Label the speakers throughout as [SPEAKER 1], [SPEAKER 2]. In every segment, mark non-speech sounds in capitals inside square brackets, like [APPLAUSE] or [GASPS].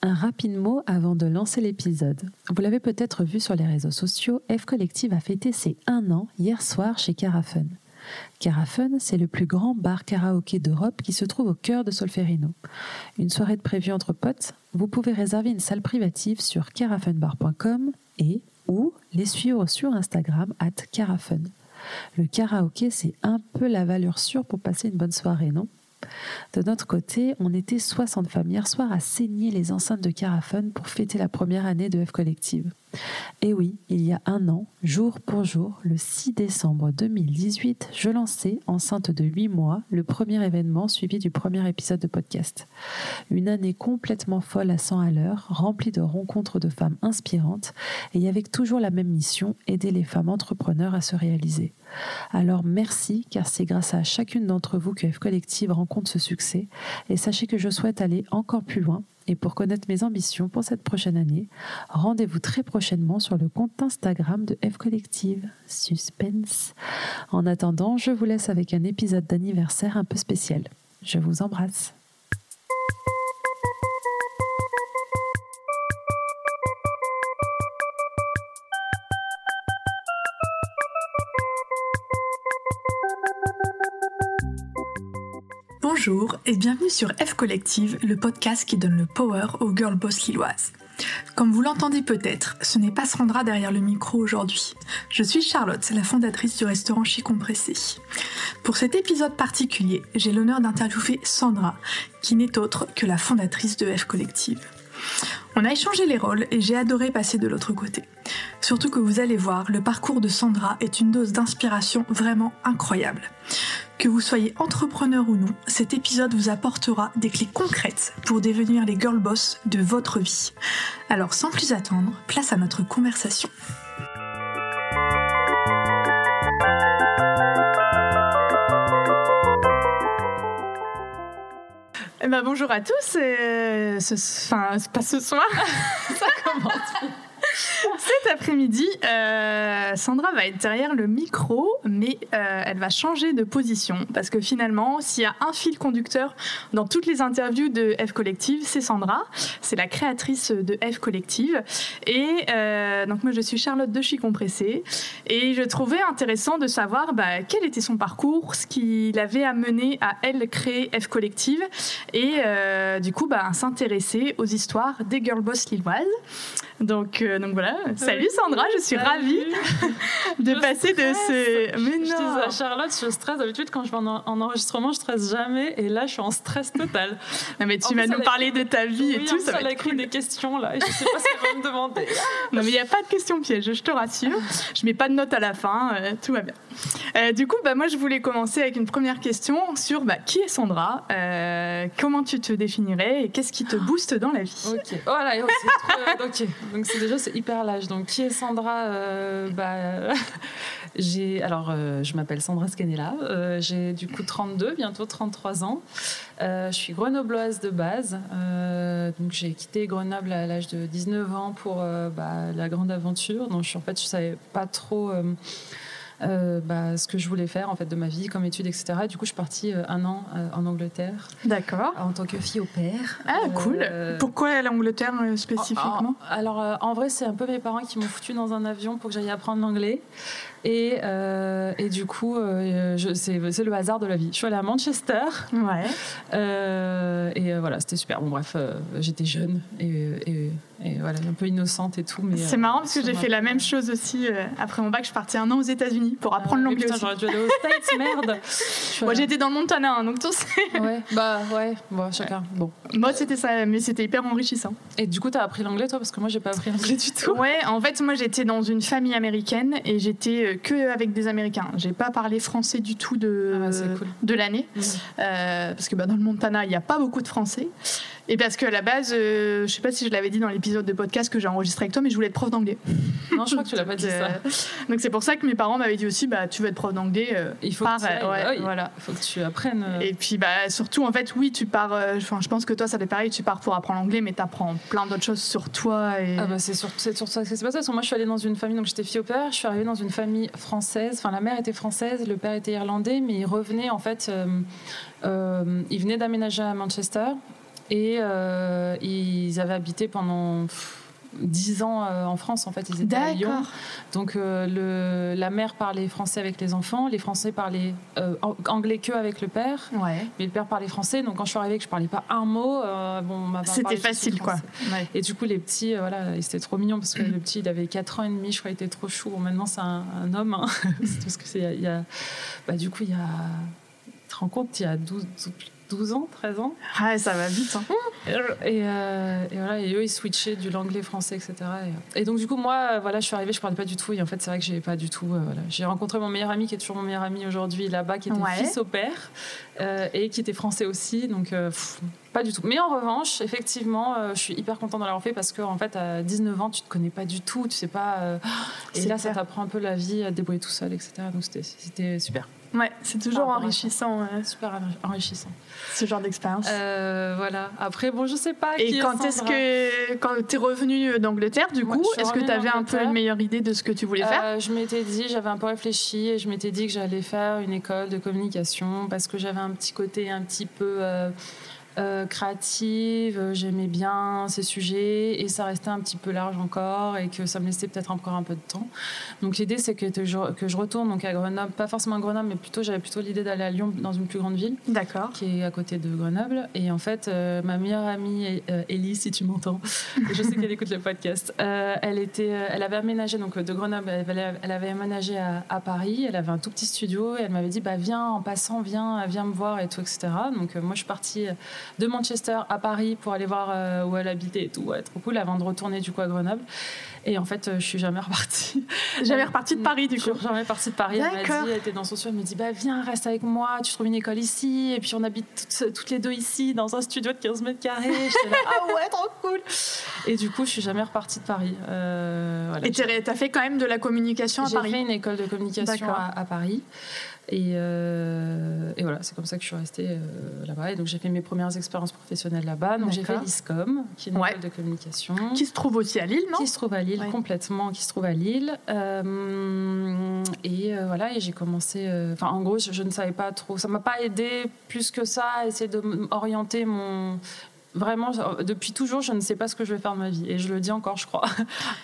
[SPEAKER 1] Un rapide mot avant de lancer l'épisode. Vous l'avez peut-être vu sur les réseaux sociaux, F Collective a fêté ses un an hier soir chez Carafun. Carafun, c'est le plus grand bar karaoké d'Europe qui se trouve au cœur de Solferino. Une soirée de prévue entre potes, vous pouvez réserver une salle privative sur carafunbar.com et ou les suivre sur Instagram at carafun. Le karaoké, c'est un peu la valeur sûre pour passer une bonne soirée, non? De notre côté, on était 60 femmes hier soir à saigner les enceintes de Carafun pour fêter la première année de F Collective. Et oui, il y a un an, jour pour jour, le 6 décembre 2018, je lançais, enceinte de 8 mois, le premier événement suivi du premier épisode de podcast. Une année complètement folle à 100 à l'heure, remplie de rencontres de femmes inspirantes et avec toujours la même mission, aider les femmes entrepreneurs à se réaliser. Alors merci, car c'est grâce à chacune d'entre vous que F Collective rencontre ce succès, et sachez que je souhaite aller encore plus loin et pour connaître mes ambitions pour cette prochaine année, rendez-vous très prochainement sur le compte Instagram de F Collective. Suspense. En attendant, je vous laisse avec un épisode d'anniversaire un peu spécial. Je vous embrasse.
[SPEAKER 2] Bonjour et bienvenue sur F Collective, le podcast qui donne le power aux girl boss lilloises. Comme vous l'entendez peut-être, ce n'est pas Sandra derrière le micro aujourd'hui. Je suis Charlotte, la fondatrice du restaurant Chi Compressé. Pour cet épisode particulier, j'ai l'honneur d'interviewer Sandra, qui n'est autre que la fondatrice de F Collective. On a échangé les rôles et j'ai adoré passer de l'autre côté. Surtout que vous allez voir, le parcours de Sandra est une dose d'inspiration vraiment incroyable. Que vous soyez entrepreneur ou non, cet épisode vous apportera des clés concrètes pour devenir les girl boss de votre vie. Alors sans plus attendre, place à notre conversation. Eh ben, bonjour à tous, et ce, enfin pas ce soir, [LAUGHS] [LAUGHS] ça commence. Après-midi, euh, Sandra va être derrière le micro, mais euh, elle va changer de position parce que finalement, s'il y a un fil conducteur dans toutes les interviews de F Collective, c'est Sandra. C'est la créatrice de F Collective. Et euh, donc moi, je suis Charlotte de Compressé et je trouvais intéressant de savoir bah, quel était son parcours, ce qui l'avait amené à elle créer F Collective et du coup, bah, s'intéresser aux histoires des girl boss lilloises. Donc, donc voilà, Salut Sandra, je suis ravie [LAUGHS] de passer de ce.
[SPEAKER 3] Mais non. Je disais à Charlotte, je stresse d'habitude quand je vais en, enregistrement, je stresse jamais, et là je suis en stress total.
[SPEAKER 2] Non, mais tu vas nous parler de ta vie et tout,
[SPEAKER 3] ça va être cool. des questions là, et je sais pas ce qu'elle va me demander. [LAUGHS]
[SPEAKER 2] Non mais il n'y a pas de questions pièges, je te rassure. Je mets pas de notes à la fin, euh, tout va bien. Euh, du coup, bah, moi je voulais commencer avec une première question sur bah, qui est Sandra, euh, comment tu te définirais et qu'est-ce qui te booste dans la vie?
[SPEAKER 3] Ok, voilà, oh ok. Donc c'est déjà c'est hyper large. Donc, qui est Sandra euh, bah, [LAUGHS] j'ai, Alors, euh, je m'appelle Sandra Scanella. Euh, j'ai du coup 32, bientôt 33 ans. je suis grenobloise de base. donc, j'ai quitté Grenoble à l'âge de 19 ans pour bah, la grande aventure. Donc, je, en fait, je savais pas trop euh, bah, ce que je voulais faire en fait de ma vie comme étude etc et du coup je suis partie euh, un an euh, en Angleterre.
[SPEAKER 2] D'accord.
[SPEAKER 3] En tant que fille au père.
[SPEAKER 2] Ah cool. Pourquoi l'Angleterre spécifiquement?
[SPEAKER 3] Alors en vrai c'est un peu mes parents qui m'ont foutu dans un avion pour que j'aille apprendre l'anglais et, et, du coup, c'est le hasard de la vie. Je suis allée à Manchester.
[SPEAKER 2] Ouais.
[SPEAKER 3] et voilà, c'était super. Bon, bref, j'étais jeune et, et voilà, un peu innocente et tout. mais
[SPEAKER 2] C'est marrant parce que j'ai fait la même chose aussi. Euh, après mon bac, je suis partie un an aux États-Unis pour ah apprendre l'anglais.
[SPEAKER 3] J'aurais dû aller aux States, [LAUGHS] merde.
[SPEAKER 2] Moi, j'étais dans le Montana, hein, donc tout sais.
[SPEAKER 3] Ouais, bah ouais, bon, chacun. Bon.
[SPEAKER 2] Moi, c'était ça, mais c'était hyper enrichissant.
[SPEAKER 3] Et du coup, t'as appris l'anglais, toi? Parce que moi, j'ai pas appris l'anglais du tout.
[SPEAKER 2] Ouais, en fait, moi, j'étais dans une famille américaine et j'étais que avec des Américains. J'ai pas parlé français du tout de, ah, de l'année. Mmh. Euh, parce que bah, dans le Montana, il n'y a pas beaucoup de français. Et parce qu'à la base, euh, je sais pas si je l'avais dit dans l'épisode de podcast que j'ai enregistré avec toi, mais je voulais être prof d'anglais.
[SPEAKER 3] Non, je crois que tu l'as pas dit ça. Euh,
[SPEAKER 2] donc c'est pour ça que mes parents m'avaient dit aussi, bah tu veux être prof d'anglais.
[SPEAKER 3] Euh, il faut que tu ouais, voilà. Il faut que tu apprennes.
[SPEAKER 2] Et puis bah surtout en fait, oui, tu pars. Enfin, je pense que toi, ça fait pareil. Tu pars pour apprendre l'anglais, mais tu apprends plein d'autres choses sur toi. Et...
[SPEAKER 3] Ah bah c'est sur, c'est sur ça que. Moi, je suis allée dans une famille, donc j'étais fille au père. Je suis arrivée dans une famille française. Enfin, la mère était française, le père était irlandais, mais il revenait en fait. il venait d'aménager à Manchester Et ils avaient habité pendant 10 ans euh, en France, en fait, ils étaient à Lyon. Donc euh, le, la mère parlait français avec les enfants, les Français parlaient euh, anglais que avec le père,
[SPEAKER 2] ouais.
[SPEAKER 3] mais le père parlait français. Donc quand je suis arrivée, que je parlais pas un mot, bon,
[SPEAKER 2] c'était facile, quoi.
[SPEAKER 3] Et du coup, les petits, voilà, ils étaient trop mignons parce que le petit, il avait 4 ans et demi, je crois, il était trop chou. Bon, maintenant, c'est un, homme, hein. [LAUGHS] parce que c'est, il y a, bah, du coup, il y a, tu te rends compte, il y a 12, 12 ans, 13 ans.
[SPEAKER 2] Ah, ça va vite. Hein.
[SPEAKER 3] Et, euh, et, voilà, et eux, ils switchaient du l'anglais français, etc. Et, donc, du coup, moi, euh, voilà, je suis arrivée, je parlais pas du tout. Et en fait, c'est vrai que j'ai pas du tout. Euh, voilà. J'ai rencontré mon meilleur ami, qui est toujours mon meilleur ami aujourd'hui là-bas, qui était fils au père et qui était français aussi. Donc, pas du tout. Mais en revanche, effectivement, je suis hyper contente d'avoir fait parce que, en fait, à 19 ans, tu te connais pas du tout, tu sais pas. et là, ça t'apprend un peu la vie, à te débrouiller tout seul, etc. Donc, c'était super.
[SPEAKER 2] Ouais, c'est toujours enrichissant.
[SPEAKER 3] Super enrichissant.
[SPEAKER 2] Ce genre d'expérience.
[SPEAKER 3] Euh, voilà. Après, bon, je sais pas.
[SPEAKER 2] Et quand est-ce que, quand tu es revenu d'Angleterre, du coup, est-ce que tu avais un peu une meilleure idée de ce que tu voulais faire
[SPEAKER 3] euh, Je m'étais dit, j'avais un peu réfléchi et je m'étais dit que j'allais faire une école de communication parce que j'avais un petit côté un petit peu. Euh, euh, créative, euh, j'aimais bien ces sujets et ça restait un petit peu large encore et que ça me laissait peut-être encore un peu de temps. Donc l'idée c'est que, que je retourne donc à Grenoble, pas forcément à Grenoble, mais plutôt j'avais plutôt l'idée d'aller à Lyon dans une plus grande ville,
[SPEAKER 2] d'accord,
[SPEAKER 3] qui est à côté de Grenoble. Et en fait, euh, ma meilleure amie Ellie, si tu m'entends, [LAUGHS] je sais qu'elle écoute le podcast, elle était, elle avait aménagé donc de Grenoble, elle avait, aménagé à, à, Paris, elle avait un tout petit studio et elle m'avait dit bah viens en passant, viens, viens me voir et tout etc. Donc moi je suis partie de Manchester à Paris pour aller voir euh, où elle habitait et tout. Ouais, trop cool avant de retourner du coup à Grenoble. Et en fait, euh, je suis jamais repartie. [LAUGHS]
[SPEAKER 2] Jamais repartie de Paris, du coup.
[SPEAKER 3] Je suis jamais partie de Paris. Elle m'a dit, elle était dans son studio, elle me dit, bah viens, reste avec moi, tu trouves une école ici, et puis on habite toutes, les deux ici, dans un studio de 15 mètres carrés. J'étais là, ah ouais, trop cool. Et du coup, je suis jamais repartie de Paris. Euh,
[SPEAKER 2] voilà, et tu as fait quand même de la communication à Paris
[SPEAKER 3] J'ai fait une école de communication à, Paris. Et, euh, et, voilà, c'est comme ça que je suis restée euh, là-bas. Et donc j'ai fait mes premières expériences professionnelles là-bas. Donc j'ai fait l'ISCOM, qui est une école de communication.
[SPEAKER 2] Qui se trouve aussi à Lille, non?
[SPEAKER 3] Qui se trouve à Lille, complètement, qui se trouve à Lille. Euh, et voilà, et j'ai commencé. Enfin, en gros, je, je, ne savais pas trop. Ça m'a pas aidé plus que ça à essayer d'orienter mon, vraiment, depuis toujours, je ne sais pas ce que je vais faire de ma vie. Et je le dis encore, je crois. [LAUGHS]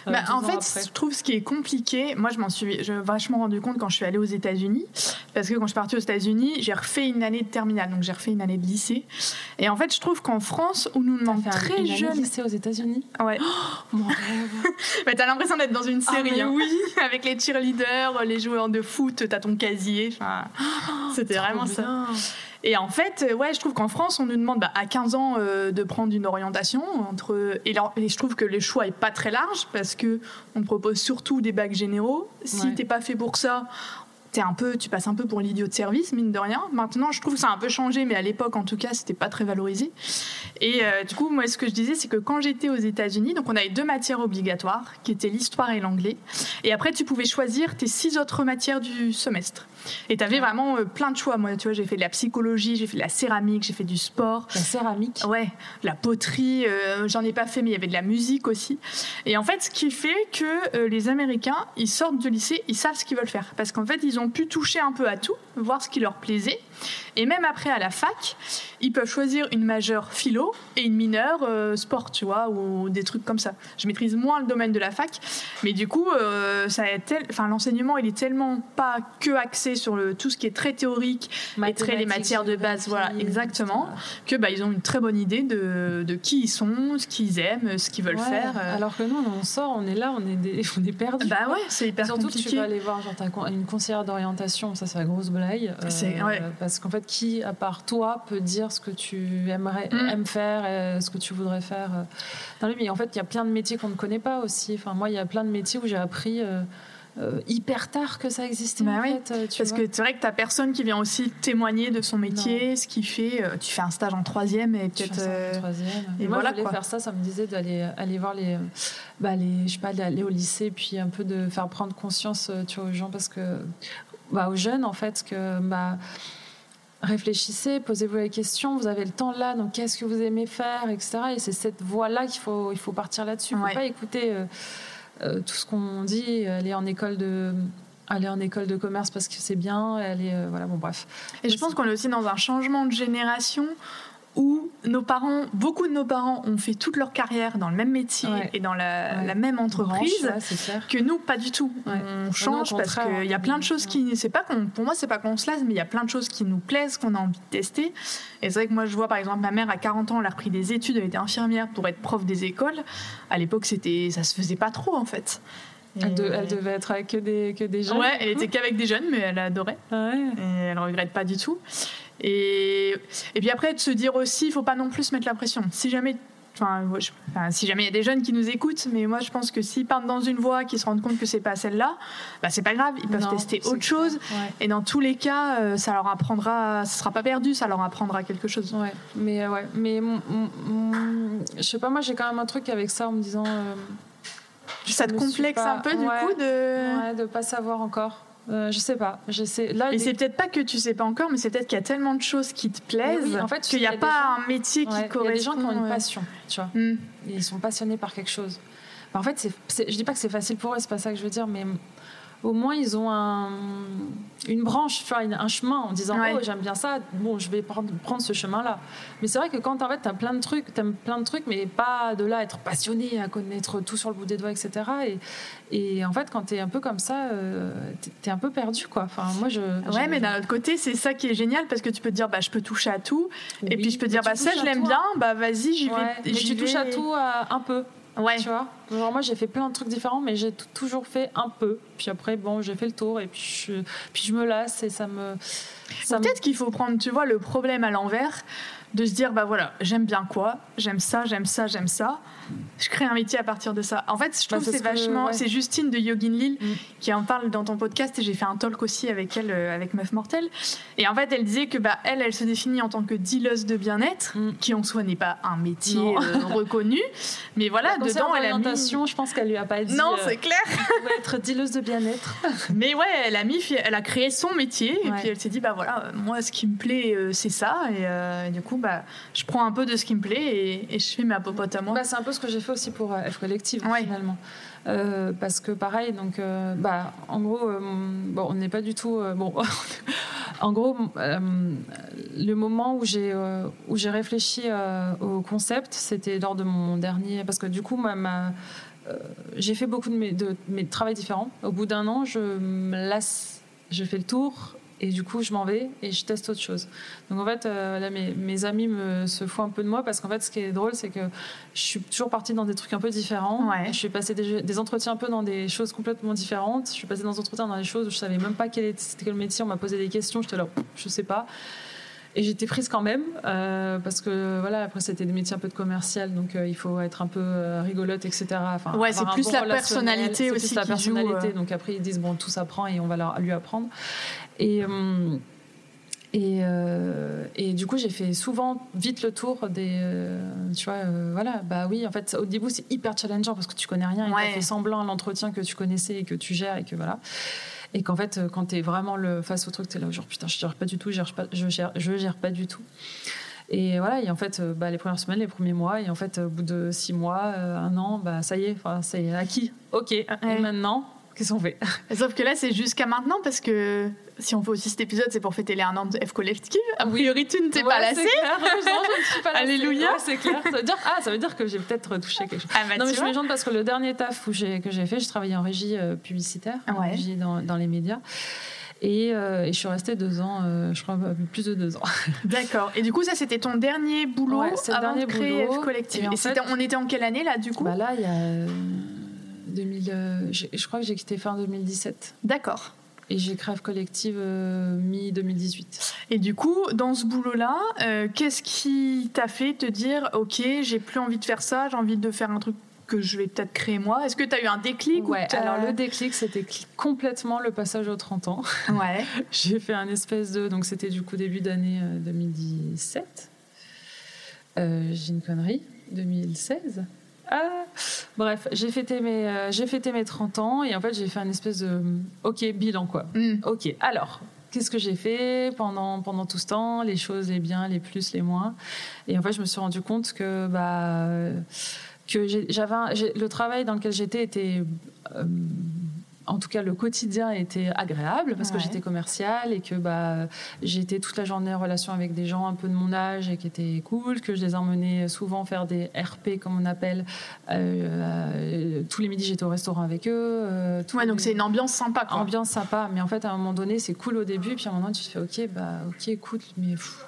[SPEAKER 2] Euh, bah, en fait, je trouve ce qui est compliqué, moi je m'en suis vachement rendu compte quand je suis allée aux États-Unis. Parce que quand je suis partie aux États-Unis, j'ai refait une année de terminale, donc j'ai refait une année de lycée. Et en fait, je trouve qu'en France, où nous demandons très
[SPEAKER 3] une
[SPEAKER 2] jeune.
[SPEAKER 3] lycée aux États-Unis?
[SPEAKER 2] Ouais.
[SPEAKER 3] Oh, mon rêve. [LAUGHS]
[SPEAKER 2] bah, t'as l'impression d'être dans une ah, série.
[SPEAKER 3] hein. Oui. [LAUGHS]
[SPEAKER 2] Avec les cheerleaders, les joueurs de foot, t'as ton casier. Enfin, [GASPS] C'était vraiment ça. Et en fait, euh, ouais, je trouve qu'en France, on nous demande bah, à 15 ans euh, de prendre une orientation. Entre, et, et, je trouve que le choix est pas très large parce que on propose surtout des bacs généraux. Si t'es pas fait pour ça, un peu, tu passes un peu pour l'idiot de service, mine de rien. Maintenant, je trouve que ça a un peu changé, mais à l'époque, en tout cas, c'était pas très valorisé. Et euh, du coup, moi, ce que je disais, c'est que quand j'étais aux États-Unis, donc on avait deux matières obligatoires, qui étaient l'histoire et l'anglais. Et après, tu pouvais choisir tes six autres matières du semestre. Et tu avais vraiment euh, plein de choix. Moi, tu vois, j'ai fait de la psychologie, j'ai fait de la céramique, j'ai fait du sport.
[SPEAKER 3] La céramique
[SPEAKER 2] Ouais, la poterie, euh, j'en ai pas fait, mais il y avait de la musique aussi. Et en fait, ce qui fait que les Américains, ils sortent du lycée, ils savent ce qu'ils veulent faire. Parce qu'en fait, ils ont pu toucher un peu à tout, voir ce qui leur plaisait. Et même après, à la fac, ils peuvent choisir une majeure philo et une mineure euh, sport, tu vois, ou des trucs comme ça. Je maîtrise moins le domaine de la fac, mais du coup, euh, ça tel... enfin, l'enseignement, il est tellement pas que axé sur le... tout ce qui est très théorique et très les matières de base, voilà, exactement, que bah, ils ont une très bonne idée de, de qui ils sont, ce qu'ils aiment, ce qu'ils veulent faire. Euh.
[SPEAKER 3] Alors que nous, on sort, on est là, on est, des... [LAUGHS] on est perdu.
[SPEAKER 2] Bah ouais, c'est hyper
[SPEAKER 3] Surtout
[SPEAKER 2] compliqué.
[SPEAKER 3] que tu vas aller voir genre, une conseillère d'orientation, ça c'est la grosse blague.
[SPEAKER 2] Ouais.
[SPEAKER 3] Parce qu'en fait, qui, à part toi, peut dire ce que tu aimerais mm. aimes faire, et ce que tu voudrais faire euh, dans lui. Mais en fait, il y a plein de métiers qu'on ne connaît pas aussi. Enfin, moi, il y a plein de métiers où j'ai appris. Euh, euh, hyper tard que ça existait.
[SPEAKER 2] Bah
[SPEAKER 3] en
[SPEAKER 2] oui,
[SPEAKER 3] fait,
[SPEAKER 2] parce que c'est vrai que tu personne qui vient aussi témoigner de son métier, ce qu'il fait. tu fais un stage en troisième et peut-être.
[SPEAKER 3] Et, moi, voilà, je voulais faire ça. Ça me disait d'aller aller voir les, bah, les, je sais pas, aller au lycée, puis un peu de faire prendre conscience, tu vois, aux gens, parce que, bah, aux jeunes, en fait, que, bah réfléchissez, posez-vous les questions, vous avez le temps là, donc qu'est-ce que vous aimez faire, etc. Et c'est cette voie-là qu'il faut, il faut partir là-dessus. Il ne faut pas écouter euh, euh, tout ce qu'on dit, aller en école de aller en école de commerce parce que c'est bien, aller euh, voilà bon bref.
[SPEAKER 2] Et je pense qu'on est aussi dans un changement de génération où nos parents, beaucoup de nos parents ont fait toute leur carrière dans le même métier
[SPEAKER 3] Ouais.
[SPEAKER 2] et dans la,
[SPEAKER 3] Ouais.
[SPEAKER 2] la même entreprise.
[SPEAKER 3] Branche, ouais.
[SPEAKER 2] Que nous, pas du tout. On change parce qu'il y a plein de choses qui. C'est pas qu'on, pour moi, c'est pas qu'on se lasse, mais il y a plein de choses qui nous plaisent, qu'on a envie de tester. Et c'est vrai que moi, je vois par exemple ma mère à 40 ans, elle a repris des études, elle était infirmière pour être prof des écoles. À l'époque, c'était, ça se faisait pas trop en fait.
[SPEAKER 3] Elle, de- elle devait être avec que des, que des jeunes.
[SPEAKER 2] Ouais, elle était qu'avec des jeunes, mais elle adorait.
[SPEAKER 3] Ouais.
[SPEAKER 2] Et elle regrette pas du tout. Et, et puis après, de se dire aussi, il faut pas non plus mettre la pression. Si jamais. Enfin, moi, je- enfin, si jamais il y a des jeunes qui nous écoutent, mais moi je pense que s'ils partent dans une voie, qu'ils se rendent compte que c'est pas celle-là, bah c'est pas grave, ils peuvent
[SPEAKER 3] Non,
[SPEAKER 2] tester autre chose.
[SPEAKER 3] Ouais.
[SPEAKER 2] Et dans tous les cas, euh, ça leur apprendra, ça sera pas perdu, ça leur apprendra quelque chose.
[SPEAKER 3] Ouais, mais euh, ouais, mais je sais pas, moi j'ai quand même un truc avec ça en me disant. euh,
[SPEAKER 2] Ça te complexe
[SPEAKER 3] pas-
[SPEAKER 2] un peu du coup de.
[SPEAKER 3] ouais, de pas savoir encore. Euh, je sais pas, je sais. Là,
[SPEAKER 2] Et
[SPEAKER 3] des-
[SPEAKER 2] c'est peut-être pas que tu sais pas encore, mais c'est peut-être qu'il y a tellement de choses qui te plaisent
[SPEAKER 3] oui, en fait,
[SPEAKER 2] qu'il n'y a, pas
[SPEAKER 3] gens-
[SPEAKER 2] un métier
[SPEAKER 3] ouais,
[SPEAKER 2] qui
[SPEAKER 3] il y a
[SPEAKER 2] correspond.
[SPEAKER 3] des gens qui ont une passion, tu vois.
[SPEAKER 2] hmm.
[SPEAKER 3] Ils sont passionnés par quelque chose. Enfin, en fait, c'est, c'est- je dis pas que c'est facile pour eux, c'est pas ça que je veux dire, mais au moins ils ont un, une branche, une- un chemin en disant
[SPEAKER 2] Ouais.
[SPEAKER 3] oh j'aime bien ça, bon je vais prendre, prendre ce chemin-là. Mais c'est vrai que quand en fait t'as plein de trucs, t'aimes plein de trucs, mais pas de là à être passionné, à connaître tout sur le bout des doigts, etc. Et, et en fait quand t'es un peu comme ça, euh, t'es, un peu perdu quoi. Enfin moi je.
[SPEAKER 2] Ouais, mais d'un autre côté, c'est ça qui est génial parce que tu peux te dire, bah, je peux toucher à tout. et puis je peux
[SPEAKER 3] mais
[SPEAKER 2] dire, bah, ça, je l'aime bien, bah, vas-y, j'y vais.
[SPEAKER 3] Ouais, mais
[SPEAKER 2] j'y
[SPEAKER 3] tu touches à
[SPEAKER 2] vais.
[SPEAKER 3] tout un peu.
[SPEAKER 2] Ouais.
[SPEAKER 3] Tu vois Genre moi j'ai fait plein de trucs différents mais j'ai toujours fait un peu. Puis après bon j'ai fait le tour et puis je, puis je me lasse et ça me... Ça me-
[SPEAKER 2] Peut-être qu'il faut prendre, tu vois, le problème à l'envers, de se dire, bah voilà, j'aime bien quoi, j'aime ça, j'aime ça, j'aime ça. Je crée un métier à partir de ça. En fait, je
[SPEAKER 3] Bah,
[SPEAKER 2] trouve que c'est
[SPEAKER 3] ce que-
[SPEAKER 2] vachement.
[SPEAKER 3] ouais.
[SPEAKER 2] C'est Justine de Yogin Lille
[SPEAKER 3] Mm.
[SPEAKER 2] qui en parle dans ton podcast et j'ai fait un talk aussi avec elle, euh, avec Meuf Mortelle. Et en fait, elle disait que bah, elle, elle se définit en tant que dealeuse de bien-être,
[SPEAKER 3] Mm.
[SPEAKER 2] qui en soi n'est pas un métier euh, [LAUGHS] reconnu. Mais voilà,
[SPEAKER 3] La
[SPEAKER 2] dedans, elle a mis.
[SPEAKER 3] je pense qu'elle lui a pas dit
[SPEAKER 2] Non,
[SPEAKER 3] euh,
[SPEAKER 2] c'est clair. [LAUGHS]
[SPEAKER 3] être dealeuse de bien-être. [LAUGHS]
[SPEAKER 2] Mais ouais, elle a mis, elle a créé son métier et puis elle s'est dit bah voilà, moi ce qui me plaît c'est ça et, et du coup bah je prends un peu de ce qui me plaît et, et je fais ma popote à moi.
[SPEAKER 3] Bah, c'est un peu ce que j'ai fait aussi pour euh, F Collective
[SPEAKER 2] Ouais.
[SPEAKER 3] finalement. Euh, parce que pareil, donc, euh, bah, en gros, euh, bon, on n'est pas du tout. bon, [LAUGHS] en gros, le moment où j'ai où j'ai réfléchi au concept, c'était lors de mon dernier. Parce que du coup, ma, ma- j'ai fait beaucoup de mes, de mes travails différents. Au bout d'un an, je me lasse, je fais le tour. Et du coup, je m'en vais et je teste autre chose. Donc en fait, euh, là, mes, mes amis me, se foutent un peu de moi parce qu'en fait, ce qui est drôle, c'est que je suis toujours partie dans des trucs un peu différents.
[SPEAKER 2] Ouais.
[SPEAKER 3] Je suis passée des, des entretiens un peu dans des choses complètement différentes. Je suis passée dans des entretiens dans des choses où je savais même pas quel était quel métier. On m'a posé des questions, j'étais là, je sais pas. Et j'étais prise quand même euh, parce que voilà après c'était des métiers un peu de commercial donc euh, il faut être un peu euh, rigolote etc. Enfin,
[SPEAKER 2] Ouais, c'est plus
[SPEAKER 3] bon
[SPEAKER 2] la personnalité aussi
[SPEAKER 3] plus la
[SPEAKER 2] qui
[SPEAKER 3] personnalité donc après ils disent bon tout s'apprend et on va leur, lui apprendre et euh, et, euh, et du coup, j'ai fait souvent vite le tour des. euh, tu vois, voilà, bah oui, en fait, au début, c'est hyper challengeant parce que tu connais rien et
[SPEAKER 2] Ouais.
[SPEAKER 3] tu fait semblant à l'entretien que tu connaissais et que tu gères et que voilà. Et qu'en fait, quand tu es vraiment le, face au truc, tu es là, genre putain, je gère pas du tout, je gère pas, je gère, je gère pas du tout. Et voilà, et en fait, bah, les premières semaines, les premiers mois, et en fait, au bout de six mois, un an, bah, ça y est, enfin, c'est acquis. Ok, et maintenant, qu'est-ce qu'on fait [LAUGHS]
[SPEAKER 2] Sauf que là c'est jusqu'à maintenant parce que si on fait aussi cet épisode c'est pour fêter les un an de F Collective. A priori tu ne t'es pas lassée.
[SPEAKER 3] c'est clair. Non, je ne suis pas [LAUGHS] lassée.
[SPEAKER 2] Alléluia.
[SPEAKER 3] Ouais, c'est clair. Ça veut dire, ah, ça veut dire que j'ai peut-être touché quelque chose.
[SPEAKER 2] Ah bah,
[SPEAKER 3] non, mais je me méchante parce que le dernier taf où que j'ai fait, j'ai travaillé en régie euh, publicitaire, en
[SPEAKER 2] Ouais.
[SPEAKER 3] régie dans, dans les médias. Et, euh, et je suis restée deux ans, euh, je crois plus de deux ans. [LAUGHS]
[SPEAKER 2] D'accord. Et du coup ça c'était ton dernier boulot
[SPEAKER 3] Ouais,
[SPEAKER 2] avant
[SPEAKER 3] dernier
[SPEAKER 2] de créer
[SPEAKER 3] boulot.
[SPEAKER 2] F Collective.
[SPEAKER 3] Et
[SPEAKER 2] Et, on était en quelle année là du coup
[SPEAKER 3] Bah là, il y a 2000, euh, je, crois que j'ai quitté fin 2017.
[SPEAKER 2] D'accord.
[SPEAKER 3] Et j'ai F Collective euh, mi-2018.
[SPEAKER 2] Et du coup, dans ce boulot-là, euh, qu'est-ce qui t'a fait te dire, ok, j'ai plus envie de faire ça, j'ai envie de faire un truc que je vais peut-être créer moi? Est-ce que tu as eu un déclic ou
[SPEAKER 3] Ouais, alors le déclic, c'était complètement le passage aux 30 ans.
[SPEAKER 2] Ouais. [LAUGHS]
[SPEAKER 3] J'ai fait un espèce de. Donc, c'était du coup début d'année euh, 2017. Euh, j'ai une connerie. 2016. Ah Bref, j'ai fêté, mes, euh, j'ai fêté mes 30 ans et en fait, j'ai fait un espèce de. Ok, bilan quoi.
[SPEAKER 2] Hmm.
[SPEAKER 3] Ok, alors. Qu'est-ce que j'ai fait pendant, pendant tout ce temps? Les choses, les biens, les plus, les moins. Et en fait, je me suis rendu compte que, bah, euh, que j'avais le travail dans lequel j'étais était euh, en tout cas, le quotidien était agréable parce que j'étais commerciale et que bah, j'étais toute la journée en relation avec des gens un peu de mon âge et qui étaient cool, que je les emmenais souvent faire des RP, comme on appelle. Euh, euh, tous les midis, j'étais au restaurant avec eux. euh,
[SPEAKER 2] Ouais, donc
[SPEAKER 3] les-
[SPEAKER 2] c'est une ambiance sympa, quoi.
[SPEAKER 3] ambiance sympa, mais en fait, à un moment donné, c'est cool au début, puis à un moment, tu te fais OK, bah, OK, écoute, mais. pff,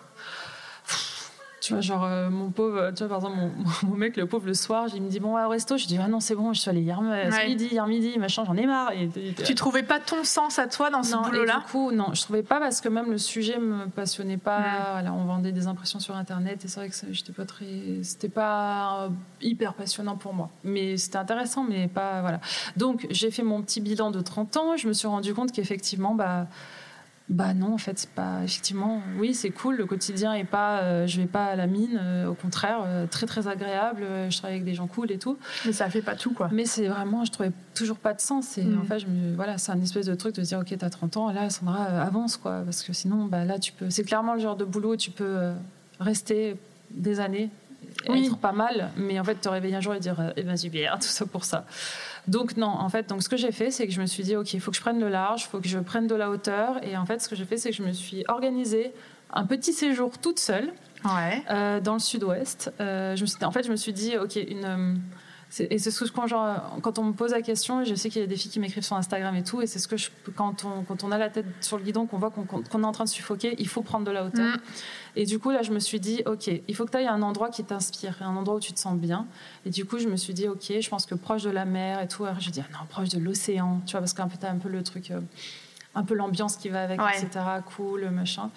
[SPEAKER 3] tu vois, genre, euh, mon pauvre, tu vois, par exemple, mon, [LAUGHS] mon mec, le pauvre, le soir, il me dit, bon, ouais, au resto, je dis, ah non, c'est bon, je suis allée hier, euh,
[SPEAKER 2] Ouais.
[SPEAKER 3] midi, hier midi, machin, j'en ai marre. Et, et-
[SPEAKER 2] Tu trouvais pas ton sens à toi dans ce boulot-là
[SPEAKER 3] du coup, non, je trouvais pas parce que même le sujet me passionnait pas.
[SPEAKER 2] Mm.
[SPEAKER 3] Voilà, on vendait des impressions sur Internet et c'est vrai que j'étais pas très, c'était pas euh, hyper passionnant pour moi. Mais c'était intéressant, mais pas voilà. Donc j'ai fait mon petit bilan de 30 ans. Je me suis rendu compte qu'effectivement, bah bah non, en fait, c'est pas effectivement. Oui, c'est cool. Le quotidien est pas. euh, je vais pas à la mine. euh, au contraire, euh, très très agréable. je travaille avec des gens cool et tout.
[SPEAKER 2] Mais ça fait pas tout, quoi.
[SPEAKER 3] Mais c'est vraiment, je trouvais toujours pas de sens. Et
[SPEAKER 2] Mm.
[SPEAKER 3] en fait, je me, voilà, c'est un espèce de truc de se dire, ok, t'as 30 ans, là, Sandra, avance, quoi. Parce que sinon, bah, là, tu peux. C'est clairement le genre de boulot où tu peux rester des années,
[SPEAKER 2] Oui.
[SPEAKER 3] être pas mal, mais en fait, te réveiller un jour et dire, eh ben, super, [LAUGHS] tout ça pour ça. Donc, non, en fait, donc, ce que j'ai fait, c'est que je me suis dit, ok, il faut que je prenne le large, il faut que je prenne de la hauteur. Et en fait, ce que j'ai fait, c'est que je me suis organisée un petit séjour toute seule
[SPEAKER 2] Ouais.
[SPEAKER 3] euh, dans le sud-ouest. Euh, je me suis- en fait, je me suis dit, ok, une. Et c'est ce que quand, genre, quand on me pose la question, je sais qu'il y a des filles qui m'écrivent sur Instagram et tout, et c'est ce que je, quand, on, quand on a la tête sur le guidon, qu'on voit qu'on qu'on est en train de suffoquer, il faut prendre de la hauteur.
[SPEAKER 2] Mm.
[SPEAKER 3] Et du coup, là, je me suis dit, ok, il faut que tu ailles à un endroit qui t'inspire, un endroit où tu te sens bien. Et du coup, je me suis dit, ok, je pense que proche de la mer et tout, alors je dis, ah non, proche de l'océan, tu vois, parce qu'un peu, t'as un peu le truc, euh, un peu l'ambiance qui va avec,
[SPEAKER 2] Ouais.
[SPEAKER 3] etc., cool, machin.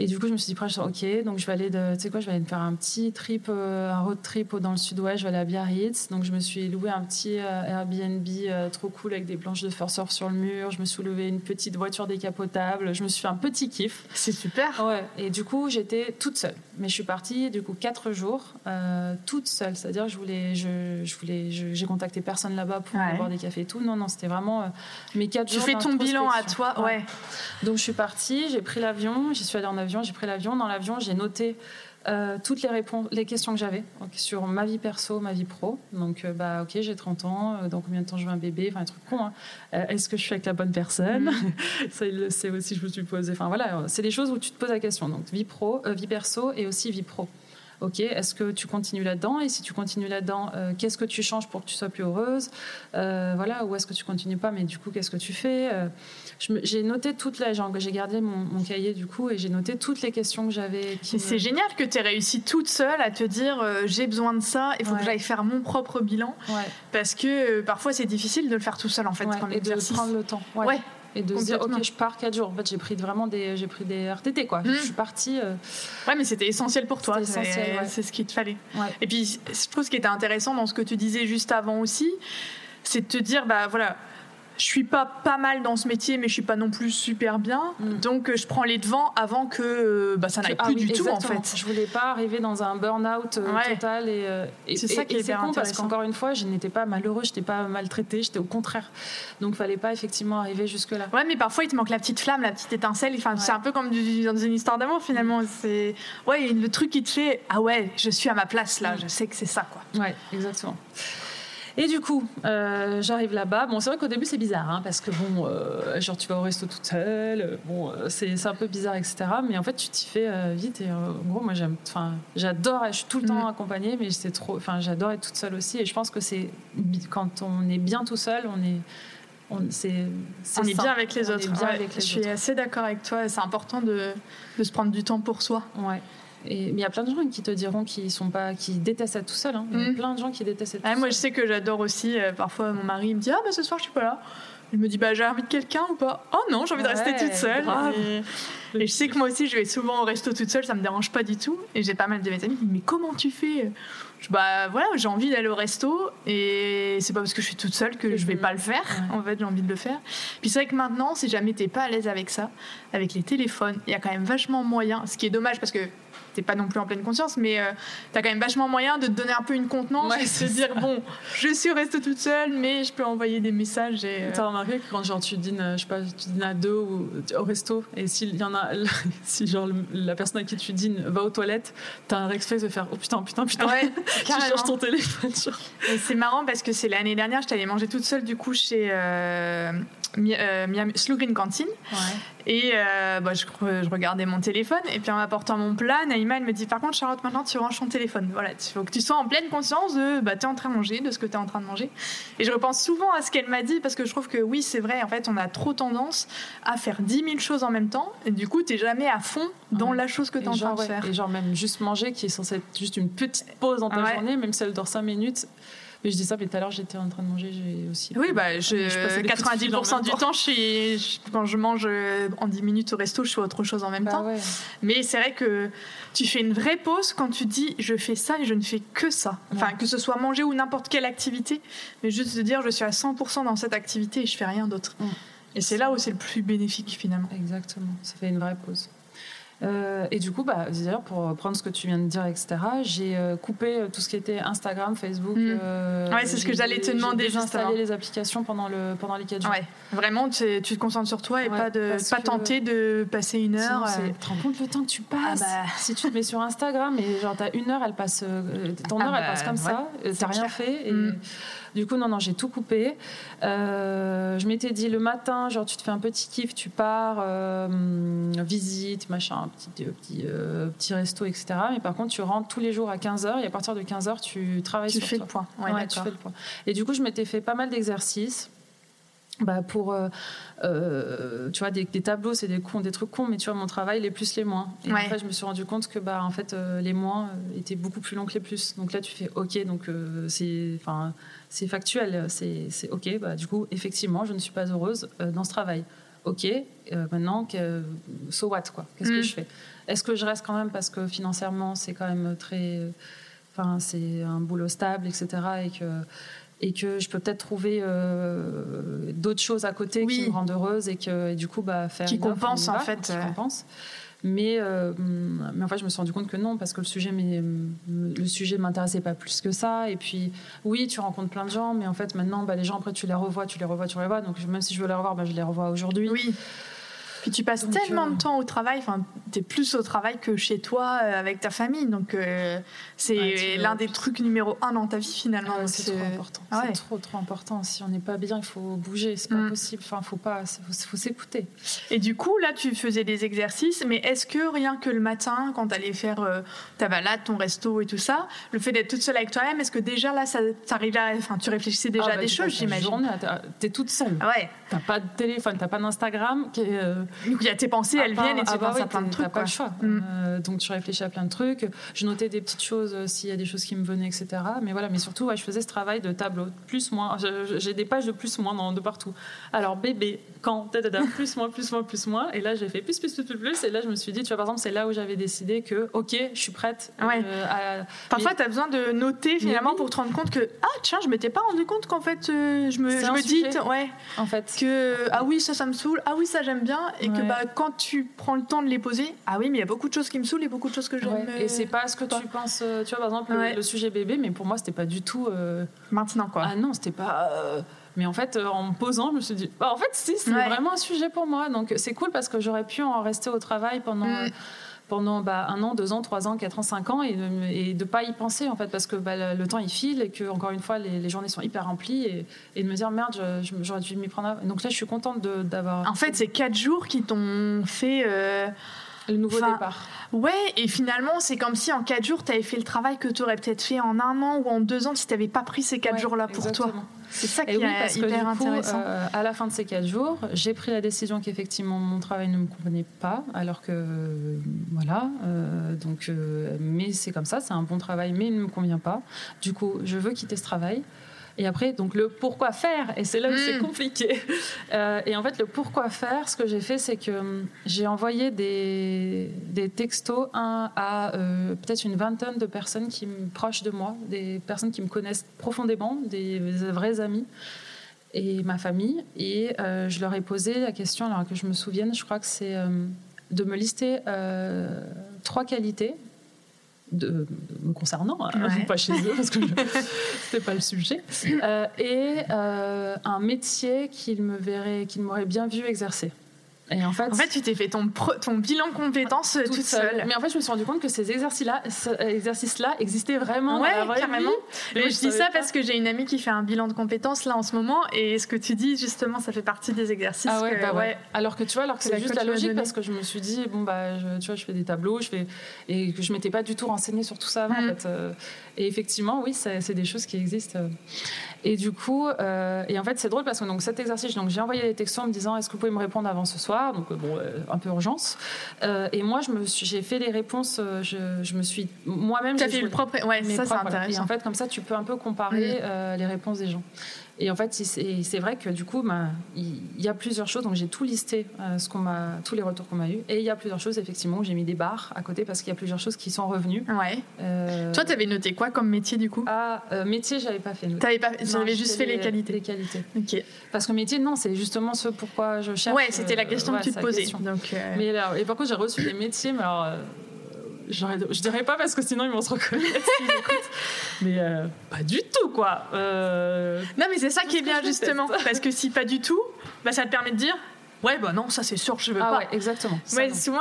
[SPEAKER 3] Et du coup, je me suis dit, ok, donc je vais aller, de, tu sais quoi, je vais aller me faire un petit trip, euh, un road trip dans le sud-ouest, je vais aller à Biarritz. Donc, je me suis loué un petit euh, Airbnb euh, trop cool avec des planches de surf sur le mur. Je me suis loué une petite voiture décapotable. Je me suis fait un petit kiff.
[SPEAKER 2] C'est super.
[SPEAKER 3] Ouais, et du coup, j'étais toute seule. Mais je suis partie, du coup, quatre jours, euh, toute seule. C'est-à-dire je voulais, je, je voulais, j'ai contacté personne là-bas pour
[SPEAKER 2] Ouais.
[SPEAKER 3] boire des cafés et tout. Non, non, c'était vraiment euh, mes quatre
[SPEAKER 2] Tu
[SPEAKER 3] jours.
[SPEAKER 2] fais ton bilan à toi, ouais.
[SPEAKER 3] Donc je suis partie, j'ai pris l'avion, j'y suis allée en avion, j'ai pris l'avion. Dans l'avion, j'ai noté euh, toutes les réponses, les questions que j'avais sur ma vie perso, ma vie pro. Donc euh, bah ok, j'ai 30 ans, euh, dans combien de temps je veux un bébé, enfin un truc con. hein. Euh, Est-ce que je suis avec la bonne personne?
[SPEAKER 2] Mhm.
[SPEAKER 3] Ça il le sait aussi, je me suis posé. Enfin voilà, c'est des choses où tu te poses la question. Donc vie pro, vie perso et aussi vie pro. Ok, est-ce que tu continues là-dedans? Et si tu continues là-dedans, euh, qu'est-ce que tu changes pour que tu sois plus heureuse? Euh, Voilà, ou est-ce que tu continues pas Mais du coup, qu'est-ce que tu fais? Euh, J'ai noté toutes les, genre, j'ai gardé mon, mon cahier du coup et j'ai noté toutes les questions que j'avais. me-
[SPEAKER 2] c'est génial que tu aies réussi toute seule à te dire euh, j'ai besoin de ça, il faut
[SPEAKER 3] Ouais.
[SPEAKER 2] que j'aille faire mon propre bilan.
[SPEAKER 3] Ouais,
[SPEAKER 2] Parce que parfois c'est difficile de le faire tout seul en fait.
[SPEAKER 3] ouais,
[SPEAKER 2] comme
[SPEAKER 3] et de prendre le temps. Ouais. Et de se dire, ok, je pars 4 jours. En fait, j'ai pris vraiment des, j'ai pris des RTT quoi.
[SPEAKER 2] Mhm.
[SPEAKER 3] Je suis partie. euh,
[SPEAKER 2] Ouais, mais c'était essentiel pour toi.
[SPEAKER 3] C'est
[SPEAKER 2] C'est
[SPEAKER 3] ouais.
[SPEAKER 2] ce qu'il te fallait.
[SPEAKER 3] ouais.
[SPEAKER 2] Et puis, je trouve ce qui était intéressant dans ce que tu disais juste avant aussi, c'est de te dire, bah voilà, je suis pas pas mal dans ce métier, mais je suis pas non plus super bien.
[SPEAKER 3] Mm.
[SPEAKER 2] Donc, euh, je prends les devants avant que euh, bah, ça n'aille
[SPEAKER 3] Ah
[SPEAKER 2] plus
[SPEAKER 3] oui,
[SPEAKER 2] du tout, en fait.
[SPEAKER 3] Je voulais pas arriver dans un burn-out euh,
[SPEAKER 2] Ouais.
[SPEAKER 3] total et, euh, et
[SPEAKER 2] C'est ça qui est
[SPEAKER 3] con parce qu'encore une fois, je n'étais pas malheureuse, je n'étais pas maltraitée, j'étais au contraire. Donc, fallait pas effectivement arriver jusque là.
[SPEAKER 2] Ouais, mais parfois il te manque la petite flamme, la petite étincelle. Enfin, c'est un peu comme du- dans une histoire d'amour finalement. C'est ouais, le truc qui te fait ah ouais, je suis à ma place là.
[SPEAKER 3] Mm.
[SPEAKER 2] Je sais que c'est ça quoi.
[SPEAKER 3] Ouais, exactement. Et du coup, euh, j'arrive là-bas. Bon, c'est vrai qu'au début, c'est bizarre, hein, parce que bon, euh, genre, tu vas au resto toute seule. euh, Bon, c'est c'est un peu bizarre, etc. Mais en fait, tu t'y fais euh, vite. Et en gros, moi, j'aime, enfin, j'adore. Je suis tout le temps
[SPEAKER 2] Mhm.
[SPEAKER 3] accompagnée, mais c'est trop. Enfin, j'adore être toute seule aussi. Et je pense que c'est quand on est bien tout seul, on est, on, c'est, c'est
[SPEAKER 2] On est bien avec les
[SPEAKER 3] On
[SPEAKER 2] autres.
[SPEAKER 3] bien
[SPEAKER 2] Ouais,
[SPEAKER 3] avec les
[SPEAKER 2] je suis
[SPEAKER 3] autres.
[SPEAKER 2] assez d'accord avec toi. C'est important de, de se prendre du temps pour soi.
[SPEAKER 3] Ouais. Et, mais il y a plein de gens qui te diront qu'ils sont pas, qui détestent être tout seul. hein. Il y a
[SPEAKER 2] Mhm.
[SPEAKER 3] plein de gens qui détestent être
[SPEAKER 2] Ouais,
[SPEAKER 3] tout
[SPEAKER 2] moi, je sais que j'adore aussi. euh, parfois, mon mari me dit ah bah ce soir je suis pas là. Il me dit bah j'ai envie de quelqu'un ou pas? Oh non, j'ai envie de rester toute seule. Et, et je sais que moi aussi je vais souvent au resto toute seule, ça me dérange pas du tout. Et j'ai pas mal de mes amis qui me disent mais comment tu fais? Je, Bah voilà, j'ai envie d'aller au resto et c'est pas parce que je suis toute seule que je vais pas le faire.
[SPEAKER 3] Ouais.
[SPEAKER 2] En fait, j'ai envie de le faire. Puis c'est vrai que maintenant, si jamais t'es pas à l'aise avec ça, avec les téléphones, il y a quand même vachement moyen. Ce qui est dommage parce que t'es pas non plus en pleine conscience, mais euh, t'as quand même vachement moyen de te donner un peu une contenance
[SPEAKER 3] Ouais,
[SPEAKER 2] et de dire bon, je suis restée toute seule, mais je peux envoyer des messages et. euh,
[SPEAKER 3] T'as remarqué que quand genre tu dînes, euh, je sais pas, tu dînes à deux ou au resto, et s'il y en a [LAUGHS] si genre la personne à qui tu dînes va aux toilettes, t'as un réflexe de faire oh putain, putain, putain.
[SPEAKER 2] Ouais, [LAUGHS]
[SPEAKER 3] tu cherches ton téléphone.
[SPEAKER 2] C'est marrant parce que c'est l'année dernière, je t'allais manger toute seule du coup chez euh, euh, Slow Green Canteen. Ouais. Et euh, bah, je, je, regardais mon téléphone. Et puis en m'apportant mon plat, Naïma, elle me dit Par contre, Charlotte, maintenant tu ranges ton téléphone. Voilà, il faut que tu sois en pleine conscience de bah, tu es en train de manger, de ce que tu es en train de manger. Et je repense souvent à ce qu'elle m'a dit parce que je trouve que oui, c'est vrai. En fait, on a trop tendance à faire 10 000 choses en même temps. Et du coup, tu jamais à fond dans la chose que tu es en train de faire.
[SPEAKER 3] Et genre, même juste manger, qui est censé être juste une petite pause dans ta journée, même si elle dure 5 minutes mais je dis ça, mais tout à l'heure, j'étais en train de manger, j'ai aussi.
[SPEAKER 2] Oui, bah, je, 90% du temps, je quand je mange euh, en 10 minutes au resto, je fais autre chose en même bah temps. Mais c'est vrai que tu fais une vraie pause quand tu dis je fais ça et je ne fais que ça. Enfin, que ce soit manger ou n'importe quelle activité, mais juste de dire je suis à 100% dans cette activité et je fais rien d'autre. Et c'est là où c'est le plus bénéfique finalement.
[SPEAKER 3] Exactement, ça fait une vraie pause. Euh, et du coup, bah, d'ailleurs, pour prendre ce que tu viens de dire, etc., j'ai euh, coupé euh, tout ce qui était Instagram, Facebook.
[SPEAKER 2] Mm. ouais, c'est ce que j'allais te demander.
[SPEAKER 3] J'ai installé les applications pendant, le, pendant les 4 jours. Ouais,
[SPEAKER 2] vraiment, tu, te concentres sur toi et pas, de, pas tenter de passer une heure.
[SPEAKER 3] Tu te rends compte le temps que tu passes. Ah bah. Si tu te mets sur Instagram et genre, t'as une heure, elle passe, ton ah heure, elle bah, passe comme ça, t'as rien fait. Et, mm. Du coup, non, non, j'ai tout coupé. Euh, je m'étais dit le matin, genre, tu te fais un petit kiff, tu pars, euh, visite, machin, petit, euh, petit, petit resto, etc. Mais par contre, tu rentres tous les jours à 15h et à partir de 15h, tu travailles
[SPEAKER 2] tu
[SPEAKER 3] sur
[SPEAKER 2] fais le point.
[SPEAKER 3] Ouais, tu fais le point. Et du coup, je m'étais fait pas mal d'exercices. Bah pour tu vois des, tableaux c'est des des trucs cons mais tu vois mon travail les plus les moins et fait je me suis rendu compte que bah en fait les moins étaient beaucoup plus longs que les plus donc là tu fais ok donc c'est enfin c'est factuel, c'est ok. Bah, du coup, effectivement, je ne suis pas heureuse euh, dans ce travail. Ok, euh, maintenant, que, so what quoi? Qu'est-ce que mm. je fais? Est-ce que je reste quand même parce que financièrement, c'est quand même très, enfin, c'est un boulot stable, etc. Et que et que je peux peut-être trouver euh, d'autres choses à côté qui me rendent heureuse et que du coup bah faire
[SPEAKER 2] qui compense en fait
[SPEAKER 3] qui compense mais, euh, mais en fait, je me suis rendu compte que non, parce que le sujet, le sujet m'intéressait pas plus que ça. Et puis, oui, tu rencontres plein de gens, mais en fait, maintenant, bah, les gens, après, tu les revois, tu les revois, tu les revois. Donc, même si je veux les revoir, bah, je les revois aujourd'hui.
[SPEAKER 2] Oui. Puis tu passes tellement euh, de temps au travail, enfin, tu es plus au travail que chez toi euh, avec ta famille. Donc, euh, c'est l'un des trucs numéro un dans ta vie finalement.
[SPEAKER 3] Ah c'est trop important. Ah c'est trop, trop important. Si on n'est pas bien, il faut bouger. C'est pas mm. possible. Enfin, faut pas, faut, s'écouter.
[SPEAKER 2] Et du coup, là, tu faisais des exercices, mais est-ce que rien que le matin, quand tu allais faire ta balade, ton resto et tout ça, le fait d'être toute seule avec toi-même, est-ce que déjà là, ça t'arrivait Enfin, tu réfléchissais déjà ah, à bah, des choses, j'imagine?
[SPEAKER 3] Tu es toute seule.
[SPEAKER 2] Ouais.
[SPEAKER 3] T'as pas de téléphone, t'as pas d'Instagram.
[SPEAKER 2] Il y a tes pensées, elles viennent et tu penses à plein de trucs.
[SPEAKER 3] pas le choix. Mm. Euh, donc tu réfléchis à plein de trucs. Je notais des petites choses euh, s'il y a des choses qui me venaient, etc. Mais voilà, mais surtout, je faisais ce travail de tableau, plus moins. J'ai des pages de plus moins de partout. Alors bébé, quand, [LAUGHS] plus moins, plus moins, plus moins. Et là, j'ai fait plus, plus, plus, plus, plus. Et là, je me suis dit, tu vois, par exemple, c'est là où j'avais décidé que, ok, je suis prête.
[SPEAKER 2] Euh, à... Parfois, tu as besoin de noter finalement pour te rendre compte que, ah tiens, je m'étais pas rendu compte qu'en fait, je me, je me dis, ouais, en fait, que ah oui, ça, ça me saoule, ah oui, ça j'aime bien, et que bah quand tu prends le temps de les poser, ah oui, mais il y a beaucoup de choses qui me saoulent et beaucoup de choses que j'aime.
[SPEAKER 3] Et c'est pas ce que tu penses, euh, tu vois, par exemple, le, sujet bébé, mais pour moi, c'était pas du tout. Euh,
[SPEAKER 2] Maintenant, quoi.
[SPEAKER 3] Ah non, c'était pas. Euh, mais en fait, en me posant, je me suis dit, bah, en fait, si, c'est vraiment un sujet pour moi. Donc, c'est cool parce que j'aurais pu en rester au travail pendant. Mm pendant bah, un an, deux ans, trois ans, quatre ans, cinq ans et de, et de pas y penser en fait parce que bah, le, temps il file et que encore une fois les, journées sont hyper remplies et, et de me dire merde j'aurais dû m'y prendre. Donc là je suis contente d'avoir.
[SPEAKER 2] En fait c'est quatre jours qui t'ont fait. Euh,
[SPEAKER 3] le nouveau départ.
[SPEAKER 2] Ouais, et finalement, c'est comme si en quatre jours, tu avais fait le travail que tu aurais peut-être fait en un an ou en deux ans si tu n'avais pas pris ces quatre jours-là pour toi. C'est ça qui est hyper intéressant.
[SPEAKER 3] Euh, à la fin de ces quatre jours, j'ai pris la décision qu'effectivement mon travail ne me convenait pas, alors que voilà. Euh, donc, euh, mais c'est comme ça, c'est un bon travail, mais il ne me convient pas. Du coup, je veux quitter ce travail. Et après, donc le pourquoi faire, et c'est là où c'est hmm. compliqué. [LAUGHS] Euh, et en fait, le pourquoi faire, ce que j'ai fait, c'est que hum, j'ai envoyé des, des textos un, à euh, peut-être une vingtaine de personnes qui me proches de moi, des personnes qui me connaissent profondément, des, vrais amis et ma famille. Et euh, je leur ai posé la question, alors que je me souvienne, je crois que c'est de me lister trois qualités de, me concernant, hein, pas chez eux parce que [LAUGHS] c'était pas le sujet, euh, et euh, un métier qu'il me verrait, qu'il m'aurait bien vu exercer. Et en fait,
[SPEAKER 2] En fait, tu t'es fait ton, pro- ton bilan compétences euh, toute, seule.
[SPEAKER 3] Mais en fait, je me suis rendu compte que ces exercices-là, ce- exercices-là existaient vraiment
[SPEAKER 2] Ouais,
[SPEAKER 3] dans la
[SPEAKER 2] carrément. Mais je
[SPEAKER 3] je
[SPEAKER 2] dis ça
[SPEAKER 3] pas.
[SPEAKER 2] parce que j'ai une amie qui fait un bilan de compétences là en ce moment et ce que tu dis justement ça fait partie des exercices
[SPEAKER 3] Ah ouais,
[SPEAKER 2] que-
[SPEAKER 3] bah ouais. Alors que tu vois, alors que c'est juste la logique parce que je me suis dit bon bah je, tu vois je fais des tableaux, je fais et que je m'étais pas du tout renseignée sur tout ça avant
[SPEAKER 2] Mm.
[SPEAKER 3] en fait. Euh, Et effectivement oui c'est c'est des choses qui existent. Et du coup euh, et en fait c'est drôle parce que donc cet exercice donc j'ai envoyé des textos en me disant est-ce que vous pouvez me répondre avant ce soir? Donc euh, bon euh, un peu urgence. Euh, et moi je me suis- j'ai fait les réponses je, je me suis moi-même
[SPEAKER 2] Tu as fait le propre. Ouais, ça c'est
[SPEAKER 3] voilà.
[SPEAKER 2] intéressant.
[SPEAKER 3] Et en fait, comme ça, tu peux un peu comparer euh, les réponses des gens. Et en fait, c'est- vrai que du coup, bah, il y a plusieurs choses. Donc, j'ai tout listé, euh, ce qu'on m'a, tous les retours qu'on m'a eu. Et il y a plusieurs choses, effectivement, où j'ai mis des barres à côté parce qu'il y a plusieurs choses qui sont revenues.
[SPEAKER 2] Ouais.
[SPEAKER 3] Euh,
[SPEAKER 2] Toi, t'avais noté quoi comme métier du coup?
[SPEAKER 3] Ah, euh, métier, j'avais pas fait.
[SPEAKER 2] T'avais pas, j'avais juste fait les,
[SPEAKER 3] les
[SPEAKER 2] qualités.
[SPEAKER 3] Les qualités.
[SPEAKER 2] Ok.
[SPEAKER 3] Parce que métier, non, c'est justement ce pourquoi je cherche.
[SPEAKER 2] Ouais, c'était la
[SPEAKER 3] euh,
[SPEAKER 2] question que tu te posais. Donc, euh,
[SPEAKER 3] Mais alors, et par contre, j'ai reçu des métiers, mais alors. Je dirais pas parce que sinon ils vont se reconnaître. [LAUGHS] Mais euh, pas du tout, quoi. Euh,
[SPEAKER 2] Non, mais c'est ça qui est bien justement, parce que si pas du tout, bah ça te permet de dire, ouais, bah non, ça c'est sûr, je veux
[SPEAKER 3] Ah
[SPEAKER 2] pas.
[SPEAKER 3] ouais, exactement. Ça,
[SPEAKER 2] Ouais, souvent,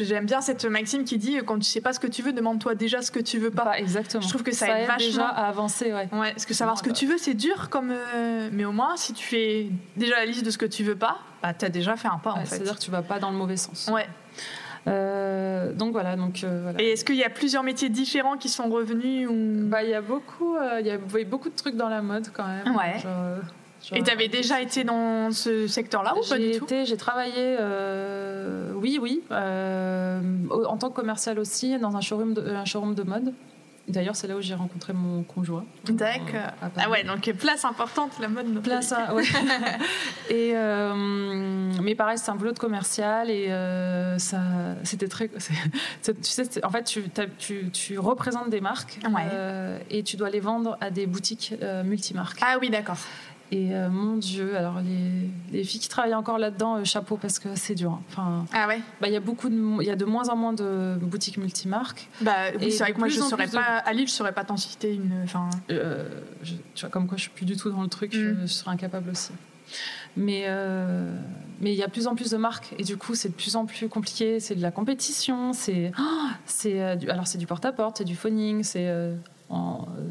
[SPEAKER 2] j'aime bien cette maxime qui dit quand tu sais pas ce que tu veux, demande-toi déjà ce que tu veux pas.
[SPEAKER 3] Pas exactement.
[SPEAKER 2] Je trouve que ça aide vachement.
[SPEAKER 3] déjà à avancer, ouais.
[SPEAKER 2] Ouais, parce que savoir ce que tu veux, c'est dur comme. euh, Mais au moins, si tu fais déjà la liste de ce que tu veux pas, bah t'as déjà fait un pas en fait.
[SPEAKER 3] C'est-à-dire que tu vas pas dans le mauvais sens.
[SPEAKER 2] Ouais.
[SPEAKER 3] Euh, donc voilà, donc euh, voilà.
[SPEAKER 2] Et est-ce qu'il y a plusieurs métiers différents qui sont revenus ou...
[SPEAKER 3] Bah, il y a beaucoup, euh, il y a vous voyez, beaucoup de trucs dans la mode quand même.
[SPEAKER 2] Ouais.
[SPEAKER 3] Genre, genre-
[SPEAKER 2] Et t'avais déjà été dans ce secteur-là ou pas du tout?
[SPEAKER 3] j'ai travaillé, oui, oui, en tant que commercial aussi, dans un showroom de, un showroom de mode. D'ailleurs, c'est là où j'ai rencontré mon conjoint.
[SPEAKER 2] D'accord.
[SPEAKER 3] Euh.
[SPEAKER 2] Ah ouais, donc place importante, la mode.
[SPEAKER 3] Place, à- ouais. [LAUGHS] et euh, mais pareil, c'est un boulot de commercial et euh, ça, c'était très. [LAUGHS] tu sais, en fait, tu, tu, tu représentes des marques
[SPEAKER 2] Ouais.
[SPEAKER 3] euh, et tu dois les vendre à des boutiques multimarques.
[SPEAKER 2] Ah oui, d'accord.
[SPEAKER 3] Et euh, mon Dieu, alors les, les filles qui travaillent encore là-dedans, euh, chapeau parce que c'est dur. hein. Enfin,
[SPEAKER 2] Ah ouais
[SPEAKER 3] bah, il y a beaucoup de, il y a de moins en moins de boutiques multimarques.
[SPEAKER 2] Bah oui, c'est vrai que moi je saurais
[SPEAKER 3] de-
[SPEAKER 2] pas. À Lille, je saurais pas t'en citer une. Enfin.
[SPEAKER 3] Euh, je- tu vois, comme quoi je suis plus du tout dans le truc, je-
[SPEAKER 2] Mm.
[SPEAKER 3] je, serais incapable aussi. Mais mais il y a de plus en plus de marques et du coup c'est de plus en plus compliqué. C'est de la compétition, c'est oh, [GASPS] c'est du- alors c'est du porte-à-porte, c'est du phoning, c'est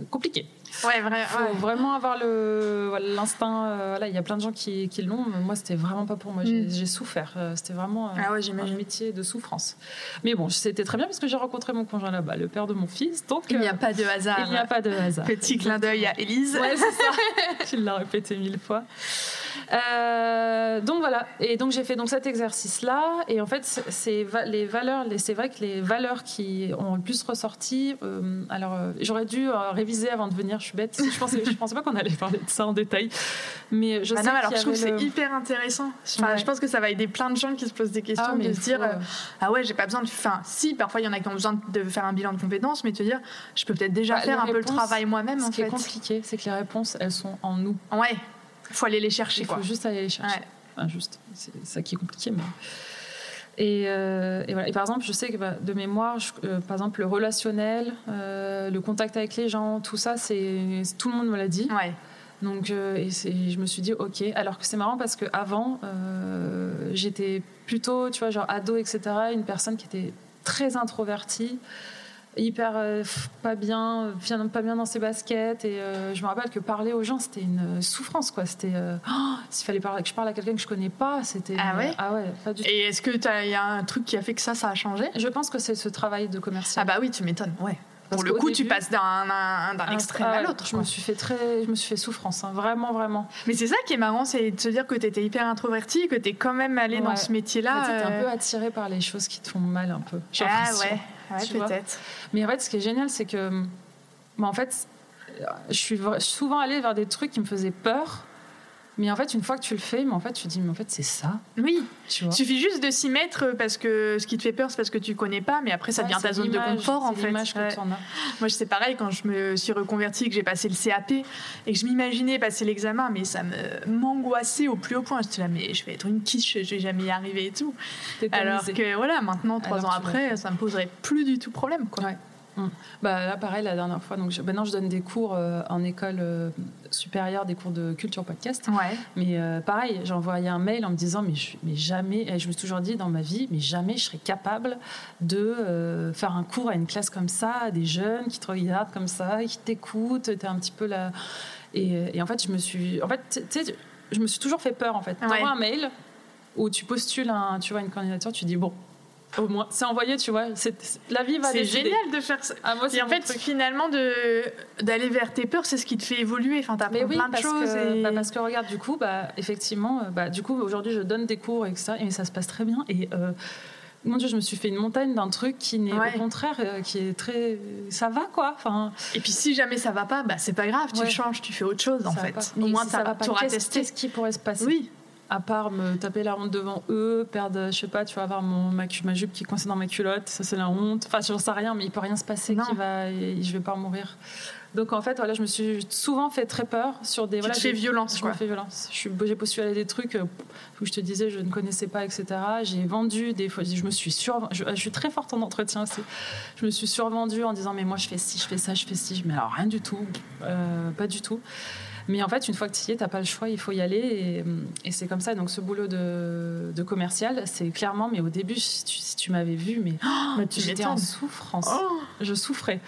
[SPEAKER 3] compliqué.
[SPEAKER 2] Ouais, vrai.
[SPEAKER 3] faut
[SPEAKER 2] ouais.
[SPEAKER 3] vraiment avoir le l'instinct. euh, voilà, il y a plein de gens qui, qui l'ont. mais Moi, c'était vraiment pas pour moi. J'ai
[SPEAKER 2] Mm.
[SPEAKER 3] souffert. Euh, C'était vraiment euh,
[SPEAKER 2] Ah ouais,
[SPEAKER 3] un métier de souffrance. Mais bon, c'était très bien parce que j'ai rencontré mon conjoint là-bas, le père de mon fils. Donc,
[SPEAKER 2] Il n'y a
[SPEAKER 3] euh,
[SPEAKER 2] pas de hasard.
[SPEAKER 3] il n'y a pas de hasard.
[SPEAKER 2] Petit clin d'œil à Élise.
[SPEAKER 3] Ouais, c'est ça. [LAUGHS] tu l'as répété mille fois. Euh, donc voilà. Et donc j'ai fait donc cet exercice-là. Et en fait, c'est- les valeurs. C'est vrai que les valeurs qui ont le plus ressorti. euh, alors euh, j'aurais dû réviser avant de venir. Je suis bête. Je pensais, je pensais pas qu'on allait parler de ça en détail. Mais je
[SPEAKER 2] Ah
[SPEAKER 3] sais
[SPEAKER 2] non, alors je trouve que c'est hyper intéressant. Enfin,
[SPEAKER 3] Ouais.
[SPEAKER 2] Je pense que ça va aider plein de gens qui se posent des questions,
[SPEAKER 3] Ah,
[SPEAKER 2] de se dire
[SPEAKER 3] euh,
[SPEAKER 2] Ah ouais, j'ai pas besoin de. Enfin, si, parfois il y en a qui ont besoin de faire un bilan de compétences, mais te dire Je peux peut-être déjà
[SPEAKER 3] Bah,
[SPEAKER 2] faire un peu le travail moi-même
[SPEAKER 3] Ce
[SPEAKER 2] en
[SPEAKER 3] qui est
[SPEAKER 2] fait.
[SPEAKER 3] compliqué, c'est que les réponses, elles sont en nous.
[SPEAKER 2] Ouais, faut aller les chercher
[SPEAKER 3] Il faut
[SPEAKER 2] quoi.
[SPEAKER 3] juste aller les chercher.
[SPEAKER 2] Ouais.
[SPEAKER 3] Enfin, juste, c'est ça qui est compliqué. Mais... Et, euh, et voilà. Et par exemple, je sais que bah, de mémoire, je- euh, par exemple, le relationnel, euh, le contact avec les gens, tout ça, c'est tout le monde me l'a dit.
[SPEAKER 2] Ouais.
[SPEAKER 3] Donc, et c'est- je me suis dit, ok. Alors que c'est marrant parce que avant, j'étais plutôt, tu vois, genre ado, etc., une personne qui était très introvertie, hyper euh, pas bien, bien, pas bien dans ses baskets. Et euh, je me rappelle que parler aux gens, c'était une souffrance, quoi. C'était, euh, oh, [GASPS] s'il fallait parler, que je parle à quelqu'un que je connais pas, c'était.
[SPEAKER 2] Ah ouais?
[SPEAKER 3] Ah ouais, pas du.
[SPEAKER 2] Et est-ce que il y a un truc qui a fait que ça, ça a changé?
[SPEAKER 3] Je pense que c'est ce travail de commercial.
[SPEAKER 2] Ah bah oui, tu m'étonnes. Ouais.
[SPEAKER 3] Parce
[SPEAKER 2] Pour le coup, tu passes d'un un- d'un
[SPEAKER 3] Ah,
[SPEAKER 2] extrême
[SPEAKER 3] ah
[SPEAKER 2] à
[SPEAKER 3] ouais,
[SPEAKER 2] l'autre.
[SPEAKER 3] Je me suis fait très, je me suis fait souffrance, hein, vraiment, vraiment.
[SPEAKER 2] Mais c'est ça qui est marrant, c'est de se dire que tu étais hyper introvertie, que tu es quand même allée dans ce métier-là.
[SPEAKER 3] Sais, t'es un
[SPEAKER 2] euh,
[SPEAKER 3] peu attiré par les choses qui te font mal un peu.
[SPEAKER 2] Ah ouais, ouais peut-être.
[SPEAKER 3] Mais en fait, ce qui est génial, c'est que, bah, en fait, je suis souvent allée vers des trucs qui me faisaient peur. Mais en fait, une fois que tu le fais, mais en fait, tu te dis, mais en fait, c'est ça,
[SPEAKER 2] Oui,
[SPEAKER 3] tu vois.
[SPEAKER 2] il suffit juste de s'y mettre parce que ce qui te fait peur, c'est parce que tu connais pas, mais après ça
[SPEAKER 3] Ouais,
[SPEAKER 2] devient ta zone de confort en fait. Ouais.
[SPEAKER 3] en.
[SPEAKER 2] Moi, c'est pareil quand je me suis reconvertie, que j'ai passé le CAP et que je m'imaginais passer l'examen, mais ça me m'angoissait au plus haut point. J'étais là, mais je vais être une quiche, je vais jamais y arriver et tout. Alors que voilà, maintenant, trois
[SPEAKER 3] Alors
[SPEAKER 2] ans
[SPEAKER 3] vas
[SPEAKER 2] après,
[SPEAKER 3] faire.
[SPEAKER 2] ça me poserait plus du tout problème. Quoi.
[SPEAKER 3] Ouais. Bah, là, pareil, la dernière fois, donc je- maintenant je donne des cours euh, en école euh, supérieure, des cours de culture podcast.
[SPEAKER 2] Ouais.
[SPEAKER 3] Mais euh, pareil, j'ai envoyé un mail en me disant, mais, je- mais jamais, et je me suis toujours dit dans ma vie, mais jamais je serais capable de faire un cours à une classe comme ça, à des jeunes qui te regardent comme ça, qui t'écoutent, t'es un petit peu là. Et, et en fait, je me suis. En fait, tu sais, je me suis toujours fait peur, en fait. T'envoies
[SPEAKER 2] Ouais.
[SPEAKER 3] un mail où tu postules un, tu vois, une candidature, tu dis, bon, au moins, c'est envoyé, tu vois, c'est, la vie va
[SPEAKER 2] C'est
[SPEAKER 3] décider.
[SPEAKER 2] génial de faire ça.
[SPEAKER 3] Ah, moi,
[SPEAKER 2] Et en fait,
[SPEAKER 3] truc.
[SPEAKER 2] finalement, de d'aller vers tes peurs, c'est ce qui te fait évoluer. Enfin, t'apprends
[SPEAKER 3] oui,
[SPEAKER 2] plein de choses.
[SPEAKER 3] que,
[SPEAKER 2] et-
[SPEAKER 3] bah, parce que regarde, du coup, bah, effectivement, euh, bah, du coup, aujourd'hui, je donne des cours et ça, et ça se passe très bien. Et euh, mon Dieu, je me suis fait une montagne d'un truc qui n'est
[SPEAKER 2] Ouais.
[SPEAKER 3] au contraire, euh, qui est très, ça va quoi. Enfin,
[SPEAKER 2] Et puis si jamais ça va pas, bah c'est pas grave, tu
[SPEAKER 3] Ouais.
[SPEAKER 2] changes, tu fais autre chose en
[SPEAKER 3] ça
[SPEAKER 2] fait. Au moins
[SPEAKER 3] si ça va pas. Qu'est-ce,
[SPEAKER 2] testé.
[SPEAKER 3] qu'est-ce qui pourrait se passer?
[SPEAKER 2] Oui,
[SPEAKER 3] À part me taper la honte devant eux, perdre, je sais pas, tu vas avoir mon, ma, jupe qui est coincée dans ma culotte, ça c'est la honte. Enfin, j'en sais rien, mais il peut rien se passer qui va, et je vais pas mourir. Donc en fait, voilà, je me suis souvent fait très peur sur des.
[SPEAKER 2] tu
[SPEAKER 3] voilà,
[SPEAKER 2] te fais violence
[SPEAKER 3] Je
[SPEAKER 2] quoi.
[SPEAKER 3] me fais violence. J'ai postulé à des trucs euh, où je te disais je ne connaissais pas, etc. J'ai vendu des fois. Je me suis sur. Je, je suis très forte en entretien aussi. Je me suis survendue en disant mais moi je fais ci, je fais ça, je fais ci. Mais alors rien du tout, Euh, pas du tout. Mais en fait, une fois que tu y es, t'as pas le choix, il faut y aller. Et, et c'est comme ça. Donc ce boulot de, de commercial, c'est clairement. Mais au début, si tu, si tu m'avais vu, mais
[SPEAKER 2] Bah, tu
[SPEAKER 3] j'étais en souffrance
[SPEAKER 2] Oh,
[SPEAKER 3] je souffrais.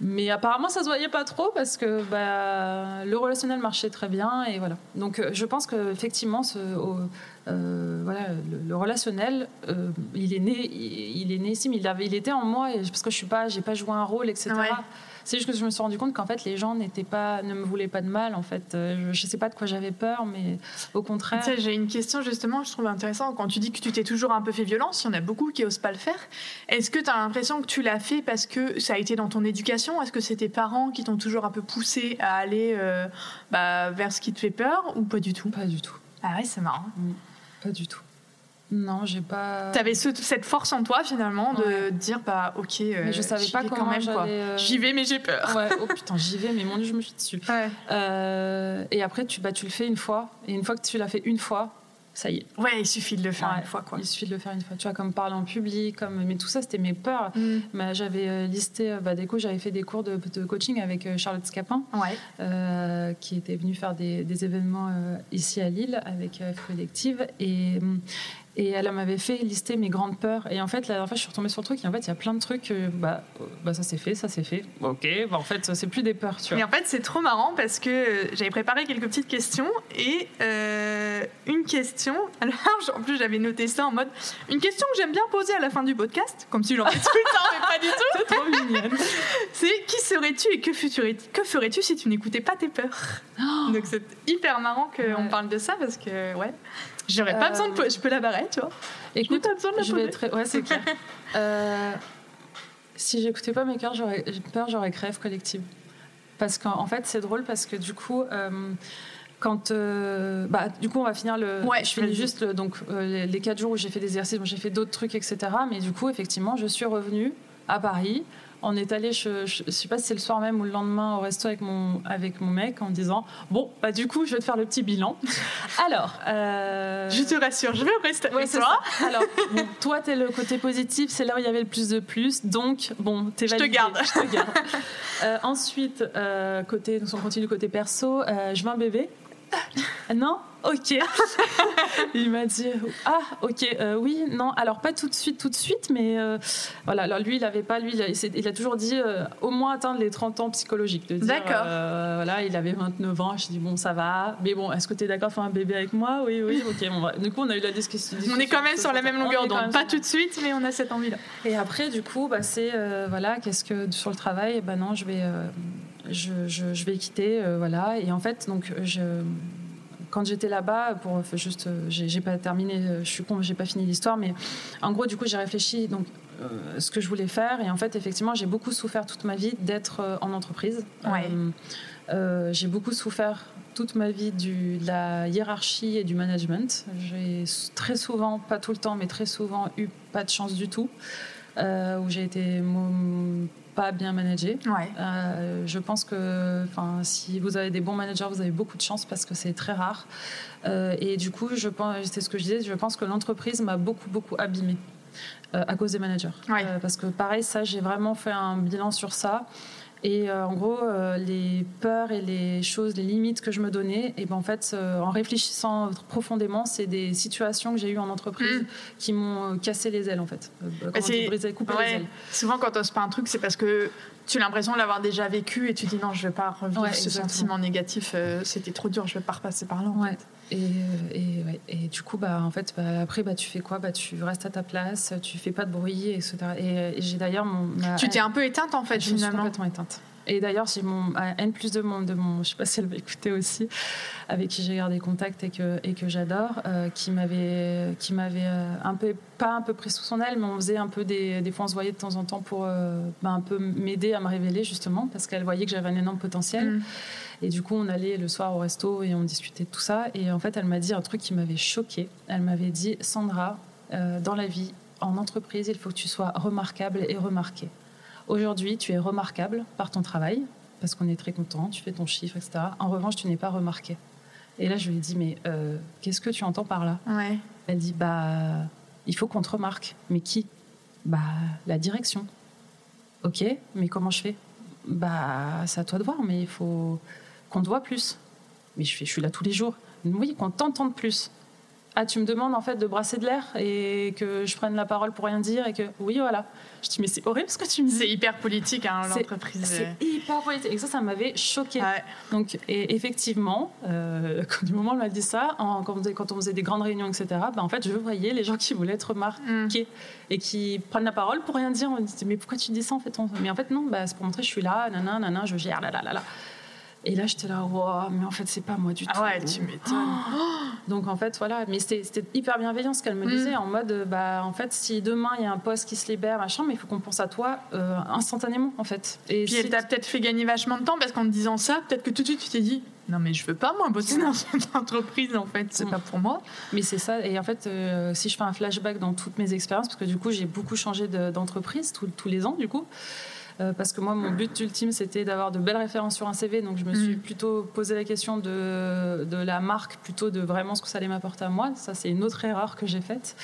[SPEAKER 3] Mais apparemment, ça se voyait pas trop parce que bah, le relationnel marchait très bien et voilà. Donc, euh, je pense que effectivement, ce, euh, voilà, le, le relationnel, euh, il est né, il, il est né ici, mais il avait, il était en moi et parce que je suis pas, j'ai pas joué un rôle, etc.
[SPEAKER 2] Ouais.
[SPEAKER 3] C'est juste que je me suis rendu compte qu'en fait, les gens n'étaient pas, ne me voulaient pas de mal. En fait, Euh, je, je sais pas de quoi j'avais peur, mais au contraire.
[SPEAKER 2] Tu sais, j'ai une question justement, je trouve intéressant. Quand tu dis que tu t'es toujours un peu fait violence, il y en a beaucoup qui osent pas le faire. Est-ce que tu as l'impression que tu l'as fait parce que ça a été dans ton éducation? Est-ce que c'est tes parents qui t'ont toujours un peu poussé à aller euh, bah, vers ce qui te fait peur ou pas du tout?
[SPEAKER 3] Pas du tout.
[SPEAKER 2] Ah ouais, c'est marrant.
[SPEAKER 3] Pas du tout. Non, j'ai pas.
[SPEAKER 2] Tu avais cette force en toi finalement de
[SPEAKER 3] Ouais.
[SPEAKER 2] dire bah ok, euh,
[SPEAKER 3] Mais je savais
[SPEAKER 2] j'y
[SPEAKER 3] pas
[SPEAKER 2] quand même quoi.
[SPEAKER 3] euh,
[SPEAKER 2] J'y vais mais j'ai peur.
[SPEAKER 3] Ouais, [LAUGHS] oh putain, j'y vais, mais mon dieu, je me suis dessus.
[SPEAKER 2] Ouais.
[SPEAKER 3] Euh, et après, tu, bah, tu le fais une fois. Et une fois que tu l'as fait une fois, ça y est.
[SPEAKER 2] Ouais, il suffit de le faire une fois quoi.
[SPEAKER 3] Il suffit de le faire une fois. Tu vois, comme parler en public, comme... mais tout ça, c'était mes peurs.
[SPEAKER 2] Mm.
[SPEAKER 3] Bah, j'avais euh, listé, euh, bah, des coups, j'avais fait des cours de, de coaching avec euh, Charlotte Scapin,
[SPEAKER 2] Ouais.
[SPEAKER 3] euh, qui était venue faire des, des événements euh, ici à Lille avec euh, Collective. Et, et elle m'avait fait lister mes grandes peurs. Et en fait, la dernière fois, je suis retombée sur le truc. Et en fait, il y a plein de trucs. bah, bah, ça c'est fait, ça c'est fait. Ok, bah, en fait, c'est plus des peurs, tu
[SPEAKER 2] Mais
[SPEAKER 3] vois.
[SPEAKER 2] en fait, c'est trop marrant parce que euh, j'avais préparé quelques petites questions et euh, une question. [LAUGHS] Alors, en plus, j'avais noté ça en mode une question que j'aime bien poser à la fin du podcast, comme si j'en fais tout le temps, mais pas du tout. [LAUGHS]
[SPEAKER 3] C'est trop mignonne. [LAUGHS]
[SPEAKER 2] C'est qui serais-tu et que, ferais- que ferais-tu si tu n'écoutais pas tes peurs? [GASPS] Donc, c'est hyper marrant qu'on
[SPEAKER 3] Ouais.
[SPEAKER 2] parle de ça parce que, ouais, j'aurais pas
[SPEAKER 3] Euh,
[SPEAKER 2] besoin de. po- Je peux la barrer, tu vois.
[SPEAKER 3] Écoute,
[SPEAKER 2] pas besoin de la
[SPEAKER 3] je vais être. Ouais, c'est clair. [LAUGHS] Euh, si j'écoutais pas mes cœurs, j'aurais peur, j'aurais crève collective. Parce qu'en en fait, c'est drôle parce que du coup. euh, quand euh, bah du coup on va finir le
[SPEAKER 2] Ouais,
[SPEAKER 3] je finis juste le- donc euh, les, les quatre jours où j'ai fait des exercices bon, j'ai fait d'autres trucs etc mais du coup effectivement je suis revenue à Paris on est allé je, je, je sais pas si c'est le soir même ou le lendemain au resto avec mon avec mon mec en disant bon bah du coup je vais te faire le petit bilan [LAUGHS] alors euh,
[SPEAKER 2] Je te rassure, je vais rester
[SPEAKER 3] Ouais,
[SPEAKER 2] avec
[SPEAKER 3] c'est
[SPEAKER 2] toi.
[SPEAKER 3] ça. Alors, bon, toi, t'es le côté positif, c'est là où il y avait le plus de plus, donc bon, t'es
[SPEAKER 2] Je te
[SPEAKER 3] validé.
[SPEAKER 2] garde.
[SPEAKER 3] Je te garde. Euh, ensuite, euh, côté, donc on continue côté perso, je veux un bébé. Non? Ok. [LAUGHS] il m'a dit Ah, ok, euh, oui, non, alors pas tout de suite, tout de suite, mais euh, voilà, alors lui, il avait pas, lui, il a, il toujours dit euh, au moins atteindre les 30 ans psychologiques. de dire,
[SPEAKER 2] D'accord.
[SPEAKER 3] voilà, il avait 29 ans, je dis bon, ça va, mais bon, est-ce que tu es d'accord de faire un bébé avec moi? Oui, oui, ok, bon, ouais. Du coup, on a eu la discussion.
[SPEAKER 2] On est quand même sur la même longueur d'onde. Pas tout de suite, mais on a cette envie-là.
[SPEAKER 3] et après, du coup, bah, c'est voilà, qu'est-ce que sur le travail, bah non, je vais, je, je, je vais quitter, euh, voilà. Et en fait, donc, je, quand j'étais là-bas, pour juste, euh, j'ai pas terminé, euh, je suis con, j'ai pas fini l'histoire, mais en gros, du coup, j'ai réfléchi donc euh, ce que je voulais faire. Et en fait, effectivement, j'ai beaucoup souffert toute ma vie d'être en entreprise.
[SPEAKER 2] Ouais.
[SPEAKER 3] Euh, j'ai beaucoup souffert toute ma vie du, de la hiérarchie et du management. J'ai très souvent, pas tout le temps, mais très souvent eu pas de chance du tout, euh, où j'ai été pas bien managée.
[SPEAKER 2] Ouais.
[SPEAKER 3] Euh, je pense que si vous avez des bons managers, vous avez beaucoup de chance parce que c'est très rare. Euh, et du coup, je pense, c'est ce que je disais, je pense que l'entreprise m'a beaucoup, beaucoup abîmée. euh, à cause des managers.
[SPEAKER 2] Ouais.
[SPEAKER 3] Parce que pareil, ça, j'ai vraiment fait un bilan sur ça. Et euh, en gros, euh, les peurs et les choses, les limites que je me donnais, et ben en fait, euh, en réfléchissant profondément, c'est des situations que j'ai eues en entreprise
[SPEAKER 2] Mm.
[SPEAKER 3] qui m'ont cassé les ailes en fait. On dit, brisé, coupé les ailes.
[SPEAKER 2] Souvent, quand t'oses pas un truc, c'est parce que tu as l'impression de l'avoir déjà vécu et tu dis non, je vais pas revivre
[SPEAKER 3] Ouais,
[SPEAKER 2] ce
[SPEAKER 3] exactement.
[SPEAKER 2] sentiment négatif. C'était trop dur, je vais pas repasser par là. en
[SPEAKER 3] Ouais.
[SPEAKER 2] fait.
[SPEAKER 3] Et, euh, et, ouais. et du coup, bah, en fait, bah, après, bah, tu fais quoi? Bah, Tu restes à ta place, tu fais pas de bruit, etc. Et, et j'ai d'ailleurs mon. ma-
[SPEAKER 2] Tu t'es un peu éteinte en fait
[SPEAKER 3] je me suis
[SPEAKER 2] finalement.
[SPEAKER 3] complètement éteinte. Et d'ailleurs, j'ai mon N plus de mon, de mon, je sais pas si elle va écouter aussi, avec qui j'ai gardé contact et que, et que j'adore, euh, qui m'avait, qui m'avait euh, un peu, pas un peu pris sous son aile, mais on faisait un peu des, des fois on se voyait de temps en temps pour euh, bah, un peu m'aider à me révéler justement, parce qu'elle voyait que j'avais un énorme potentiel.
[SPEAKER 2] Mm.
[SPEAKER 3] Et du coup, on allait le soir au resto et on discutait de tout ça. Et en fait, elle m'a dit un truc qui m'avait choquée. Elle m'avait dit Sandra, euh, dans la vie, en entreprise, il faut que tu sois remarquable et remarquée. Aujourd'hui, tu es remarquable par ton travail, parce qu'on est très content, tu fais ton chiffre, etc. En revanche, tu n'es pas remarqué. Et là, je lui ai dit Mais euh, qu'est-ce que tu entends par là?
[SPEAKER 2] Ouais.
[SPEAKER 3] Elle dit Bah, il faut qu'on te remarque. Mais qui? Bah, la direction. Ok, mais comment je fais? Bah, c'est à toi de voir, mais il faut qu'on te voit plus. Mais je fais, je suis là tous les jours. Oui, qu'on t'entende plus. Ah, tu me demandes en fait de brasser de l'air et que je prenne la parole pour rien dire et que oui, voilà. Je dis mais c'est horrible ce que tu me dis.
[SPEAKER 2] C'est hyper politique hein, l'entreprise.
[SPEAKER 3] C'est hyper politique. Et ça, ça m'avait choqué.
[SPEAKER 2] Ouais.
[SPEAKER 3] Donc, et effectivement, euh, [LAUGHS] du moment où elle m'a dit ça, en- quand, on faisait, quand on faisait des grandes réunions, etc., bah, en fait, je voyais les gens qui voulaient être remarqués
[SPEAKER 2] Mm.
[SPEAKER 3] et qui prennent la parole pour rien dire. On me disait, mais pourquoi tu dis ça en fait On- Mais en fait, non, bah, c'est pour montrer que je suis là, nanana, nanana, je gère, là, là, là, là. Et là, j'étais là, wow, mais en fait, c'est pas moi du tout.
[SPEAKER 2] Ah ouais, tu m'étonnes. [GASPS]
[SPEAKER 3] Donc en fait, voilà, mais c'était hyper bienveillant ce qu'elle me
[SPEAKER 2] Mm.
[SPEAKER 3] disait, en mode, euh, bah, en fait, si demain il y a un poste qui se libère, machin, mais il faut qu'on pense à toi euh, instantanément, en fait. Et
[SPEAKER 2] Puis
[SPEAKER 3] si-
[SPEAKER 2] elle t'a peut-être fait gagner vachement de temps parce qu'en te disant ça, peut-être que tout de suite tu t'es dit non mais je veux pas moi bosser dans [LAUGHS] cette entreprise en fait, c'est
[SPEAKER 3] Mm.
[SPEAKER 2] pas pour moi.
[SPEAKER 3] Mais c'est ça. Et en fait, euh, si je fais un flashback dans toutes mes expériences, parce que du coup, j'ai beaucoup changé de- d'entreprise tous les ans, du coup. Euh, parce que moi, mon but ultime, c'était d'avoir de belles références sur un CV. Donc, je me suis
[SPEAKER 2] Mm.
[SPEAKER 3] plutôt posé la question de, de la marque, plutôt de vraiment ce que ça allait m'apporter à moi. Ça, c'est une autre erreur que j'ai faite.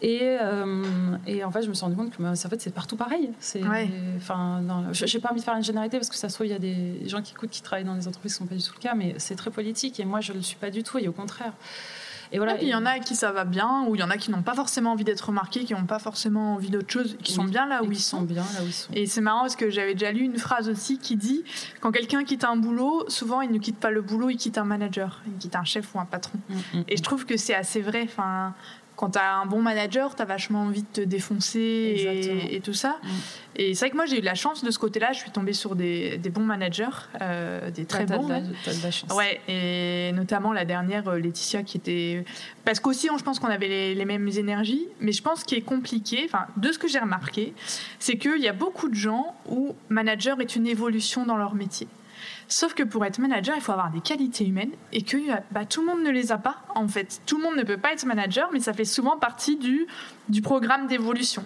[SPEAKER 3] Et, euh, et en fait, je me suis rendu compte que bah, en fait, c'est partout pareil. C'est,
[SPEAKER 2] Ouais.
[SPEAKER 3] enfin, n'ai pas envie de faire une généralité parce que ça se trouve, il y a des gens qui écoutent qui travaillent dans des entreprises qui ne sont pas du tout le cas, mais c'est très politique et moi, je ne le suis pas du tout et au contraire. Et voilà.
[SPEAKER 2] Et puis il y en a qui ça va bien, ou il y en a qui n'ont pas forcément envie d'être remarqués, qui n'ont pas forcément envie d'autre chose, qui sont bien là où ils sont.
[SPEAKER 3] bien là où ils sont.
[SPEAKER 2] Et c'est marrant parce que j'avais déjà lu une phrase aussi qui dit quand quelqu'un quitte un boulot, souvent il ne quitte pas le boulot, il quitte un manager, il quitte un chef ou un patron.
[SPEAKER 3] Mm, mm,
[SPEAKER 2] Et je trouve que c'est assez vrai. Enfin, quand tu as un bon manager, tu as vachement envie de te défoncer et, et tout ça.
[SPEAKER 3] Mm.
[SPEAKER 2] Et c'est vrai que moi, j'ai eu de la chance de ce côté-là. Je suis tombée sur des, des bons managers, euh, des très
[SPEAKER 3] T'as- t'as
[SPEAKER 2] bons.
[SPEAKER 3] de la-
[SPEAKER 2] même.
[SPEAKER 3] t'as de la chance.
[SPEAKER 2] Ouais, et notamment la dernière, euh, Laetitia, qui était. Parce qu'aussi, je pense qu'on avait les, les mêmes énergies, mais je pense qu'il est compliqué, enfin, de ce que j'ai remarqué, c'est qu'il y a beaucoup de gens où manager est une évolution dans leur métier. Sauf que pour être manager, il faut avoir des qualités humaines et que bah, tout le monde ne les a pas, en fait. Tout le monde ne peut pas être manager, mais ça fait souvent partie du, du programme d'évolution.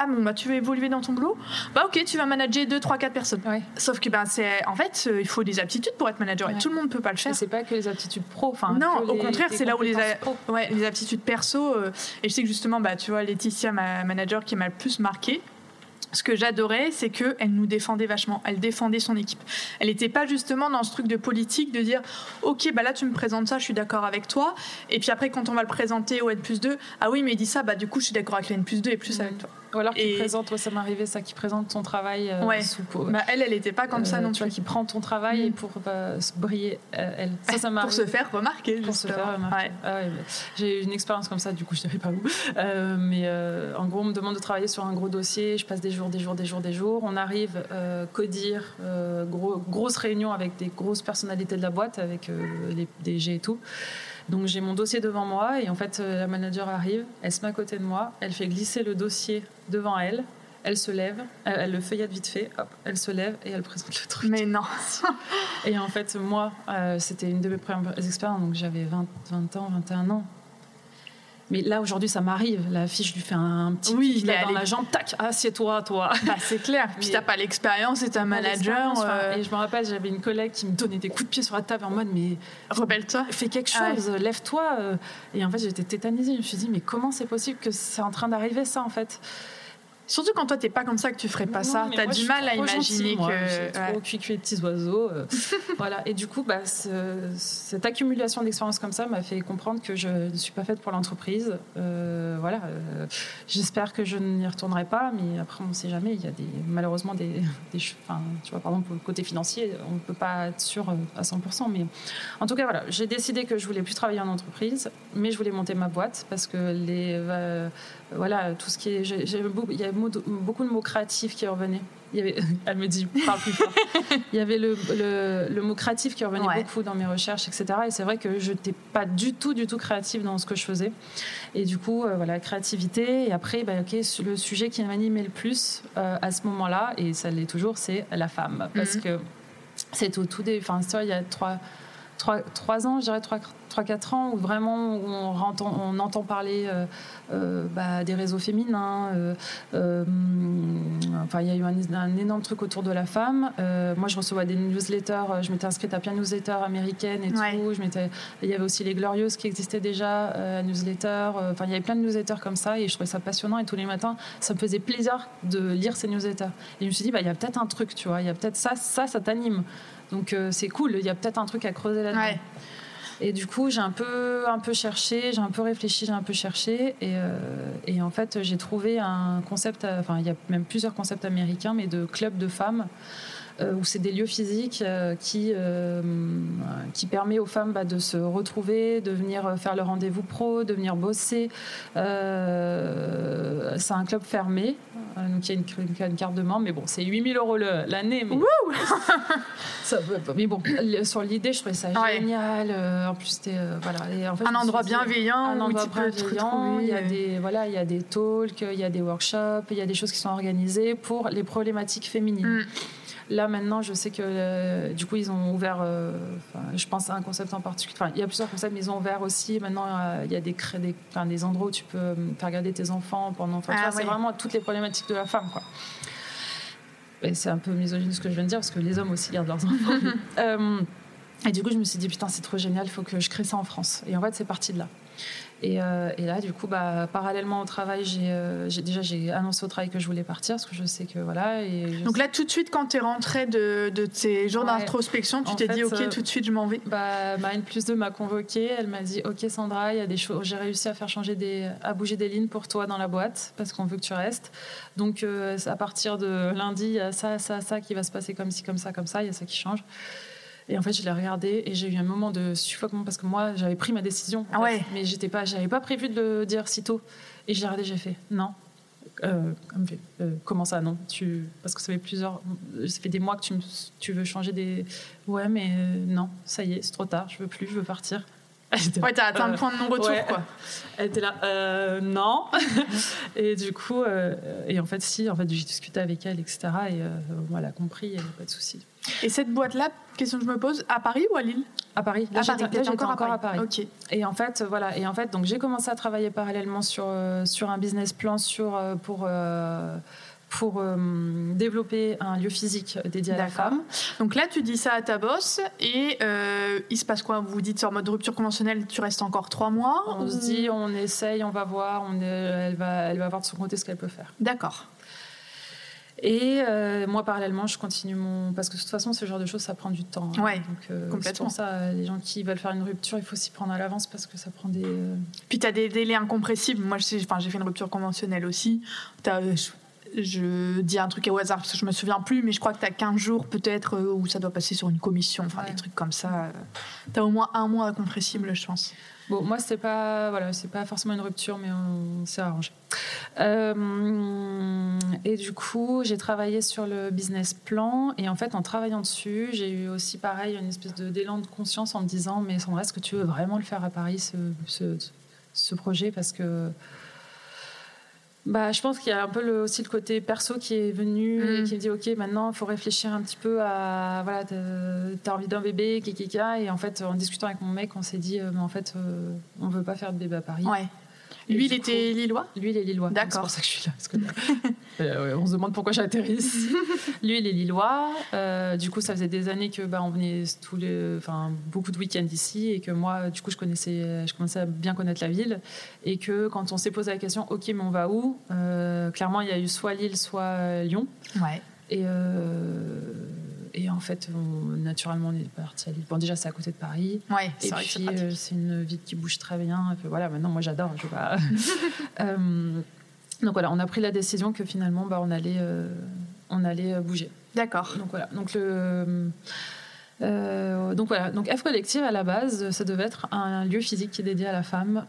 [SPEAKER 2] Ah bon, bah, tu veux évoluer dans ton boulot? Bah ok, tu vas manager 2, 3, 4 personnes.
[SPEAKER 3] Ouais.
[SPEAKER 2] Sauf que bah, c'est, en fait, euh, il faut des aptitudes pour être manager et tout le monde ne peut pas le faire.
[SPEAKER 3] c'est pas que les aptitudes pro. Enfin,
[SPEAKER 2] Non, au
[SPEAKER 3] les-
[SPEAKER 2] contraire, c'est là où les,
[SPEAKER 3] compétences
[SPEAKER 2] a-
[SPEAKER 3] pro.
[SPEAKER 2] ouais, les aptitudes perso. euh, et je sais que justement, bah, tu vois, Laetitia, ma manager, qui m'a le plus marqué. Ce que j'adorais, c'est qu'elle nous défendait vachement. Elle défendait son équipe. Elle n'était pas justement dans ce truc de politique de dire Ok, bah là tu me présentes ça, je suis d'accord avec toi. Et puis après, quand on va le présenter au N plus 2, ah oui, mais il dit ça, bah du coup je suis d'accord avec le N plus 2 et plus
[SPEAKER 3] Mhm.
[SPEAKER 2] avec toi.
[SPEAKER 3] Ou alors qui
[SPEAKER 2] Et-
[SPEAKER 3] présente, ouais, ça m'est arrivé, ça, qui présente ton travail euh,
[SPEAKER 2] Ouais.
[SPEAKER 3] sous.
[SPEAKER 2] Bah, elle, elle n'était pas comme ça
[SPEAKER 3] Euh,
[SPEAKER 2] non
[SPEAKER 3] tu vois, qui prend ton travail
[SPEAKER 2] Mm.
[SPEAKER 3] et pour euh, se briller, euh, elle. Ça, ça
[SPEAKER 2] Pour se faire remarquer,
[SPEAKER 3] pour se faire remarquer.
[SPEAKER 2] Ouais.
[SPEAKER 3] Ah J'ai eu une expérience comme ça, du coup, je ne savais pas où. Euh, mais euh, en gros, on me demande de travailler sur un gros dossier. Je passe des jours, des jours, des jours, des jours. On arrive, euh, codir, euh, gros, grosse réunion avec des grosses personnalités de la boîte, avec euh, les DG et tout. Donc j'ai mon dossier devant moi et en fait euh, la manager arrive, elle se met à côté de moi, elle fait glisser le dossier devant elle, elle se lève, elle, elle le feuillette vite fait, hop, elle se lève et elle présente le truc.
[SPEAKER 2] Mais non. [LAUGHS]
[SPEAKER 3] Et en fait, moi, euh, c'était une de mes premières expériences, donc j'avais 20, 20 ans, 21 ans. Mais là, aujourd'hui, ça m'arrive. La fille, je lui fais un petit
[SPEAKER 2] Oui,
[SPEAKER 3] kick, là, dans la jambe, tac, assieds-toi, toi. [LAUGHS]
[SPEAKER 2] Bah, c'est clair. Puis t'as pas l'expérience et t'es un manager. Euh,
[SPEAKER 3] Et je me rappelle, j'avais une collègue qui me donnait des coups de pied sur la table en mode, mais
[SPEAKER 2] Rebelle-toi.
[SPEAKER 3] fais quelque
[SPEAKER 2] Ah
[SPEAKER 3] chose, lève-toi. euh. Et en fait, j'étais tétanisée. Je me suis dit, mais comment c'est possible que c'est en train d'arriver ça, en fait?
[SPEAKER 2] Surtout quand toi t'es pas comme ça que tu ferais pas
[SPEAKER 3] Non,
[SPEAKER 2] ça. T'as
[SPEAKER 3] je
[SPEAKER 2] du mal à imaginer que. ouais.
[SPEAKER 3] trop cuit les petits oiseaux. euh, [LAUGHS] voilà. Et du coup, bah, ce- cette accumulation d'expériences comme ça m'a fait comprendre que je ne suis pas faite pour l'entreprise. Euh, voilà. euh, J'espère que je n'y retournerai pas, mais après, on ne sait jamais. Il y a des, malheureusement des, [LAUGHS] des ch- enfin, tu vois, par exemple, pour le côté financier, on ne peut pas être sûr à 100%. Mais en tout cas, voilà, j'ai décidé que je voulais plus travailler en entreprise, mais je voulais monter ma boîte parce que les, voilà, tout ce qui est, beaucoup- il y avait beaucoup de mots créatifs qui revenaient. Il y avait, [LAUGHS] elle me dit, parle plus fort. [LAUGHS] Il y avait le, le, le mot créatif qui revenait
[SPEAKER 2] Ouais.
[SPEAKER 3] beaucoup dans mes recherches, etc. Et c'est vrai que je n'étais pas du tout, du tout créative dans ce que je faisais. Et du coup, euh, voilà, créativité. Et après, bah, ok, le sujet qui m'animait le plus euh, à ce moment-là, et ça l'est toujours, c'est la femme. Parce
[SPEAKER 2] Mhm.
[SPEAKER 3] que c'est au tout des. Enfin, il y a trois, trois, trois ans, je dirais trois, trois, quatre ans, où vraiment on, rentend- on entend parler euh, euh, bah, des réseaux féminins. euh, enfin, il y a eu un, un énorme truc autour de la femme. Moi, je recevais des newsletters. Je m'étais inscrite à plein de newsletters américaines et
[SPEAKER 2] Ouais.
[SPEAKER 3] tout. Je m'étais, il y avait aussi les Glorieuses qui existaient déjà, newsletters. euh, Enfin, il y avait plein de newsletters comme ça et je trouvais ça passionnant. Et tous les matins, ça me faisait plaisir de lire ces newsletters. Et je me suis dit, bah, il y a peut-être un truc, tu vois. Il y a peut-être ça, ça, ça t'anime. Donc, euh, c'est cool. Il y a peut-être un truc à creuser là-dedans.
[SPEAKER 2] Ouais.
[SPEAKER 3] Et du coup, j'ai un peu, un peu cherché, j'ai un peu réfléchi, j'ai un peu cherché. Et, euh, et en fait, j'ai trouvé un concept, enfin, il y a même plusieurs concepts américains, mais de clubs de femmes, où c'est des lieux physiques euh, qui, euh, qui permet aux femmes bah, de se retrouver, de venir faire le rendez-vous pro, de venir bosser. Euh, c'est un club fermé, euh, donc il y a une, carte de membre, mais bon, c'est 8000 euros l'année. Mais [LAUGHS] ça, mais bon, sur l'idée, je trouvais ça
[SPEAKER 2] Ouais.
[SPEAKER 3] génial. euh, en plus, c'était euh, voilà. Et en fait, je
[SPEAKER 2] Un endroit
[SPEAKER 3] dit,
[SPEAKER 2] bienveillant
[SPEAKER 3] un
[SPEAKER 2] où
[SPEAKER 3] endroit
[SPEAKER 2] te
[SPEAKER 3] bienveillant. Il y a des voilà, il y a des talks, il y a des workshops, il y a des choses qui sont organisées pour les problématiques féminines.
[SPEAKER 2] Mm.
[SPEAKER 3] Là maintenant, je sais que euh, du coup ils ont ouvert, euh, je pense à un concept en particulier. Enfin, il y a plusieurs concepts, mais ils ont ouvert aussi. Maintenant, euh, il y a des, des, des endroits où tu peux faire garder tes enfants pendant. Enfin,
[SPEAKER 2] Ah
[SPEAKER 3] vois, c'est
[SPEAKER 2] oui.
[SPEAKER 3] vraiment toutes les problématiques de la femme, quoi. C'est un peu misogyne ce que je viens de dire parce que les hommes aussi gardent leurs enfants. [LAUGHS] Et du coup, je me suis dit putain, c'est trop génial, il faut que je crée ça en France. Et en fait, c'est parti de là. Et, euh, et là, du coup, bah, parallèlement au travail, j'ai euh, j'ai- déjà j'ai annoncé au travail que je voulais partir parce que je sais que voilà. Et je
[SPEAKER 2] Donc là, tout de suite, quand tu es rentré de, de tes jours
[SPEAKER 3] Ouais.
[SPEAKER 2] d'introspection, tu t'es dit, OK,
[SPEAKER 3] euh,
[SPEAKER 2] tout de suite, je m'en vais.
[SPEAKER 3] Bah, Marine plus 2 m'a convoquée. Elle m'a dit Ok, Sandra, il y a des choses. J'ai réussi à faire changer des. à bouger des lignes pour toi dans la boîte parce qu'on veut que tu restes. Donc, à partir de lundi, il y a ça, ça, ça qui va se passer comme ci, comme ça, comme ça. Il y a ça qui change. Et en fait, je l'ai regardé et j'ai eu un moment de suffoquement parce que moi, j'avais pris ma décision.
[SPEAKER 2] Ah
[SPEAKER 3] fait, mais j'étais pas, j'avais pas prévu de le dire si tôt. Et j'ai regardé, j'ai fait Non. Euh, euh, comment ça non? Tu parce que ça fait plusieurs ça fait des mois que tu, me- tu veux changer des ouais mais euh, non ça y est c'est trop tard je veux plus je veux partir [LAUGHS]
[SPEAKER 2] Ouais, t'as atteint
[SPEAKER 3] euh,
[SPEAKER 2] le point de non-retour,
[SPEAKER 3] ouais.
[SPEAKER 2] quoi.
[SPEAKER 3] elle était là euh, non [LAUGHS] et du coup euh, et en fait si en fait j'ai discuté avec elle etc et elle a compris il n'y a pas de souci
[SPEAKER 2] Et cette boîte-là, question que je me pose, à Paris ou à Lille?
[SPEAKER 3] À Paris là j'étais j'étais encore, à Paris,
[SPEAKER 2] Ok.
[SPEAKER 3] Et en fait, voilà. Et en fait, donc j'ai commencé à travailler parallèlement sur euh, sur un business plan sur euh, pour euh, pour euh, développer un lieu physique dédié à la femme.
[SPEAKER 2] Donc là, tu dis ça à ta boss et euh, il se passe quoi? Vous dites en mode rupture conventionnelle, tu restes encore trois mois
[SPEAKER 3] On
[SPEAKER 2] ou-
[SPEAKER 3] se dit, on essaye, on va voir, on est- elle va elle va voir de son côté ce qu'elle peut faire.
[SPEAKER 2] D'accord.
[SPEAKER 3] Et euh, moi, parallèlement, je continue mon parce que de toute façon, ce genre de choses, ça prend du temps. hein.
[SPEAKER 2] Ouais,
[SPEAKER 3] Donc, euh, C'est
[SPEAKER 2] complètement.
[SPEAKER 3] pour ça, les gens qui veulent faire une rupture, il faut s'y prendre à l'avance parce que ça prend des. euh,
[SPEAKER 2] Puis tu as des délais incompressibles. Moi, enfin, j'ai fait une rupture conventionnelle aussi. Je, dis un truc au hasard parce que je me souviens plus, mais je crois que tu as 15 jours peut-être euh, où ça doit passer sur une commission, enfin
[SPEAKER 3] Ouais.
[SPEAKER 2] des trucs comme ça. Tu as au moins un mois incompressible, je pense.
[SPEAKER 3] Bon, moi, c'est pas, voilà, c'est pas forcément une rupture, mais on s'est arrangé. Euh, et du coup, j'ai travaillé sur le business plan. Et en fait, en travaillant dessus, j'ai eu aussi, pareil, une espèce de d'élan de conscience en me disant Mais Sandra, est-ce que tu veux vraiment le faire à Paris, ce, ce, ce projet? Parce que. Bah, je pense qu'il y a un peu le, aussi le côté perso qui est venu et
[SPEAKER 2] Mm.
[SPEAKER 3] qui me dit ok maintenant il faut réfléchir un petit peu à voilà t'as envie d'un bébé kikika et en fait en discutant avec mon mec on s'est dit euh, mais en fait euh, on veut pas faire de bébé à Paris
[SPEAKER 2] Ouais. Lui, il était lillois
[SPEAKER 3] Lui, il est lillois.
[SPEAKER 2] D'accord.
[SPEAKER 3] C'est pour ça que je suis là. parce que, euh, ouais, on se demande pourquoi j'atterris ici. Lui, [LAUGHS] il est lillois. Euh, du coup, ça faisait des années que bah, on venait tous les, enfin, beaucoup de week-ends ici et que moi, du coup, je connaissais, je commençais à bien connaître la ville et que quand on s'est posé la question, ok, mais on va où Euh, Clairement, il y a eu soit Lille, soit Lyon.
[SPEAKER 2] Ouais.
[SPEAKER 3] Et, et en fait, on- naturellement, on est parti à Lille. Bon, déjà, c'est à côté de Paris.
[SPEAKER 2] Ouais,
[SPEAKER 3] Et
[SPEAKER 2] c'est vrai
[SPEAKER 3] puis, euh, c'est une ville qui bouge très bien. Et puis, voilà, maintenant, moi, j'adore. Je vais pas- [LAUGHS] Euh, donc voilà, on a pris la décision que finalement, bah, on allait, euh, on allait bouger.
[SPEAKER 2] D'accord.
[SPEAKER 3] Donc voilà. Donc le euh, donc voilà, donc F Collective à la base, ça devait être un lieu physique qui est dédié à la femme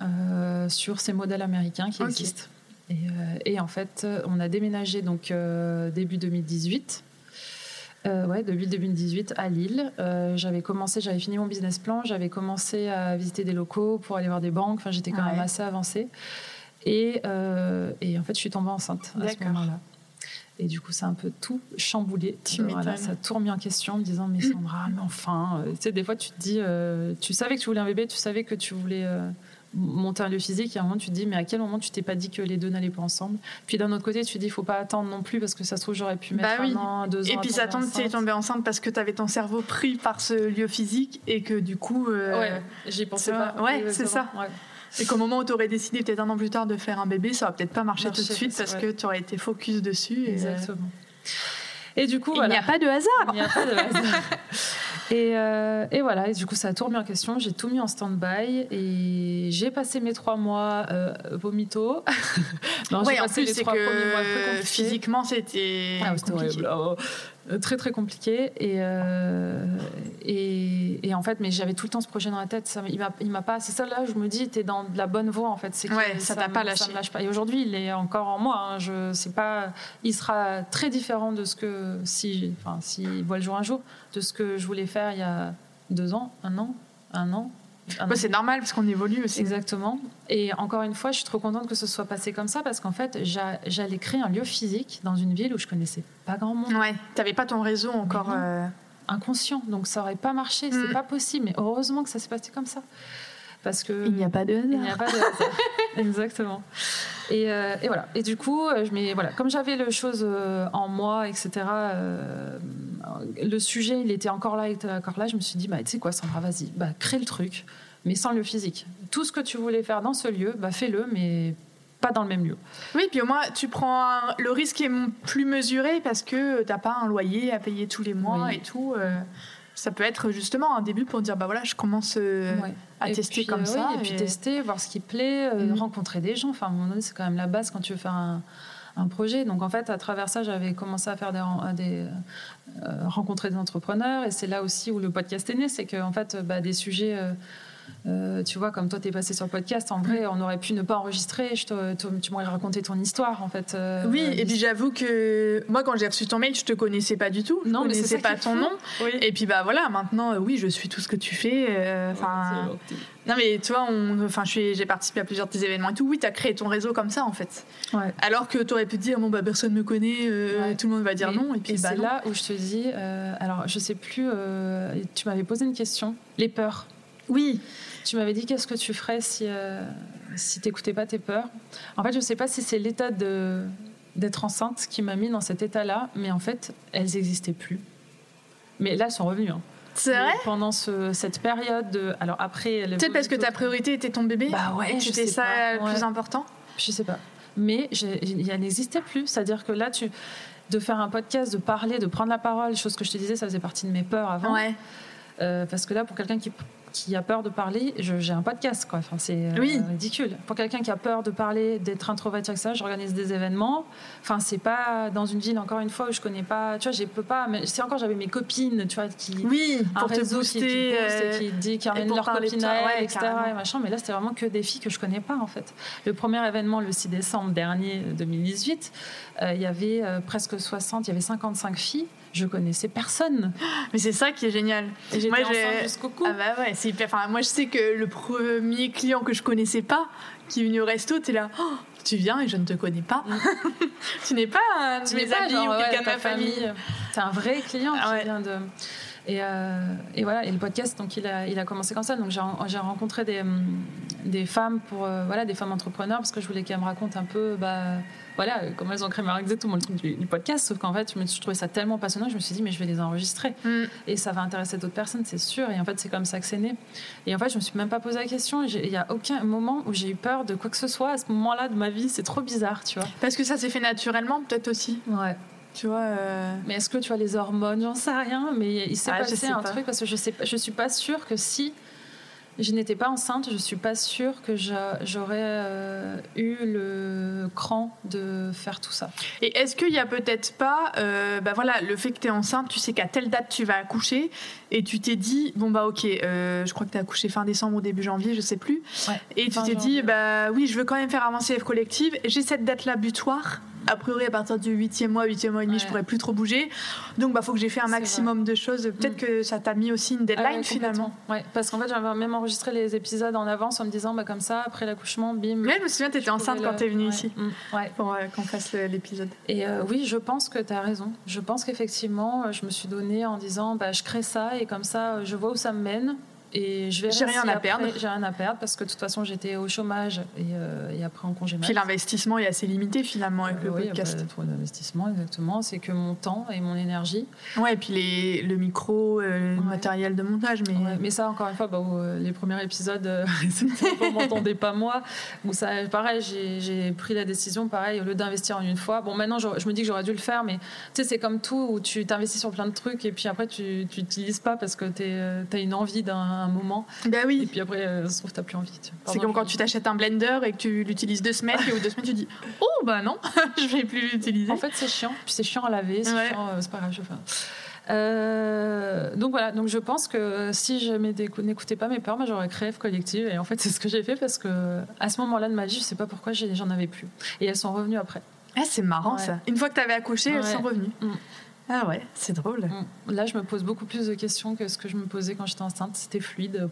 [SPEAKER 3] sur ces modèles américains qui existent. Et, et en fait, on a déménagé donc début 2018. Euh, ouais, début 2018 à Lille. Euh, j'avais commencé, j'avais fini mon business plan, j'avais commencé à visiter des locaux pour aller voir des banques. Enfin, j'étais quand
[SPEAKER 2] Ouais.
[SPEAKER 3] même assez avancée. Et, euh, et en fait, je suis tombée enceinte à ce moment-là. Et du coup, ça a un peu tout chamboulé.
[SPEAKER 2] Tu
[SPEAKER 3] voilà,
[SPEAKER 2] m'étonnes.
[SPEAKER 3] ça a tout remis en question en me disant Mais Sandra, mais enfin. euh, Tu sais, des fois, tu te dis Tu savais que tu voulais un bébé, tu savais que tu voulais monter un lieu physique. Et à un moment, tu te dis Mais à quel moment tu t'es pas dit que les deux n'allaient pas ensemble? Puis d'un autre côté, tu te dis Il faut pas attendre non plus parce que ça se trouve, j'aurais pu mettre
[SPEAKER 2] Bah oui.
[SPEAKER 3] un an, deux ans.
[SPEAKER 2] Et
[SPEAKER 3] à
[SPEAKER 2] puis ça tombe, t'es
[SPEAKER 3] enceinte.
[SPEAKER 2] tombée enceinte parce que t'avais ton cerveau pris par ce lieu physique et que du coup. euh,
[SPEAKER 3] Ouais, j'y pensais
[SPEAKER 2] tu
[SPEAKER 3] pas.
[SPEAKER 2] ouais,
[SPEAKER 3] Oui,
[SPEAKER 2] c'est ça.
[SPEAKER 3] ouais.
[SPEAKER 2] Et qu'au moment où tu aurais décidé peut-être un an plus tard de faire un bébé, ça aurait peut-être pas marché
[SPEAKER 3] Marché,
[SPEAKER 2] tout de suite parce
[SPEAKER 3] ouais.
[SPEAKER 2] que tu aurais été focus dessus. Et, euh,
[SPEAKER 3] Exactement. Et du coup,
[SPEAKER 2] il
[SPEAKER 3] voilà.
[SPEAKER 2] n'y a pas de hasard.
[SPEAKER 3] Il n'y a pas de hasard. [LAUGHS] Et, euh, et voilà, et du coup, ça a tout remis en question. J'ai tout mis en stand-by et j'ai passé mes trois mois euh, vomito. [LAUGHS] non,
[SPEAKER 2] Ouais,
[SPEAKER 3] j'ai
[SPEAKER 2] en
[SPEAKER 3] passé
[SPEAKER 2] plus,
[SPEAKER 3] les trois premiers mois
[SPEAKER 2] que physiquement, c'était
[SPEAKER 3] Ah, c'était horrible. Oh, très très compliqué. Et, euh, et, et en fait mais j'avais tout le temps ce projet dans la tête. Ça, il m'a il m'a pas c'est ça là je me dis t'es dans de la bonne voie en fait. C'est
[SPEAKER 2] Ouais, ça t'a
[SPEAKER 3] me-
[SPEAKER 2] pas
[SPEAKER 3] me
[SPEAKER 2] lâché.
[SPEAKER 3] lâche pas. Et aujourd'hui il est encore en moi hein. je sais pas il sera très différent de ce que si enfin s'il voit le jour un jour de ce que je voulais faire il y a deux ans un an un an
[SPEAKER 2] Ouais,
[SPEAKER 3] an.
[SPEAKER 2] c'est normal parce qu'on évolue aussi.
[SPEAKER 3] Exactement. Et encore une fois, je suis trop contente que ce soit passé comme ça parce qu'en fait, j'a- j'allais créer un lieu physique dans une ville où je connaissais pas grand monde
[SPEAKER 2] Ouais, t'avais pas ton réseau encore. Euh,
[SPEAKER 3] inconscient, donc ça aurait pas marché, c'est
[SPEAKER 2] Mm.
[SPEAKER 3] pas possible. Mais heureusement que ça s'est passé comme ça, parce que
[SPEAKER 2] Il n'y a pas de
[SPEAKER 3] il n'y
[SPEAKER 2] hasard.
[SPEAKER 3] a pas de hasard. [LAUGHS] Exactement. Et, euh, et voilà. Et du coup, euh, je m'ai- voilà, comme j'avais le chose euh, en moi, etc. euh, le sujet, il était encore là, il était encore là. Je me suis dit, bah, tu sais quoi, Sandra, vas-y, bah, crée le truc, mais sans le physique. Tout ce que tu voulais faire dans ce lieu, bah, fais-le, mais pas dans le même lieu.
[SPEAKER 2] Oui, puis au moins tu prends un- le risque est plus mesuré parce que t'as pas un loyer à payer tous les mois
[SPEAKER 3] Oui.
[SPEAKER 2] et tout. euh, ça peut être justement un début pour dire bah voilà, je commence euh,
[SPEAKER 3] Ouais.
[SPEAKER 2] à
[SPEAKER 3] Et
[SPEAKER 2] tester
[SPEAKER 3] puis,
[SPEAKER 2] comme
[SPEAKER 3] euh,
[SPEAKER 2] ça.
[SPEAKER 3] oui, et puis tester, voir ce qui plaît, euh,
[SPEAKER 2] Mhm.
[SPEAKER 3] rencontrer des gens. Enfin, à un moment donné, c'est quand même la base quand tu veux faire un, un projet. Donc, en fait, à travers ça, j'avais commencé à faire des, ren- des rencontrer des entrepreneurs. Et c'est là aussi où le podcast est né. C'est qu'en fait, bah, des sujets. Euh, tu vois, comme toi, t'es passé sur le podcast. En vrai, on aurait pu ne pas enregistrer. Je te- te- tu m'aurais raconté ton histoire, en fait. euh,
[SPEAKER 2] Oui, et puis j'avoue que moi quand j'ai reçu ton mail, je te connaissais pas du tout. Je
[SPEAKER 3] Non, mais c'est
[SPEAKER 2] connaissais
[SPEAKER 3] ça
[SPEAKER 2] pas ton
[SPEAKER 3] fou.
[SPEAKER 2] nom.
[SPEAKER 3] Oui.
[SPEAKER 2] Et puis bah voilà, maintenant euh, oui, je suis tout ce que tu fais. euh, non mais tu vois, enfin, j'ai participé à plusieurs de tes événements et tout. Oui, t'as créé ton réseau comme ça en fait.
[SPEAKER 3] Ouais.
[SPEAKER 2] Alors que t'aurais pu te dire bon bah personne me connaît, euh,
[SPEAKER 3] Ouais.
[SPEAKER 2] tout le monde va dire
[SPEAKER 3] Mais-
[SPEAKER 2] non. Et puis bah
[SPEAKER 3] c'est là où je te dis, euh, alors je sais plus, euh, tu m'avais posé une question, les peurs.
[SPEAKER 2] Oui.
[SPEAKER 3] Tu m'avais dit qu'est-ce que tu ferais si, euh, si t'écoutais pas tes peurs? En fait, je sais pas si c'est l'état de d'être enceinte qui m'a mis dans cet état-là, mais en fait, elles n'existaient plus. Mais là, elles sont revenues. hein.
[SPEAKER 2] C'est vrai?
[SPEAKER 3] Pendant ce- cette période de... Alors après...
[SPEAKER 2] Peut-être parce que ta priorité était ton bébé?
[SPEAKER 3] Bah ouais,
[SPEAKER 2] et c'était ça le
[SPEAKER 3] ouais.
[SPEAKER 2] plus important?
[SPEAKER 3] Je sais pas. Mais elle n'existait plus. C'est-à-dire que là, tu, de faire un podcast, de parler, de prendre la parole, chose que je te disais, ça faisait partie de mes peurs avant.
[SPEAKER 2] Ouais.
[SPEAKER 3] Euh, parce que là, pour quelqu'un qui, qui a peur de parler, j'ai un podcast, quoi. Enfin, c'est euh,
[SPEAKER 2] Oui.
[SPEAKER 3] ridicule. Pour quelqu'un qui a peur de parler, d'être introverti, ça, j'organise des événements. Enfin, c'est pas dans une ville, encore une fois, où je connais pas. Tu vois, je peux pas. Mais c'est encore, j'avais mes copines, tu vois, qui.
[SPEAKER 2] Oui,
[SPEAKER 3] un
[SPEAKER 2] pour te
[SPEAKER 3] réseau qui- qui,
[SPEAKER 2] booster.
[SPEAKER 3] booste
[SPEAKER 2] euh,
[SPEAKER 3] et qui dit qui ramène
[SPEAKER 2] pour
[SPEAKER 3] leurs copines à
[SPEAKER 2] ouais,
[SPEAKER 3] elles, etc.
[SPEAKER 2] carrément.
[SPEAKER 3] Et machin. Mais là, c'était vraiment que des filles que je connais pas, en fait. Le premier événement, le 6 décembre dernier, 2018, euh, il y avait euh, presque 60, il y avait 55 filles. Je connaissais personne. [GASPS]
[SPEAKER 2] Mais c'est ça qui est génial.
[SPEAKER 3] J'étais
[SPEAKER 2] Moi,
[SPEAKER 3] enceinte jusqu'au cou.
[SPEAKER 2] Ah bah ouais, c'est hyper. Enfin, moi, je sais que le premier client que je connaissais pas, qui est venu au resto, t'es là. Oh, tu viens et je ne te connais pas. [LAUGHS] tu n'es pas un de
[SPEAKER 3] Tu
[SPEAKER 2] mes amis ou quelqu'un de
[SPEAKER 3] ta
[SPEAKER 2] ma famille.
[SPEAKER 3] T'es un vrai client
[SPEAKER 2] Ah
[SPEAKER 3] qui
[SPEAKER 2] ouais.
[SPEAKER 3] vient de. Et, euh, et, voilà, et le podcast, donc il a, il a commencé comme ça. Donc j'ai rencontré des, des femmes pour euh, voilà des femmes entrepreneurs parce que je voulais qu'elles me racontent un peu bah, voilà comment elles ont créé Marc tout le truc du, podcast. Sauf qu'en fait, je me suis trouvé ça tellement passionnant, je me suis dit mais je vais les enregistrer mm. et ça va intéresser d'autres personnes, c'est sûr. Et en fait, c'est comme ça que c'est né. Et en fait, je me suis même pas posé la question. Il y a aucun moment où j'ai eu peur de quoi que ce soit à ce moment-là de ma vie. C'est trop bizarre, tu vois.
[SPEAKER 2] Parce que ça s'est fait naturellement, peut-être aussi.
[SPEAKER 3] Ouais.
[SPEAKER 2] Tu vois, euh,
[SPEAKER 3] Mais est-ce que tu vois les hormones? J'en sais rien, mais il s'est ah, passé un truc parce que je sais, je suis pas sûre que si je n'étais pas enceinte, je suis pas sûre que j'aurais euh, eu le cran de faire tout ça.
[SPEAKER 2] Et est-ce qu'il y a peut-être pas, euh, bah voilà, le fait que tu es enceinte, tu sais qu'à telle date tu vas accoucher, et tu t'es dit, bon bah ok, je crois que tu as accouché fin décembre ou début janvier, je sais plus, et tu t'es dit, bah oui, je veux quand même faire avancer F collective, j'ai cette date-là butoir, a priori, à partir du huitième mois, huitième mois et demi, je pourrais plus trop bouger. Donc, bah, faut que j'ai fait un maximum de choses. Peut-être mm. que ça t'a mis aussi une deadline finalement.
[SPEAKER 3] Ouais, parce qu'en fait, j'avais même enregistré les épisodes en avance en me disant, bah, comme ça, après l'accouchement, bim.
[SPEAKER 2] Mais je me souviens, t'étais enceinte quand tu t'es venue ici. Mm. Ouais. Pour euh, qu'on fasse l'épisode.
[SPEAKER 3] Et euh, oui, je pense que tu as raison. Je pense qu'effectivement, euh, je me suis donnée en disant, bah, je crée ça et comme ça, je vois où ça me mène. Et je vais
[SPEAKER 2] J'ai rien à perdre.
[SPEAKER 3] J'ai rien à perdre parce que de toute façon j'étais au chômage et, euh, et après en congé
[SPEAKER 2] Puis l'investissement est assez limité finalement avec le
[SPEAKER 3] oui,
[SPEAKER 2] podcast.
[SPEAKER 3] trop d'investissement exactement. C'est que mon temps et mon énergie.
[SPEAKER 2] Ouais, et puis les, le micro, euh, le matériel de montage. Mais,
[SPEAKER 3] mais ça encore une fois, bah, euh, les premiers épisodes, [LAUGHS] on m'entendait pas moi. Où ça, pareil, j'ai pris la décision, pareil, au lieu d'investir en une fois. Bon, maintenant je, me dis que j'aurais dû le faire, mais tu sais, c'est comme tout où tu t'investis sur plein de trucs et puis après tu n'utilises pas parce que tu as une envie d'un un moment.
[SPEAKER 2] Bah oui.
[SPEAKER 3] Et puis après, euh, ça se trouve, t'as plus envie.
[SPEAKER 2] C'est comme quand tu t'achètes un blender et que tu l'utilises deux semaines, et au deux semaines, tu dis Oh, bah non, [LAUGHS] je vais plus l'utiliser.
[SPEAKER 3] En fait, c'est chiant. Puis c'est chiant à laver, c'est chiant, euh, c'est pas grave, je. Euh, donc voilà, donc je pense que si je n'écoutais pas mes peurs, moi j'aurais créé F Collective et en fait c'est ce que j'ai fait parce que à ce moment-là de ma vie, je sais pas pourquoi j'en avais plus et elles sont revenues après.
[SPEAKER 2] Ah, c'est marrant ça. Une fois que tu avais accouché, elles sont revenues. Mm. Ah ouais, c'est drôle.
[SPEAKER 3] Mm. Là, je me pose beaucoup plus de questions que ce que je me posais quand j'étais enceinte. C'était fluide.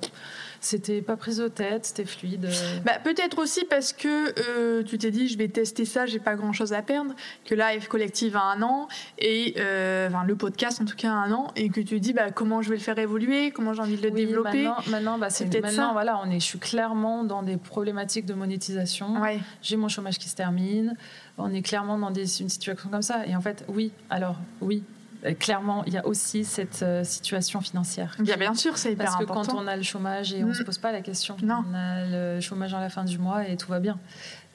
[SPEAKER 3] C'était pas prise de tête, c'était fluide.
[SPEAKER 2] Bah, peut-être aussi parce que euh, tu t'es dit, je vais tester ça, j'ai pas grand chose à perdre. Que là, F Collective a un an, et euh, enfin, le podcast en tout cas a un an, et que tu te dis, bah, comment je vais le faire évoluer, comment j'ai envie de le développer.
[SPEAKER 3] Maintenant, maintenant bah, c'est maintenant, ça. voilà, on est, je suis clairement dans des problématiques de monétisation.
[SPEAKER 2] Ouais.
[SPEAKER 3] J'ai mon chômage qui se termine on est clairement dans des, une situation comme ça. Et en fait, oui, alors oui, clairement, il y a aussi cette euh, situation financière.
[SPEAKER 2] Bien, bien sûr, c'est hyper
[SPEAKER 3] important. Parce que quand on a le chômage et on ne se mm. pose pas la question,
[SPEAKER 2] non.
[SPEAKER 3] on a le chômage à la fin du mois et tout va bien.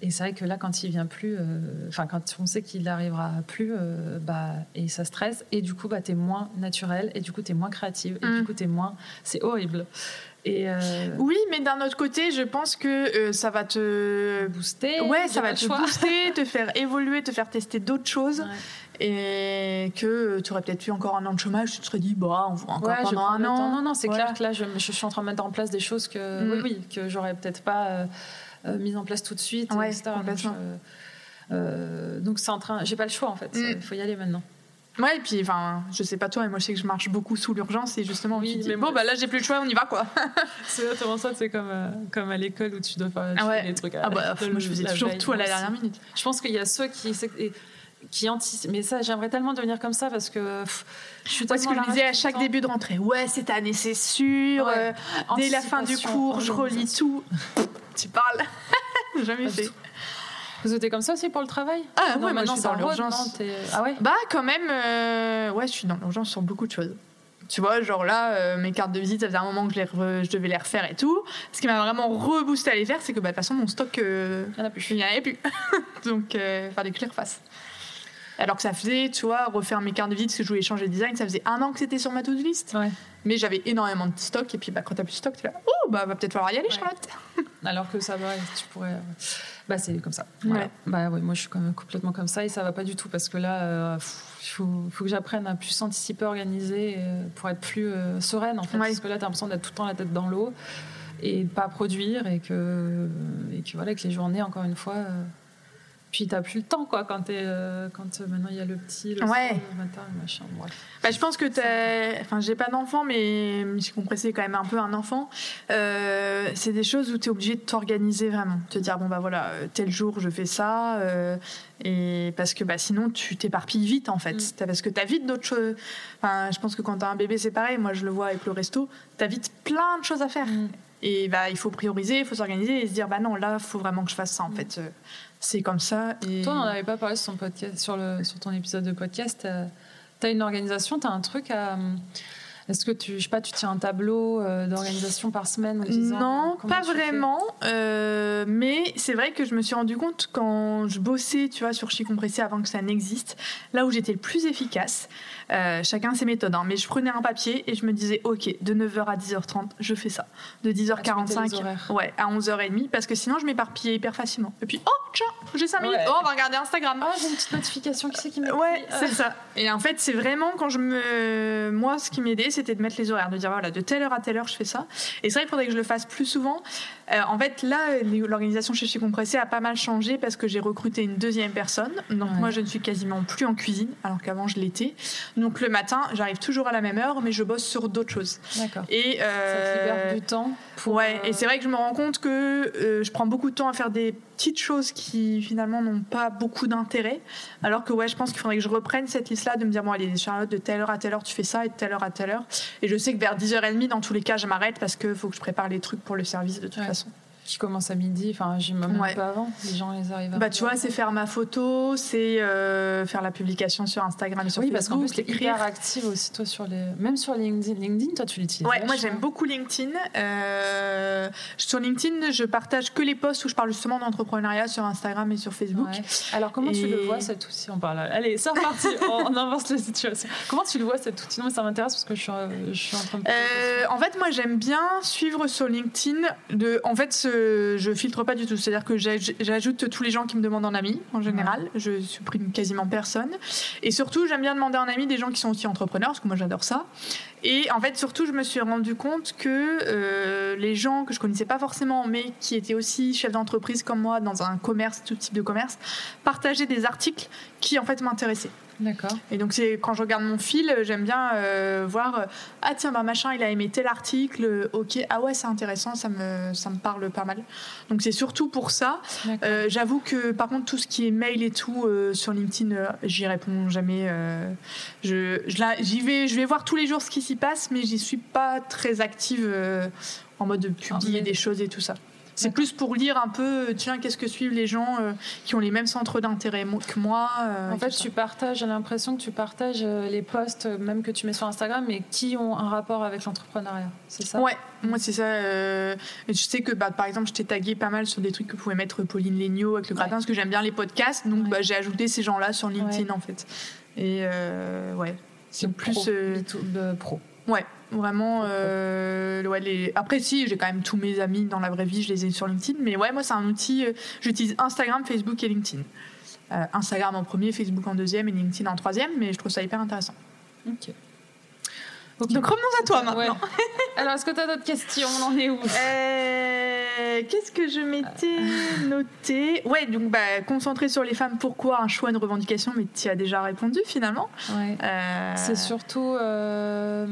[SPEAKER 3] Et c'est vrai que là, quand il vient plus, euh, enfin, quand on sait qu'il n'arrivera plus, bah, et ça stresse, et du coup, bah, tu es moins naturel, et du coup, tu es moins créative, et du mm. coup, moins. C'est horrible. Et
[SPEAKER 2] Oui, mais d'un autre côté, je pense que ça va te
[SPEAKER 3] booster.
[SPEAKER 2] Ouais, ça va te booster, [LAUGHS] te faire évoluer, te faire tester d'autres choses et que tu aurais peut-être eu encore un an de chômage, tu te serais dit, bah, on voit encore pendant un an.
[SPEAKER 3] Non, non, c'est clair que là, je, je, suis en train de mettre en place des choses que, mm. oui, oui, que j'aurais peut-être pas euh, euh, mis en place tout de suite,
[SPEAKER 2] ouais,
[SPEAKER 3] euh, donc, c'est en train, j'ai pas le choix en fait, mm. il faut y aller maintenant.
[SPEAKER 2] Ouais, et puis, enfin, je sais pas toi, mais moi je sais que je marche beaucoup sous l'urgence et justement, oui, mais bon, bah là j'ai plus le choix, on y va quoi. [LAUGHS]
[SPEAKER 3] c'est exactement ça, c'est comme, comme à l'école où tu dois faire
[SPEAKER 2] ah
[SPEAKER 3] des trucs.
[SPEAKER 2] À, ah bah, moi je faisais toujours tout à la dernière minute.
[SPEAKER 3] Je pense qu'il y a ceux qui qui Mais ça, j'aimerais tellement devenir comme ça parce que
[SPEAKER 2] je suis Parce que je disais à chaque début de rentrée, ouais, cette année c'est sûr. Euh, dès la fin du cours, je relis tout. [LAUGHS] tu parles [LAUGHS] Jamais fait.
[SPEAKER 3] Vous êtes comme ça aussi pour le travail
[SPEAKER 2] Ah ouais, moi je suis dans l'urgence.
[SPEAKER 3] Ah ouais
[SPEAKER 2] Bah quand même, euh, ouais, je suis dans l'urgence sur beaucoup de choses. Tu vois, genre là, euh, mes cartes de visite, ça faisait un moment que je, les je devais les refaire et tout. Ce qui m'a vraiment reboosté à les faire, c'est que bah, de toute façon, mon stock, il
[SPEAKER 3] n'y en a plus.
[SPEAKER 2] Il n'y en avait plus. [LAUGHS] Donc, il fallait que je les refasse. Alors que ça faisait, tu vois, refaire mes cartes de visite parce que je voulais changer le design, ça faisait un an que c'était sur ma to-do list. Mais j'avais énormément de stock et puis bah, quand t'as plus de stock, tu là, oh, bah va peut-être falloir y aller, Charlotte. [LAUGHS]
[SPEAKER 3] Alors que ça va, tu pourrais. Bah, c'est comme ça. Bah, ouais, moi, je suis quand même complètement comme ça et ça va pas du tout parce que là, euh, il faut, faut, que j'apprenne à plus anticiper, organiser euh, pour être plus euh, sereine en fait. Parce que là, t'as l'impression d'être tout le temps la tête dans l'eau et de pas produire et que, et que, voilà, que les journées, encore une fois Puis t'as plus le temps, quoi, quand, es, euh, quand euh, maintenant il y a le petit, le,
[SPEAKER 2] Ouais.
[SPEAKER 3] soir, le matin, le machin.
[SPEAKER 2] Bah, je pense que t'as. Enfin, j'ai pas d'enfant, mais j'ai compressé quand même un peu un enfant. Euh, c'est des choses où tu es obligé de t'organiser vraiment. Te dire, bon, bah voilà, euh, tel jour je fais ça. et parce que bah, sinon, tu t'éparpilles vite en fait.
[SPEAKER 3] Mm.
[SPEAKER 2] T'as- Parce que tu as vite d'autres choses. Enfin, je pense que quand tu as un bébé, c'est pareil. Moi, je le vois avec le resto. Tu as vite plein de choses à faire.
[SPEAKER 3] Mm.
[SPEAKER 2] Et bah, il faut prioriser, il faut s'organiser et se dire, bah non, là, faut vraiment que je fasse ça en
[SPEAKER 3] Mm.
[SPEAKER 2] fait. Euh, C'est comme ça. Et...
[SPEAKER 3] Toi, on n'en avait pas parlé sur, ton podcast, sur, le, sur ton épisode de podcast. Tu as une organisation, tu as un truc à. Est-ce que tu, je sais pas, tu tiens un tableau euh, d'organisation par semaine en disant,
[SPEAKER 2] Non,
[SPEAKER 3] euh,
[SPEAKER 2] pas vraiment. euh, mais c'est vrai que je me suis rendu compte quand je bossais, tu vois, sur Chi Compressé avant que ça n'existe, là où j'étais le plus efficace. Euh, chacun ses méthodes, hein, mais je prenais un papier et je me disais, ok, de 9h à 10h30, je fais ça. De
[SPEAKER 3] Ah, tu mettais
[SPEAKER 2] 10h45
[SPEAKER 3] les horaires.
[SPEAKER 2] ouais, à 11h30, parce que sinon je m'éparpillais hyper facilement. Et puis, oh, tiens, j'ai 5 minutes,
[SPEAKER 3] Ouais.
[SPEAKER 2] oh, on va regarder Instagram.
[SPEAKER 3] Ah, j'ai une petite notification, qui c'est qui m'a
[SPEAKER 2] Ouais,
[SPEAKER 3] écrit
[SPEAKER 2] c'est ça. Et en fait, c'est vraiment quand je me. Moi, ce qui m'aidait, c'était de mettre les horaires, de dire voilà, de telle heure à telle heure, je fais ça. Et c'est vrai qu'il faudrait que je le fasse plus souvent. Euh, en fait, là, l'organisation chez Chez Compressé a pas mal changé parce que j'ai recruté une deuxième personne. Donc,
[SPEAKER 3] Ouais.
[SPEAKER 2] moi, je ne suis quasiment plus en cuisine, alors qu'avant, je l'étais. Donc, le matin, j'arrive toujours à la même heure, mais je bosse sur d'autres choses.
[SPEAKER 3] D'accord.
[SPEAKER 2] Et.
[SPEAKER 3] Ça te
[SPEAKER 2] euh,
[SPEAKER 3] libère du temps pour.
[SPEAKER 2] Ouais,
[SPEAKER 3] euh,
[SPEAKER 2] et c'est vrai que je me rends compte que euh, je prends beaucoup de temps à faire des petites choses qui finalement n'ont pas beaucoup d'intérêt. Alors que ouais, je pense qu'il faudrait que je reprenne cette liste-là, de me dire bon allez Charlotte, de telle heure à telle heure tu fais ça et de telle heure à telle heure. Et je sais que vers 10h30 dans tous les cas je m'arrête parce qu'il faut que je prépare les trucs pour le service de toute
[SPEAKER 3] Ouais.
[SPEAKER 2] façon.
[SPEAKER 3] Qui commence à midi, enfin, j'ai même
[SPEAKER 2] Ouais.
[SPEAKER 3] un peu avant. Les gens, les arrivent
[SPEAKER 2] Bah tu vois, c'est faire ma photo, c'est euh, faire la publication sur Instagram et sur
[SPEAKER 3] Oui, parce qu'en
[SPEAKER 2] Facebook,
[SPEAKER 3] plus, t'es hyper active aussi, toi, sur les... même sur LinkedIn. LinkedIn, toi, tu l'utilises.
[SPEAKER 2] Ouais, moi j'aime beaucoup LinkedIn. Euh, sur LinkedIn, je partage que les posts où je parle justement d'entrepreneuriat sur Instagram et sur Facebook.
[SPEAKER 3] Ouais. Alors, comment tu le vois cet outil? On parle. Allez, c'est reparti. [LAUGHS] on, inverse la situation. Comment tu le vois cet outil? Non, mais ça m'intéresse parce que je suis, je suis en train de.
[SPEAKER 2] Euh, en fait, moi, j'aime bien suivre sur LinkedIn. De, en fait, ce- je filtre pas du tout. C'est-à-dire que j'aj- j'ajoute tous les gens qui me demandent en ami, en général. Je supprime quasiment personne. Et surtout, j'aime bien demander en ami des gens qui sont aussi entrepreneurs, parce que moi, j'adore ça. Et en fait, surtout, je me suis rendu compte que euh, les gens que je connaissais pas forcément, mais qui étaient aussi chefs d'entreprise comme moi dans un commerce, tout type de commerce, partageaient des articles qui en fait m'intéressaient.
[SPEAKER 3] D'accord.
[SPEAKER 2] Et donc c'est quand je regarde mon fil, j'aime bien euh, voir euh, ah tiens bah machin il a aimé tel article, euh, ok ah ouais c'est intéressant, ça me ça me parle pas mal. Donc c'est surtout pour ça. Euh, J'avoue que par contre tout ce qui est mail et tout euh, sur LinkedIn, j'y réponds jamais. je j'y vais je vais voir tous les jours ce qui s'y passe, mais j'y suis pas très active en mode de publier
[SPEAKER 3] mais-
[SPEAKER 2] des choses et tout ça. C'est plus pour lire un peu, euh, tiens, qu'est-ce que suivent les gens euh, qui ont les mêmes centres d'intérêt que moi. euh,
[SPEAKER 3] En fait, tu partages, j'ai l'impression que tu partages les posts, même que tu mets sur Instagram, mais qui ont un rapport avec l'entrepreneuriat. C'est ça?
[SPEAKER 2] Ouais, moi c'est ça. euh, je sais que bah, par exemple, je t'ai tagué pas mal sur des trucs que pouvait mettre Pauline Legnaud avec le gratin,
[SPEAKER 3] Ouais.
[SPEAKER 2] parce que j'aime bien les podcasts. Donc
[SPEAKER 3] Ouais.
[SPEAKER 2] bah, j'ai ajouté ces gens-là sur LinkedIn
[SPEAKER 3] Ouais.
[SPEAKER 2] en fait. Et ouais, c'est plus.
[SPEAKER 3] pro, B2- pro.
[SPEAKER 2] Ouais, vraiment. euh. Après, si, j'ai quand même tous mes amis dans la vraie vie, je les ai sur LinkedIn. Mais ouais, moi c'est un outil. euh, J'utilise Instagram, Facebook et LinkedIn. Euh, Instagram en premier, Facebook en deuxième et LinkedIn en troisième, mais je trouve ça hyper intéressant.
[SPEAKER 3] Ok.
[SPEAKER 2] Donc revenons à toi maintenant.
[SPEAKER 3] Ouais. [LAUGHS] Alors, est-ce que tu as d'autres questions? On en est où?
[SPEAKER 2] Euh, Qu'est-ce que je m'étais noté? Ouais, donc bah, concentré sur les femmes, pourquoi un choix, une revendication, mais tu y as déjà répondu finalement.
[SPEAKER 3] Ouais.
[SPEAKER 2] Euh,
[SPEAKER 3] C'est surtout. euh,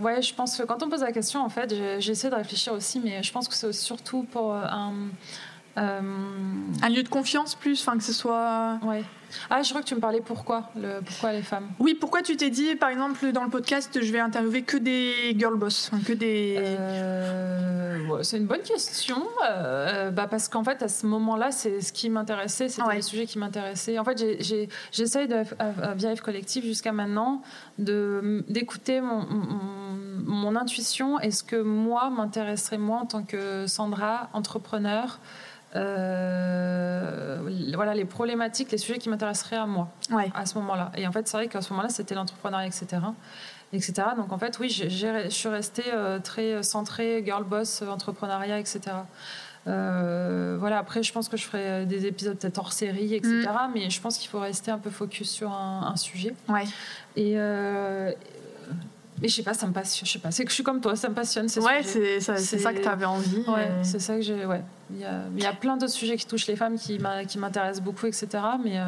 [SPEAKER 3] ouais, je pense que quand on pose la question, en fait, j'essaie de réfléchir aussi, mais je pense que c'est surtout pour un. Euh,
[SPEAKER 2] un lieu de confiance plus, enfin que ce soit.
[SPEAKER 3] ouais. Ah, je crois que tu me parlais pourquoi, le, pourquoi les femmes.
[SPEAKER 2] Oui, pourquoi tu t'es dit, par exemple, dans le podcast, je vais interviewer que des girl boss, que des.
[SPEAKER 3] Euh, ouais, c'est une bonne question. Euh, bah parce qu'en fait, à ce moment-là, c'est ce qui m'intéressait, c'était
[SPEAKER 2] Ouais.
[SPEAKER 3] les sujets qui m'intéressaient. En fait, j'essaye via F Collective jusqu'à maintenant d'écouter mon, mon, mon intuition et ce que moi m'intéresserait moi en tant que Sandra, entrepreneur. Euh, voilà les problématiques, les sujets qui m'intéresseraient à moi
[SPEAKER 2] Ouais.
[SPEAKER 3] à ce moment-là. Et en fait, c'est vrai qu'à ce moment-là, c'était l'entrepreneuriat, etc. etc. Donc en fait, oui, je suis restée euh, très centrée girl boss, euh, entrepreneuriat, etc. Euh, voilà, après, je pense que je ferai euh, des épisodes peut-être hors série, etc.
[SPEAKER 2] Mm.
[SPEAKER 3] Mais je pense qu'il faut rester un peu focus sur un, un sujet.
[SPEAKER 2] Ouais.
[SPEAKER 3] Et, euh, Mais je sais pas, ça me passionne. Je sais pas, c'est que je suis comme toi, ça me passionne.
[SPEAKER 2] Ouais, c'est ça, ça, que tu avais envie.
[SPEAKER 3] Ouais, c'est ça que j'ai. Ouais. Il y, a, il y a plein d'autres sujets qui touchent les femmes qui m'intéressent beaucoup, etc. Mais euh,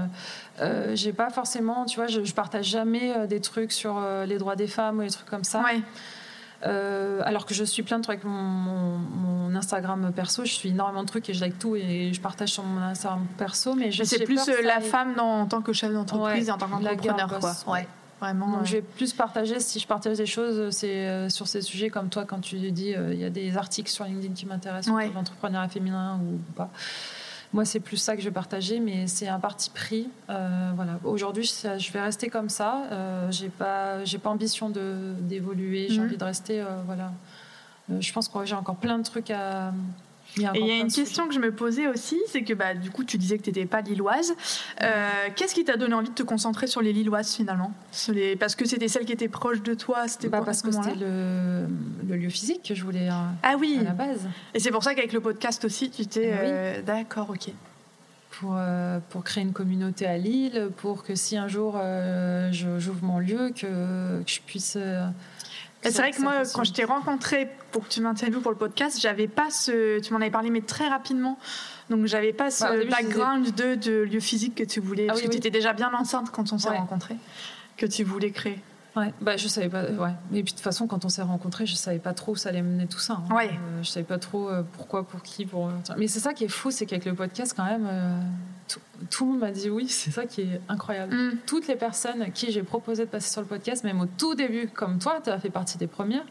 [SPEAKER 3] euh, j'ai pas forcément, tu vois, je, je partage jamais euh, des trucs sur les droits des femmes ou des trucs comme ça.
[SPEAKER 2] Ouais.
[SPEAKER 3] Euh, alors que je suis plein de trucs avec mon, mon, mon, Instagram perso, je suis énormément de trucs et je like tout et je partage sur mon Instagram perso. Mais
[SPEAKER 2] c'est plus la femme dans, en tant que chef d'entreprise
[SPEAKER 3] ouais,
[SPEAKER 2] et en tant qu'entrepreneur. quoi.
[SPEAKER 3] Ouais.
[SPEAKER 2] Vraiment,
[SPEAKER 3] Donc, je vais plus partager, si je partage des choses, c'est euh, sur ces sujets comme toi, quand tu dis euh, il y a des articles sur LinkedIn qui m'intéressent,
[SPEAKER 2] ouais.
[SPEAKER 3] sur l'entrepreneuriat féminin ou pas. Moi, c'est plus ça que je vais partager, mais c'est un parti pris. Euh, voilà. Aujourd'hui, je, vais rester comme ça. Euh, j'ai pas, j'ai pas ambition de d'évoluer. J'ai
[SPEAKER 2] Mhm.
[SPEAKER 3] envie de rester. euh, voilà. Euh, je pense que j'ai encore plein de trucs à. Il y a
[SPEAKER 2] Et il y a une
[SPEAKER 3] sujets.
[SPEAKER 2] question que je me posais aussi, c'est que bah, du coup, tu disais que tu n'étais pas lilloise. Euh, Qu'est-ce qui t'a donné envie de te concentrer sur les lilloises finalement? Les... Parce que c'était celles qui étaient proches de toi C'était
[SPEAKER 3] Bah,
[SPEAKER 2] quoi, à
[SPEAKER 3] parce
[SPEAKER 2] ce
[SPEAKER 3] que c'était le, le lieu physique que je voulais euh,
[SPEAKER 2] Ah oui
[SPEAKER 3] à la base.
[SPEAKER 2] Et c'est pour ça qu'avec le podcast aussi, tu t'es.
[SPEAKER 3] Ah oui.
[SPEAKER 2] euh, D'accord, ok.
[SPEAKER 3] pour, euh, pour créer une communauté à Lille, pour que si un jour j'ouvre mon lieu, que, que je puisse.
[SPEAKER 2] C'est vrai que moi, quand je t'ai rencontré pour que tu m'interviewes pour le podcast, j'avais pas ce. Tu m'en avais parlé, mais très rapidement. Donc, j'avais pas ce
[SPEAKER 3] Bah, début,
[SPEAKER 2] background de, de lieu physique que tu voulais.
[SPEAKER 3] Ah
[SPEAKER 2] parce
[SPEAKER 3] oui,
[SPEAKER 2] que
[SPEAKER 3] oui.
[SPEAKER 2] tu étais déjà bien enceinte quand on s'est
[SPEAKER 3] Ouais.
[SPEAKER 2] rencontrés, que tu voulais créer.
[SPEAKER 3] Ouais, bah je savais pas. Ouais. Et puis de toute façon, quand on s'est rencontrés, je savais pas trop où ça allait mener tout ça. hein.
[SPEAKER 2] Ouais.
[SPEAKER 3] Euh, je savais pas trop euh, pourquoi, pour qui, pour. Mais c'est ça qui est fou, c'est qu'avec le podcast, quand même, euh, tout, tout le monde m'a dit oui. [LAUGHS] C'est ça qui est incroyable.
[SPEAKER 2] Mm.
[SPEAKER 3] Toutes les personnes à qui j'ai proposé de passer sur le podcast, même au tout début, comme toi, tu as fait partie des premières.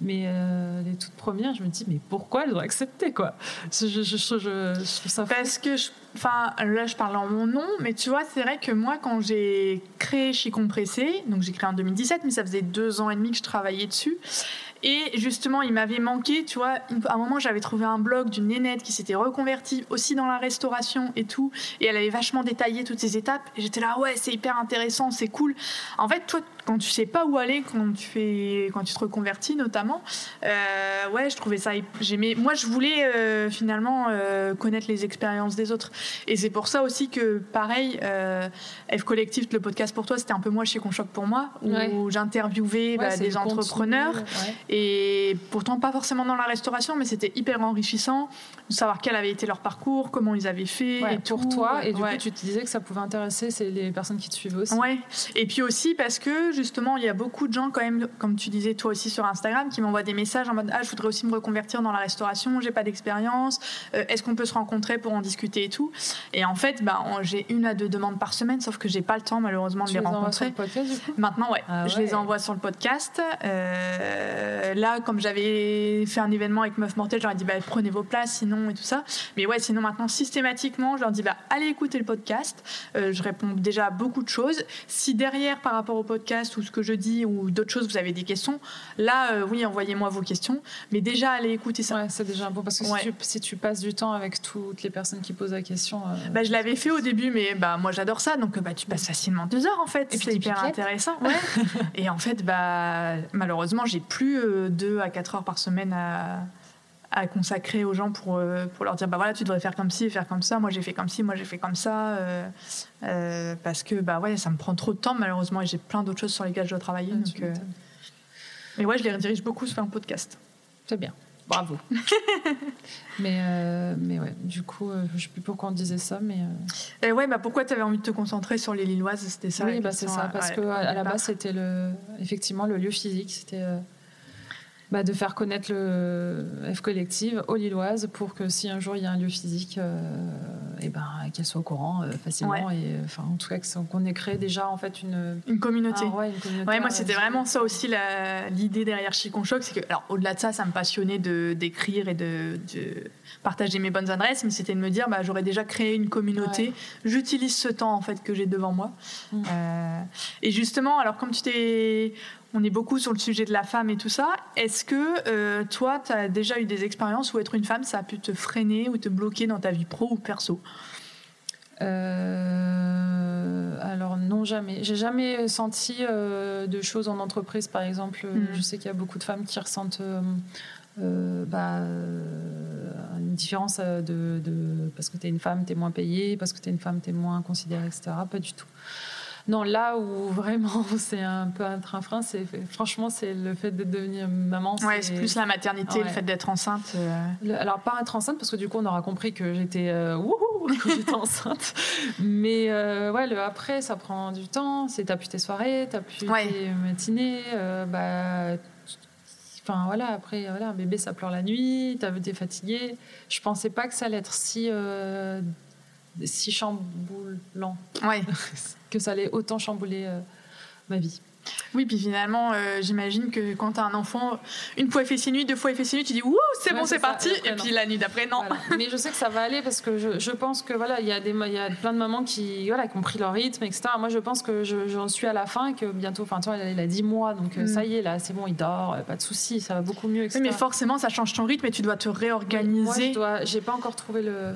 [SPEAKER 3] Mais euh, les toutes premières, je me dis, mais pourquoi elles ont accepté, quoi? Ça.
[SPEAKER 2] Parce que, enfin, là, je parle en mon nom, mais tu vois, c'est vrai que moi, quand j'ai créé Chez Compressé, donc j'ai créé en 2017, mais ça faisait deux ans et demi que je travaillais dessus. Et justement, il m'avait manqué, tu vois, à un moment, j'avais trouvé un blog d'une nénette qui s'était reconvertie aussi dans la restauration et tout, et elle avait vachement détaillé toutes ces étapes. Et j'étais là, ouais, c'est hyper intéressant, c'est cool. En fait, toi, quand tu sais pas où aller, quand tu fais, quand tu te reconvertis notamment, euh, ouais, je trouvais ça. J'aimais. Moi, je voulais euh, finalement euh, connaître les expériences des autres. Et c'est pour ça aussi que, pareil, F Collectif, le podcast pour toi, c'était un peu moi chez Conchoc pour moi, où
[SPEAKER 3] Ouais.
[SPEAKER 2] j'interviewais
[SPEAKER 3] Ouais,
[SPEAKER 2] bah, des entrepreneurs.
[SPEAKER 3] ouais.
[SPEAKER 2] Et pourtant, pas forcément dans la restauration, mais c'était hyper enrichissant de savoir quel avait été leur parcours, comment ils avaient fait. Et
[SPEAKER 3] pour
[SPEAKER 2] tout.
[SPEAKER 3] toi, et du coup, tu te disais que ça pouvait intéresser les personnes qui te suivent aussi.
[SPEAKER 2] Ouais. Et puis aussi parce que justement, il y a beaucoup de gens quand même, comme tu disais toi aussi sur Instagram, qui m'envoient des messages en mode ah je voudrais aussi me reconvertir dans la restauration, j'ai pas d'expérience, euh, est-ce qu'on peut se rencontrer pour en discuter et tout? Et en fait, bah, j'ai une à deux demandes par semaine, sauf que j'ai pas le temps malheureusement de les
[SPEAKER 3] les sur
[SPEAKER 2] rencontrer.
[SPEAKER 3] le podcast, du coup?
[SPEAKER 2] Maintenant, ouais,
[SPEAKER 3] Ah
[SPEAKER 2] je les envoie sur le podcast. Euh, là, comme j'avais fait un événement avec Meuf Mortelle, j'aurais dit bah, prenez vos places, sinon et tout ça. Mais ouais, sinon maintenant systématiquement, je leur dis bah allez écouter le podcast. Euh, je réponds déjà à beaucoup de choses. Si derrière, par rapport au podcast ou ce que je dis ou d'autres choses, vous avez des questions, là, euh, oui, envoyez-moi vos questions. Mais déjà, allez écouter ça.
[SPEAKER 3] Ouais, c'est déjà un bon parce que
[SPEAKER 2] Ouais.
[SPEAKER 3] si, tu, si tu passes du temps avec toutes les personnes qui posent la question. euh,
[SPEAKER 2] Bah, je l'avais fait au début, mais bah, moi j'adore ça, donc bah, tu passes facilement deux heures en fait.
[SPEAKER 3] Et puis
[SPEAKER 2] C'est hyper
[SPEAKER 3] piquettes.
[SPEAKER 2] intéressant. [LAUGHS] Ouais. et en fait, bah, malheureusement, j'ai plus euh, deux à quatre heures par semaine à, à consacrer aux gens pour, euh, pour leur dire bah voilà, tu devrais faire comme ci, faire comme ça. Moi j'ai fait comme ci, moi j'ai fait comme ça. euh, euh, parce que bah, ouais, ça me prend trop de temps malheureusement et j'ai plein d'autres choses sur lesquelles je dois travailler.
[SPEAKER 3] ah,
[SPEAKER 2] donc, euh. Mais ouais, je les redirige beaucoup sur un podcast.
[SPEAKER 3] C'est bien. Bravo. [LAUGHS] mais, euh, mais ouais, du coup, euh, je sais plus pourquoi on disait ça, mais. euh,
[SPEAKER 2] Et ouais, bah pourquoi tu avais envie de te concentrer sur les Lilloises? C'était ça
[SPEAKER 3] oui, bah, c'est ça, parce
[SPEAKER 2] ouais,
[SPEAKER 3] que à, à la base, c'était le, effectivement le lieu physique, c'était euh, bah, de faire connaître le F Collective aux Lilloises pour que si un jour il y a un lieu physique, euh, et ben qu'elles soient au courant euh, facilement et enfin en tout cas qu'on ait créé déjà en fait une,
[SPEAKER 2] Une communauté.
[SPEAKER 3] ah ouais, une communauté.
[SPEAKER 2] Ouais, moi c'était vraiment ça aussi l'idée derrière Chic on Choc, c'est que alors au-delà de ça, ça me passionnait d'écrire et de, de partager mes bonnes adresses, mais c'était de me dire bah j'aurais déjà créé une communauté, j'utilise ce temps en fait que j'ai devant moi.
[SPEAKER 3] Mm.
[SPEAKER 2] Euh, et justement, alors comme tu t'es on est beaucoup sur le sujet de la femme et tout ça. Est-ce que euh, toi, tu as déjà eu des expériences où être une femme, ça a pu te freiner ou te bloquer dans ta vie pro ou perso?
[SPEAKER 3] Euh, alors non jamais. J'ai jamais senti euh, de choses en entreprise, par exemple.
[SPEAKER 2] Mhm.
[SPEAKER 3] Je sais qu'il y a beaucoup de femmes qui ressentent euh, euh, bah, euh, une différence euh, de, de- parce que tu es une femme, tu es moins payée, parce que tu es une femme, tu es moins considérée, etc. Pas du tout. Non, là où [LAUGHS] vraiment c'est un peu un train-frein, c'est franchement c'est le fait de devenir maman.
[SPEAKER 2] Ouais, c'est plus la maternité, le fait d'être enceinte.
[SPEAKER 3] Euh. alors pas être enceinte parce que du coup on aura compris que j'étais euh, [LAUGHS] j'étais enceinte. Mais euh, ouais, le après ça prend du temps. C'est t'as plus tes soirées, t'as plus tes matinées, bah Enfin voilà, après voilà, un bébé ça pleure la nuit, t'es fatigué. Je pensais pas que ça allait être si si chamboulant.
[SPEAKER 2] Ouais. [LAUGHS]
[SPEAKER 3] que ça allait autant chambouler euh, ma vie.
[SPEAKER 2] Oui, puis finalement, euh, j'imagine que quand tu as un enfant, une fois il fait ses nuits, deux fois il fait ses nuits, tu dis ouh, c'est bon, c'est parti, et, puis la nuit d'après, non.
[SPEAKER 3] Mais je sais que ça va aller parce que je, je pense que voilà, il y, a des, y a plein de mamans qui, voilà, qui ont pris leur rythme, etc. Moi, je pense que j'en suis à la fin et que bientôt, enfin, toi, il a 10 mois, donc euh, ça mm. y est, là, c'est bon, il dort, pas de souci, ça va beaucoup mieux, etc.
[SPEAKER 2] mais forcément, ça change ton rythme et tu dois te réorganiser.
[SPEAKER 3] Moi, j'ai pas encore trouvé le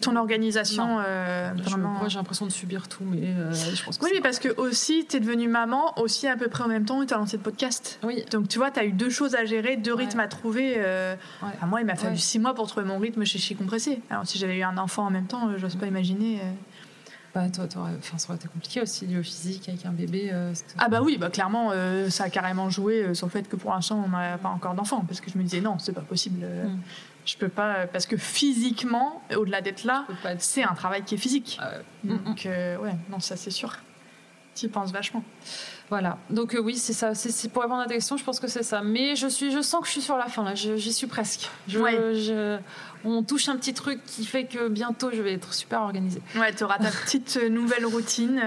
[SPEAKER 2] ton organisation
[SPEAKER 3] euh, vraiment... Moi, j'ai l'impression de subir tout, mais euh, je pense que
[SPEAKER 2] Oui, mais parce que aussi, tu es devenue maman aussi à peu près en même temps tu as lancé le podcast.
[SPEAKER 3] Oui.
[SPEAKER 2] Donc, tu vois, tu as eu deux choses à gérer, deux rythmes à trouver. Euh... moi, il m'a fallu six mois pour trouver mon rythme chez Chi Compressé. Alors, si j'avais eu un enfant en même temps, je n'ose pas imaginer.
[SPEAKER 3] Bah, toi, enfin, ça aurait été compliqué aussi, lié au physique, avec un bébé. Euh,
[SPEAKER 2] ah, bah oui, bah, clairement, ça a carrément joué sur le fait que pour l'instant, on n'a pas encore d'enfant. Parce que je me disais, non, c'est pas possible. Mm. Je peux pas parce que physiquement, au-delà d'être là, c'est un travail qui est physique. Ah Donc euh, ouais, non, ça c'est sûr. Tu y penses vachement.
[SPEAKER 3] Voilà. Donc euh, oui, c'est ça. C'est pour répondre à ta question, je pense que c'est ça. Mais je suis, je sens que je suis sur la fin là. J'y suis presque. Je, on touche un petit truc qui fait que bientôt je vais être super organisée.
[SPEAKER 2] Ouais, tu auras ta [LAUGHS] petite euh, nouvelle routine.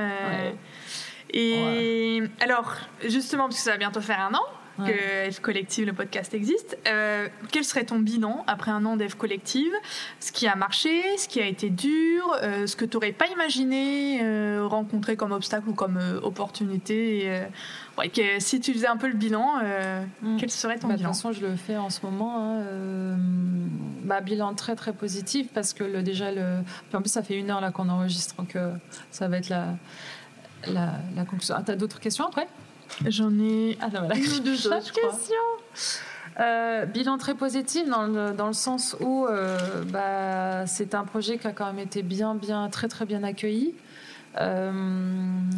[SPEAKER 2] Et alors, justement, parce que ça va bientôt faire un an, que F Collective, le podcast existe. Euh, quel serait ton bilan après un an d'F Collective? Ce qui a marché, ce qui a été dur, euh, ce que tu n'aurais pas imaginé euh, rencontrer comme obstacle ou comme opportunité Si tu faisais un peu le bilan, mm. quel serait ton
[SPEAKER 3] bah,
[SPEAKER 2] bilan?
[SPEAKER 3] De toute façon, je le fais en ce moment. Hein, bah, bilan très très positif parce que le, déjà, le... en plus, ça fait une heure là qu'on enregistre, donc ça va être la, la, la conclusion. Ah, tu as d'autres questions après?
[SPEAKER 2] J'en ai
[SPEAKER 3] ah, non, une ou deux [LAUGHS] autres, euh, bilan très positif dans le, dans le sens où euh, bah, c'est un projet qui a quand même été bien, bien, très, très bien accueilli.
[SPEAKER 2] Euh,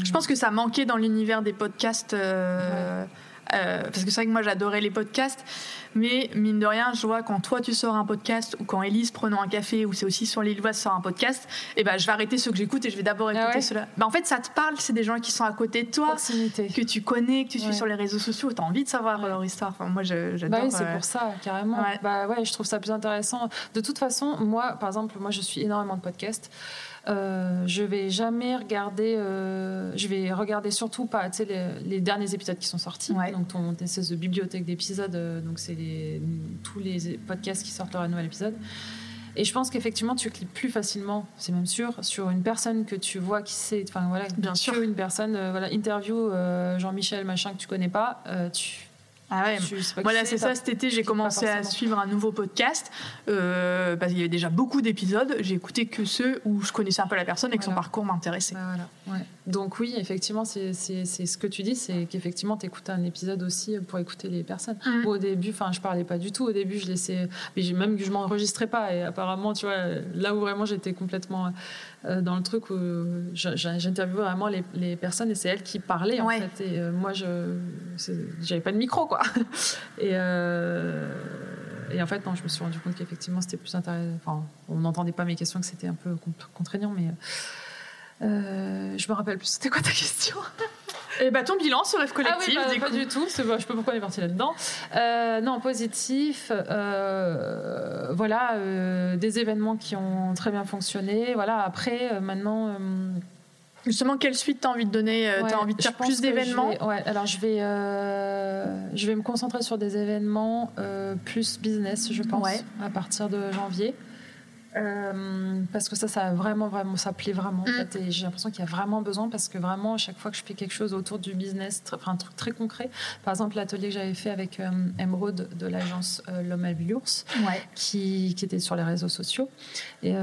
[SPEAKER 2] Je pense que ça manquait dans l'univers des podcasts. Euh, parce que c'est vrai que moi j'adorais les podcasts, mais mine de rien, je vois quand toi tu sors un podcast ou quand Elise prenant un café ou c'est aussi sur l'île sort un podcast, et eh ben je vais arrêter ceux que j'écoute et je vais d'abord ah écouter ceux-là. Ben, en fait, ça te parle, c'est des gens qui sont à côté de toi, que tu connais, que tu suis sur les réseaux sociaux, tu as envie de savoir leur histoire. Enfin, moi j'adore.
[SPEAKER 3] Bah oui, c'est euh, pour ça, carrément. Bah ouais, je trouve ça plus intéressant. De toute façon, moi, par exemple, moi je suis énormément de podcasts. Euh, je vais jamais regarder. Euh, je vais regarder surtout pas les, les, derniers épisodes qui sont sortis. Donc ton espèce de bibliothèque d'épisodes. Euh, donc c'est tous les podcasts qui sortent leur nouvel épisode. Et je pense qu'effectivement, tu cliques plus facilement, c'est même sûr, sur une personne que tu vois qui sait, enfin voilà,
[SPEAKER 2] bien sûr,
[SPEAKER 3] une personne, voilà, interview Jean-Michel machin que tu connais pas, tu
[SPEAKER 2] ah ouais. voilà, c'est ça. Cet été, j'ai commencé à suivre un nouveau podcast euh, parce qu'il y avait déjà beaucoup d'épisodes. J'ai écouté que ceux où je connaissais un peu la personne et que son parcours m'intéressait.
[SPEAKER 3] Bah, voilà. Donc oui, effectivement, c'est ce que tu dis, c'est qu'effectivement, tu écoutes un épisode aussi pour écouter les personnes. Mm. Au début, enfin, je parlais pas du tout. Au début, je laissais, mais même que je m'enregistrais pas. Et apparemment, tu vois, là où vraiment j'étais complètement dans le truc où j'interviewais vraiment les, les, personnes et c'est elles qui parlaient en fait. Et euh, moi, je j'avais pas de micro quoi. [LAUGHS] Et, euh, et en fait, non, je me suis rendu compte qu'effectivement, c'était plus intéressant. Enfin, on n'entendait pas mes questions, que c'était un peu contraignant, mais euh, je me rappelle plus. C'était quoi ta question [LAUGHS]
[SPEAKER 2] Et eh bah ton bilan sur F collectif
[SPEAKER 3] ah oui, pas, du tout. Je sais pas pourquoi on est parti là-dedans. Euh, non, positif. Euh, voilà, des événements qui ont très bien fonctionné. Voilà. Après, maintenant.
[SPEAKER 2] Justement, quelle suite t'as envie de donner T'as envie de faire plus d'événements
[SPEAKER 3] Ouais, alors je vais, je vais me concentrer sur des événements plus business, je pense, à partir de janvier. Euh, parce que ça, ça a vraiment, vraiment, ça plaît vraiment. Mm. et j'ai l'impression qu'il y a vraiment besoin parce que vraiment, à chaque fois que je fais quelque chose autour du business, enfin un truc très concret, par exemple l'atelier que j'avais fait avec euh, Emeraude de l'agence euh, L'Homme à l'ours, qui, qui, était sur les réseaux sociaux, et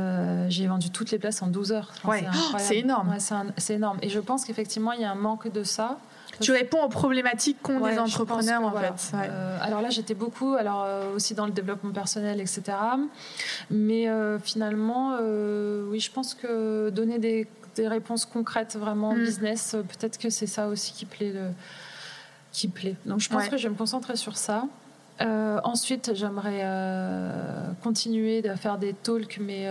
[SPEAKER 3] j'ai vendu toutes les places en 12 heures.
[SPEAKER 2] ouais. c'est énorme.
[SPEAKER 3] c'est énorme. Et je pense qu'effectivement, il y a un manque de ça
[SPEAKER 2] tu réponds aux problématiques qu'ont les entrepreneurs en fait.
[SPEAKER 3] Euh, alors là, j'étais beaucoup, alors euh, aussi dans le développement personnel, etc. Mais euh, finalement, oui, je pense que donner des, des réponses concrètes, vraiment
[SPEAKER 2] Mm.
[SPEAKER 3] business. Peut-être que c'est ça aussi qui plaît. Le, qui plaît. Donc je pense
[SPEAKER 2] Ouais.
[SPEAKER 3] que je vais me concentrer sur ça. Euh, ensuite, j'aimerais euh, continuer à faire des talks, mais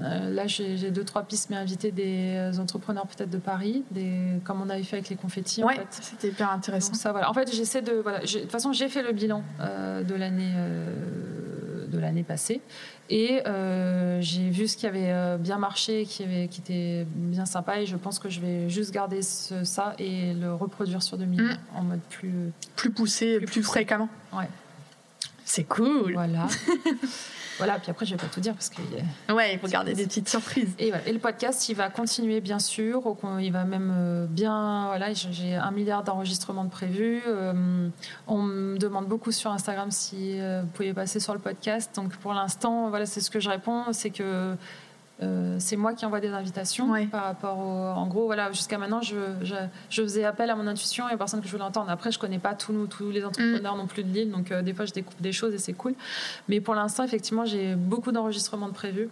[SPEAKER 3] là j'ai deux trois pistes, mais inviter des euh, entrepreneurs peut-être de Paris, des, comme on avait fait avec les confettis. en
[SPEAKER 2] Ouais,
[SPEAKER 3] fait.
[SPEAKER 2] c'était hyper intéressant.
[SPEAKER 3] Donc ça, voilà. En fait, j'essaie de. Voilà, j'ai- de toute façon, j'ai fait le bilan euh, de l'année euh, de l'année passée et euh, j'ai vu ce qui avait euh, bien marché, qui avait, qui était bien sympa, et je pense que je vais juste garder ce- ça et le reproduire sur 2020
[SPEAKER 2] Mm.
[SPEAKER 3] en mode plus.
[SPEAKER 2] Plus poussé,
[SPEAKER 3] Plus
[SPEAKER 2] plus,
[SPEAKER 3] poussé.
[SPEAKER 2] fréquemment.
[SPEAKER 3] Ouais.
[SPEAKER 2] C'est cool.
[SPEAKER 3] Voilà. [LAUGHS] voilà. Puis après, je vais pas tout dire parce que.
[SPEAKER 2] Ouais, il faut garder des petites surprises.
[SPEAKER 3] Et, voilà. Et le podcast, il va continuer bien sûr. Il va même euh, bien. Voilà, j'ai- j'ai un milliard d'enregistrements de prévus. Euh, on me demande beaucoup sur Instagram si euh, vous pouvez passer sur le podcast. Donc pour l'instant, voilà, c'est ce que je réponds, c'est que euh, c'est moi qui envoie des invitations
[SPEAKER 2] Ouais.
[SPEAKER 3] par rapport au. En gros, voilà, jusqu'à maintenant, je, je, je faisais appel à mon intuition et personne que je voulais entendre. Après, je connais pas tous tous les entrepreneurs non plus de l'île, donc euh, des fois, je découvre des choses et c'est cool. Mais pour l'instant, effectivement, j'ai beaucoup d'enregistrements de prévus.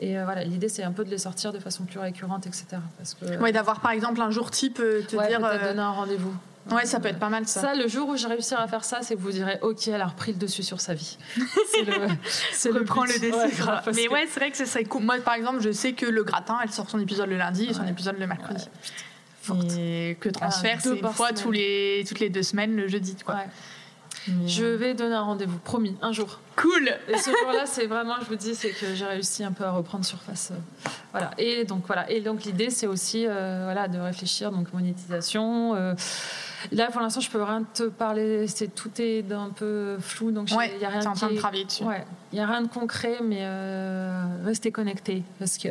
[SPEAKER 3] Et euh, voilà, l'idée, c'est un peu de les sortir de façon plus récurrente, etc. Parce que.
[SPEAKER 2] Ouais, d'avoir par exemple un jour type, te
[SPEAKER 3] Ouais,
[SPEAKER 2] dire.
[SPEAKER 3] donner un rendez-vous.
[SPEAKER 2] Ouais, ça peut être pas mal ça.
[SPEAKER 3] Ça, le jour où j'ai réussi à faire ça, c'est que vous direz, ok, elle a repris le dessus sur sa vie. [LAUGHS] C'est le, c'est
[SPEAKER 2] reprend
[SPEAKER 3] but.
[SPEAKER 2] le dessin.
[SPEAKER 3] Ouais, grave,
[SPEAKER 2] mais
[SPEAKER 3] que-
[SPEAKER 2] ouais, c'est vrai que ce serait cool. Moi, par exemple, je sais que le gratin, elle sort son épisode le lundi et son
[SPEAKER 3] Ouais.
[SPEAKER 2] épisode le mercredi.
[SPEAKER 3] Forte.
[SPEAKER 2] Et que transfert,
[SPEAKER 3] Ah,
[SPEAKER 2] c'est une fois
[SPEAKER 3] semaine.
[SPEAKER 2] tous les, toutes les deux semaines, le jeudi. Quoi.
[SPEAKER 3] Ouais.
[SPEAKER 2] Mais,
[SPEAKER 3] Je
[SPEAKER 2] euh,
[SPEAKER 3] vais donner un rendez-vous, promis, un jour.
[SPEAKER 2] Cool
[SPEAKER 3] Et ce jour-là, c'est vraiment, je vous dis, c'est que j'ai réussi un peu à reprendre surface. euh, Voilà. Et donc voilà. Et donc l'idée, c'est aussi, euh, voilà, de réfléchir donc monétisation. euh, là, pour l'instant, je peux rien te parler. C'est tout est un peu flou, donc il
[SPEAKER 2] Ouais,
[SPEAKER 3] y a rien
[SPEAKER 2] t'es en
[SPEAKER 3] qui
[SPEAKER 2] train de travailler dessus.
[SPEAKER 3] Ouais, il y a rien de concret, mais euh, restez connectés parce que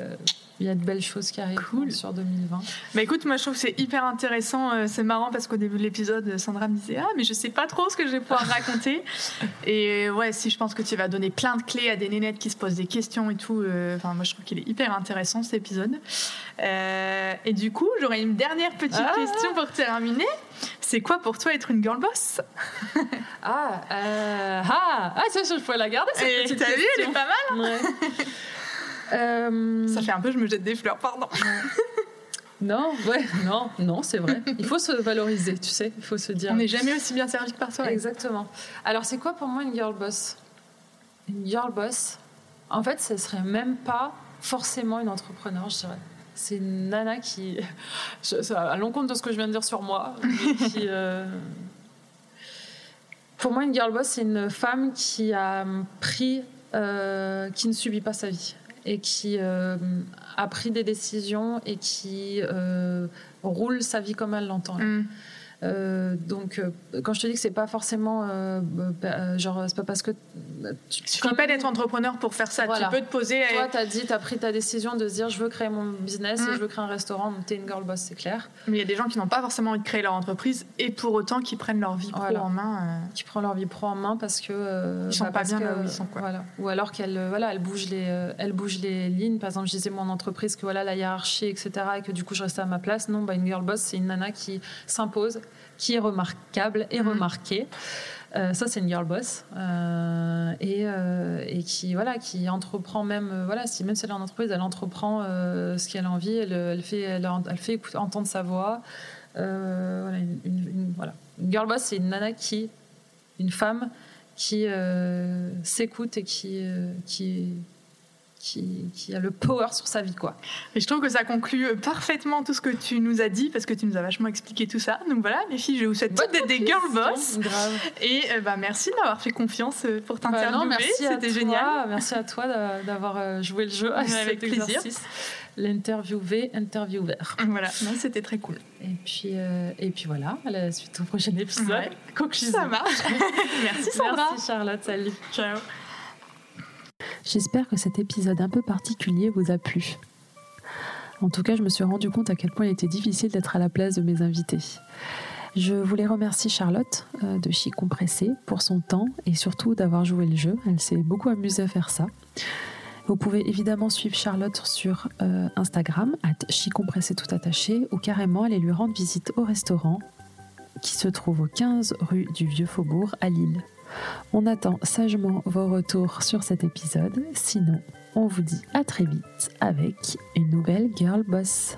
[SPEAKER 3] il y a de belles choses qui arrivent
[SPEAKER 2] Cool.
[SPEAKER 3] sur 2020.
[SPEAKER 2] Bah écoute, moi je trouve que c'est hyper intéressant. euh, C'est marrant parce qu'au début de l'épisode, Sandra me disait Ah, mais je sais pas trop ce que je vais pouvoir [LAUGHS] raconter. Et euh, ouais, si je pense que tu vas donner plein de clés à des nénettes qui se posent des questions et tout. euh, Enfin, moi je trouve qu'il est hyper intéressant cet épisode. Euh, et du coup, j'aurais une dernière petite
[SPEAKER 3] Ah.
[SPEAKER 2] question pour terminer. C'est quoi pour toi être une girl boss?
[SPEAKER 3] Ah, euh, ah, ah, ça, je pourrais la garder. Cette
[SPEAKER 2] Et
[SPEAKER 3] petite
[SPEAKER 2] T'as vu, elle est pas mal.
[SPEAKER 3] Ouais. [LAUGHS] Euh,
[SPEAKER 2] Ça fait un peu, je me jette des fleurs, pardon.
[SPEAKER 3] Non, ouais, non, non, c'est vrai. Il faut se valoriser, tu sais. Il faut se dire.
[SPEAKER 2] On n'est jamais aussi bien servi que par soi.
[SPEAKER 3] Exactement. Alors, c'est quoi pour moi une girl boss? Une girl boss, en fait, ce serait même pas forcément une entrepreneur, je dirais. C'est une nana qui, je- ça va à l'encontre de ce que je viens de dire sur moi, qui, euh, pour moi, une girl boss, c'est une femme qui a pris, euh, qui ne subit pas sa vie et qui euh, a pris des décisions et qui euh, roule sa vie comme elle l'entend.
[SPEAKER 2] Mm.
[SPEAKER 3] Euh, donc, euh, quand je te dis que c'est pas forcément, euh, bah, euh, genre, c'est pas parce que tu,
[SPEAKER 2] Il suffit pas d'être entrepreneur pour faire ça.
[SPEAKER 3] Voilà.
[SPEAKER 2] Tu peux te poser. et-
[SPEAKER 3] toi, t'as dit, t'as pris ta décision de se dire, je veux créer mon business et je veux créer un restaurant. T'es une girl boss, c'est clair.
[SPEAKER 2] Mais il y a des gens qui n'ont pas forcément envie de créer leur entreprise et pour autant qui prennent leur vie pro
[SPEAKER 3] Voilà.
[SPEAKER 2] en main. euh.
[SPEAKER 3] Qui prend leur vie pro en main parce que
[SPEAKER 2] Ils sont pas
[SPEAKER 3] parce
[SPEAKER 2] bien
[SPEAKER 3] que,
[SPEAKER 2] là où ils sont, quoi.
[SPEAKER 3] Voilà. Ou alors qu'elle, euh, voilà, elle bouge les, euh, elle bouge les lignes. Par exemple, je disais mon entreprise que voilà la hiérarchie, etc. Et que du coup, je restais à ma place. Non, bah, une girl boss, c'est une nana qui s'impose, qui est remarquable et
[SPEAKER 2] Mhm.
[SPEAKER 3] remarquée. Euh, ça, c'est une girl boss Euh, et, euh, et qui voilà, qui entreprend même voilà, si même si elle est en entreprise, elle entreprend ce qu'elle a envie. Elle, elle fait, elle, elle fait entendre sa voix. Voilà, une, une- une- voilà. Une girl boss, c'est une nana qui, une femme qui s'écoute et qui, qui, qui, qui a le power sur sa vie, quoi.
[SPEAKER 2] Et je trouve que ça conclut euh, parfaitement tout ce que tu nous as dit parce que tu nous as vachement expliqué tout ça. Donc voilà, les filles, je vous souhaite toutes d'être des girl boss.
[SPEAKER 3] Grave.
[SPEAKER 2] Et euh, bah, merci de m'avoir fait confiance euh, pour
[SPEAKER 3] Bah
[SPEAKER 2] t'interviewer.
[SPEAKER 3] à
[SPEAKER 2] C'était génial.
[SPEAKER 3] Merci à toi d'a- d'avoir euh, joué le jeu avec,
[SPEAKER 2] Avec
[SPEAKER 3] cet
[SPEAKER 2] plaisir.
[SPEAKER 3] exercice. L'interviewé, intervieweur.
[SPEAKER 2] Voilà, c'était très cool.
[SPEAKER 3] Et puis, euh, et puis voilà, à la suite au prochain épisode.
[SPEAKER 2] Ouais.
[SPEAKER 3] Conclusion.
[SPEAKER 2] Ça marche. [LAUGHS] merci Sandra.
[SPEAKER 3] Merci Charlotte, salut.
[SPEAKER 2] Ciao.
[SPEAKER 1] J'espère que cet épisode un peu particulier vous a plu. En tout cas, je me suis rendu compte à quel point il était difficile d'être à la place de mes invités. Je voulais remercier Charlotte euh, de Chi Compressé pour son temps et surtout d'avoir joué le jeu. Elle s'est beaucoup amusée à faire ça. Vous pouvez évidemment suivre Charlotte sur euh, Instagram, at Compressé tout attaché, ou carrément aller lui rendre visite au restaurant qui se trouve au 15 rue du Vieux Faubourg à Lille. On attend sagement vos retours sur cet épisode. Sinon,
[SPEAKER 3] on vous dit à très vite avec une nouvelle Girl Boss.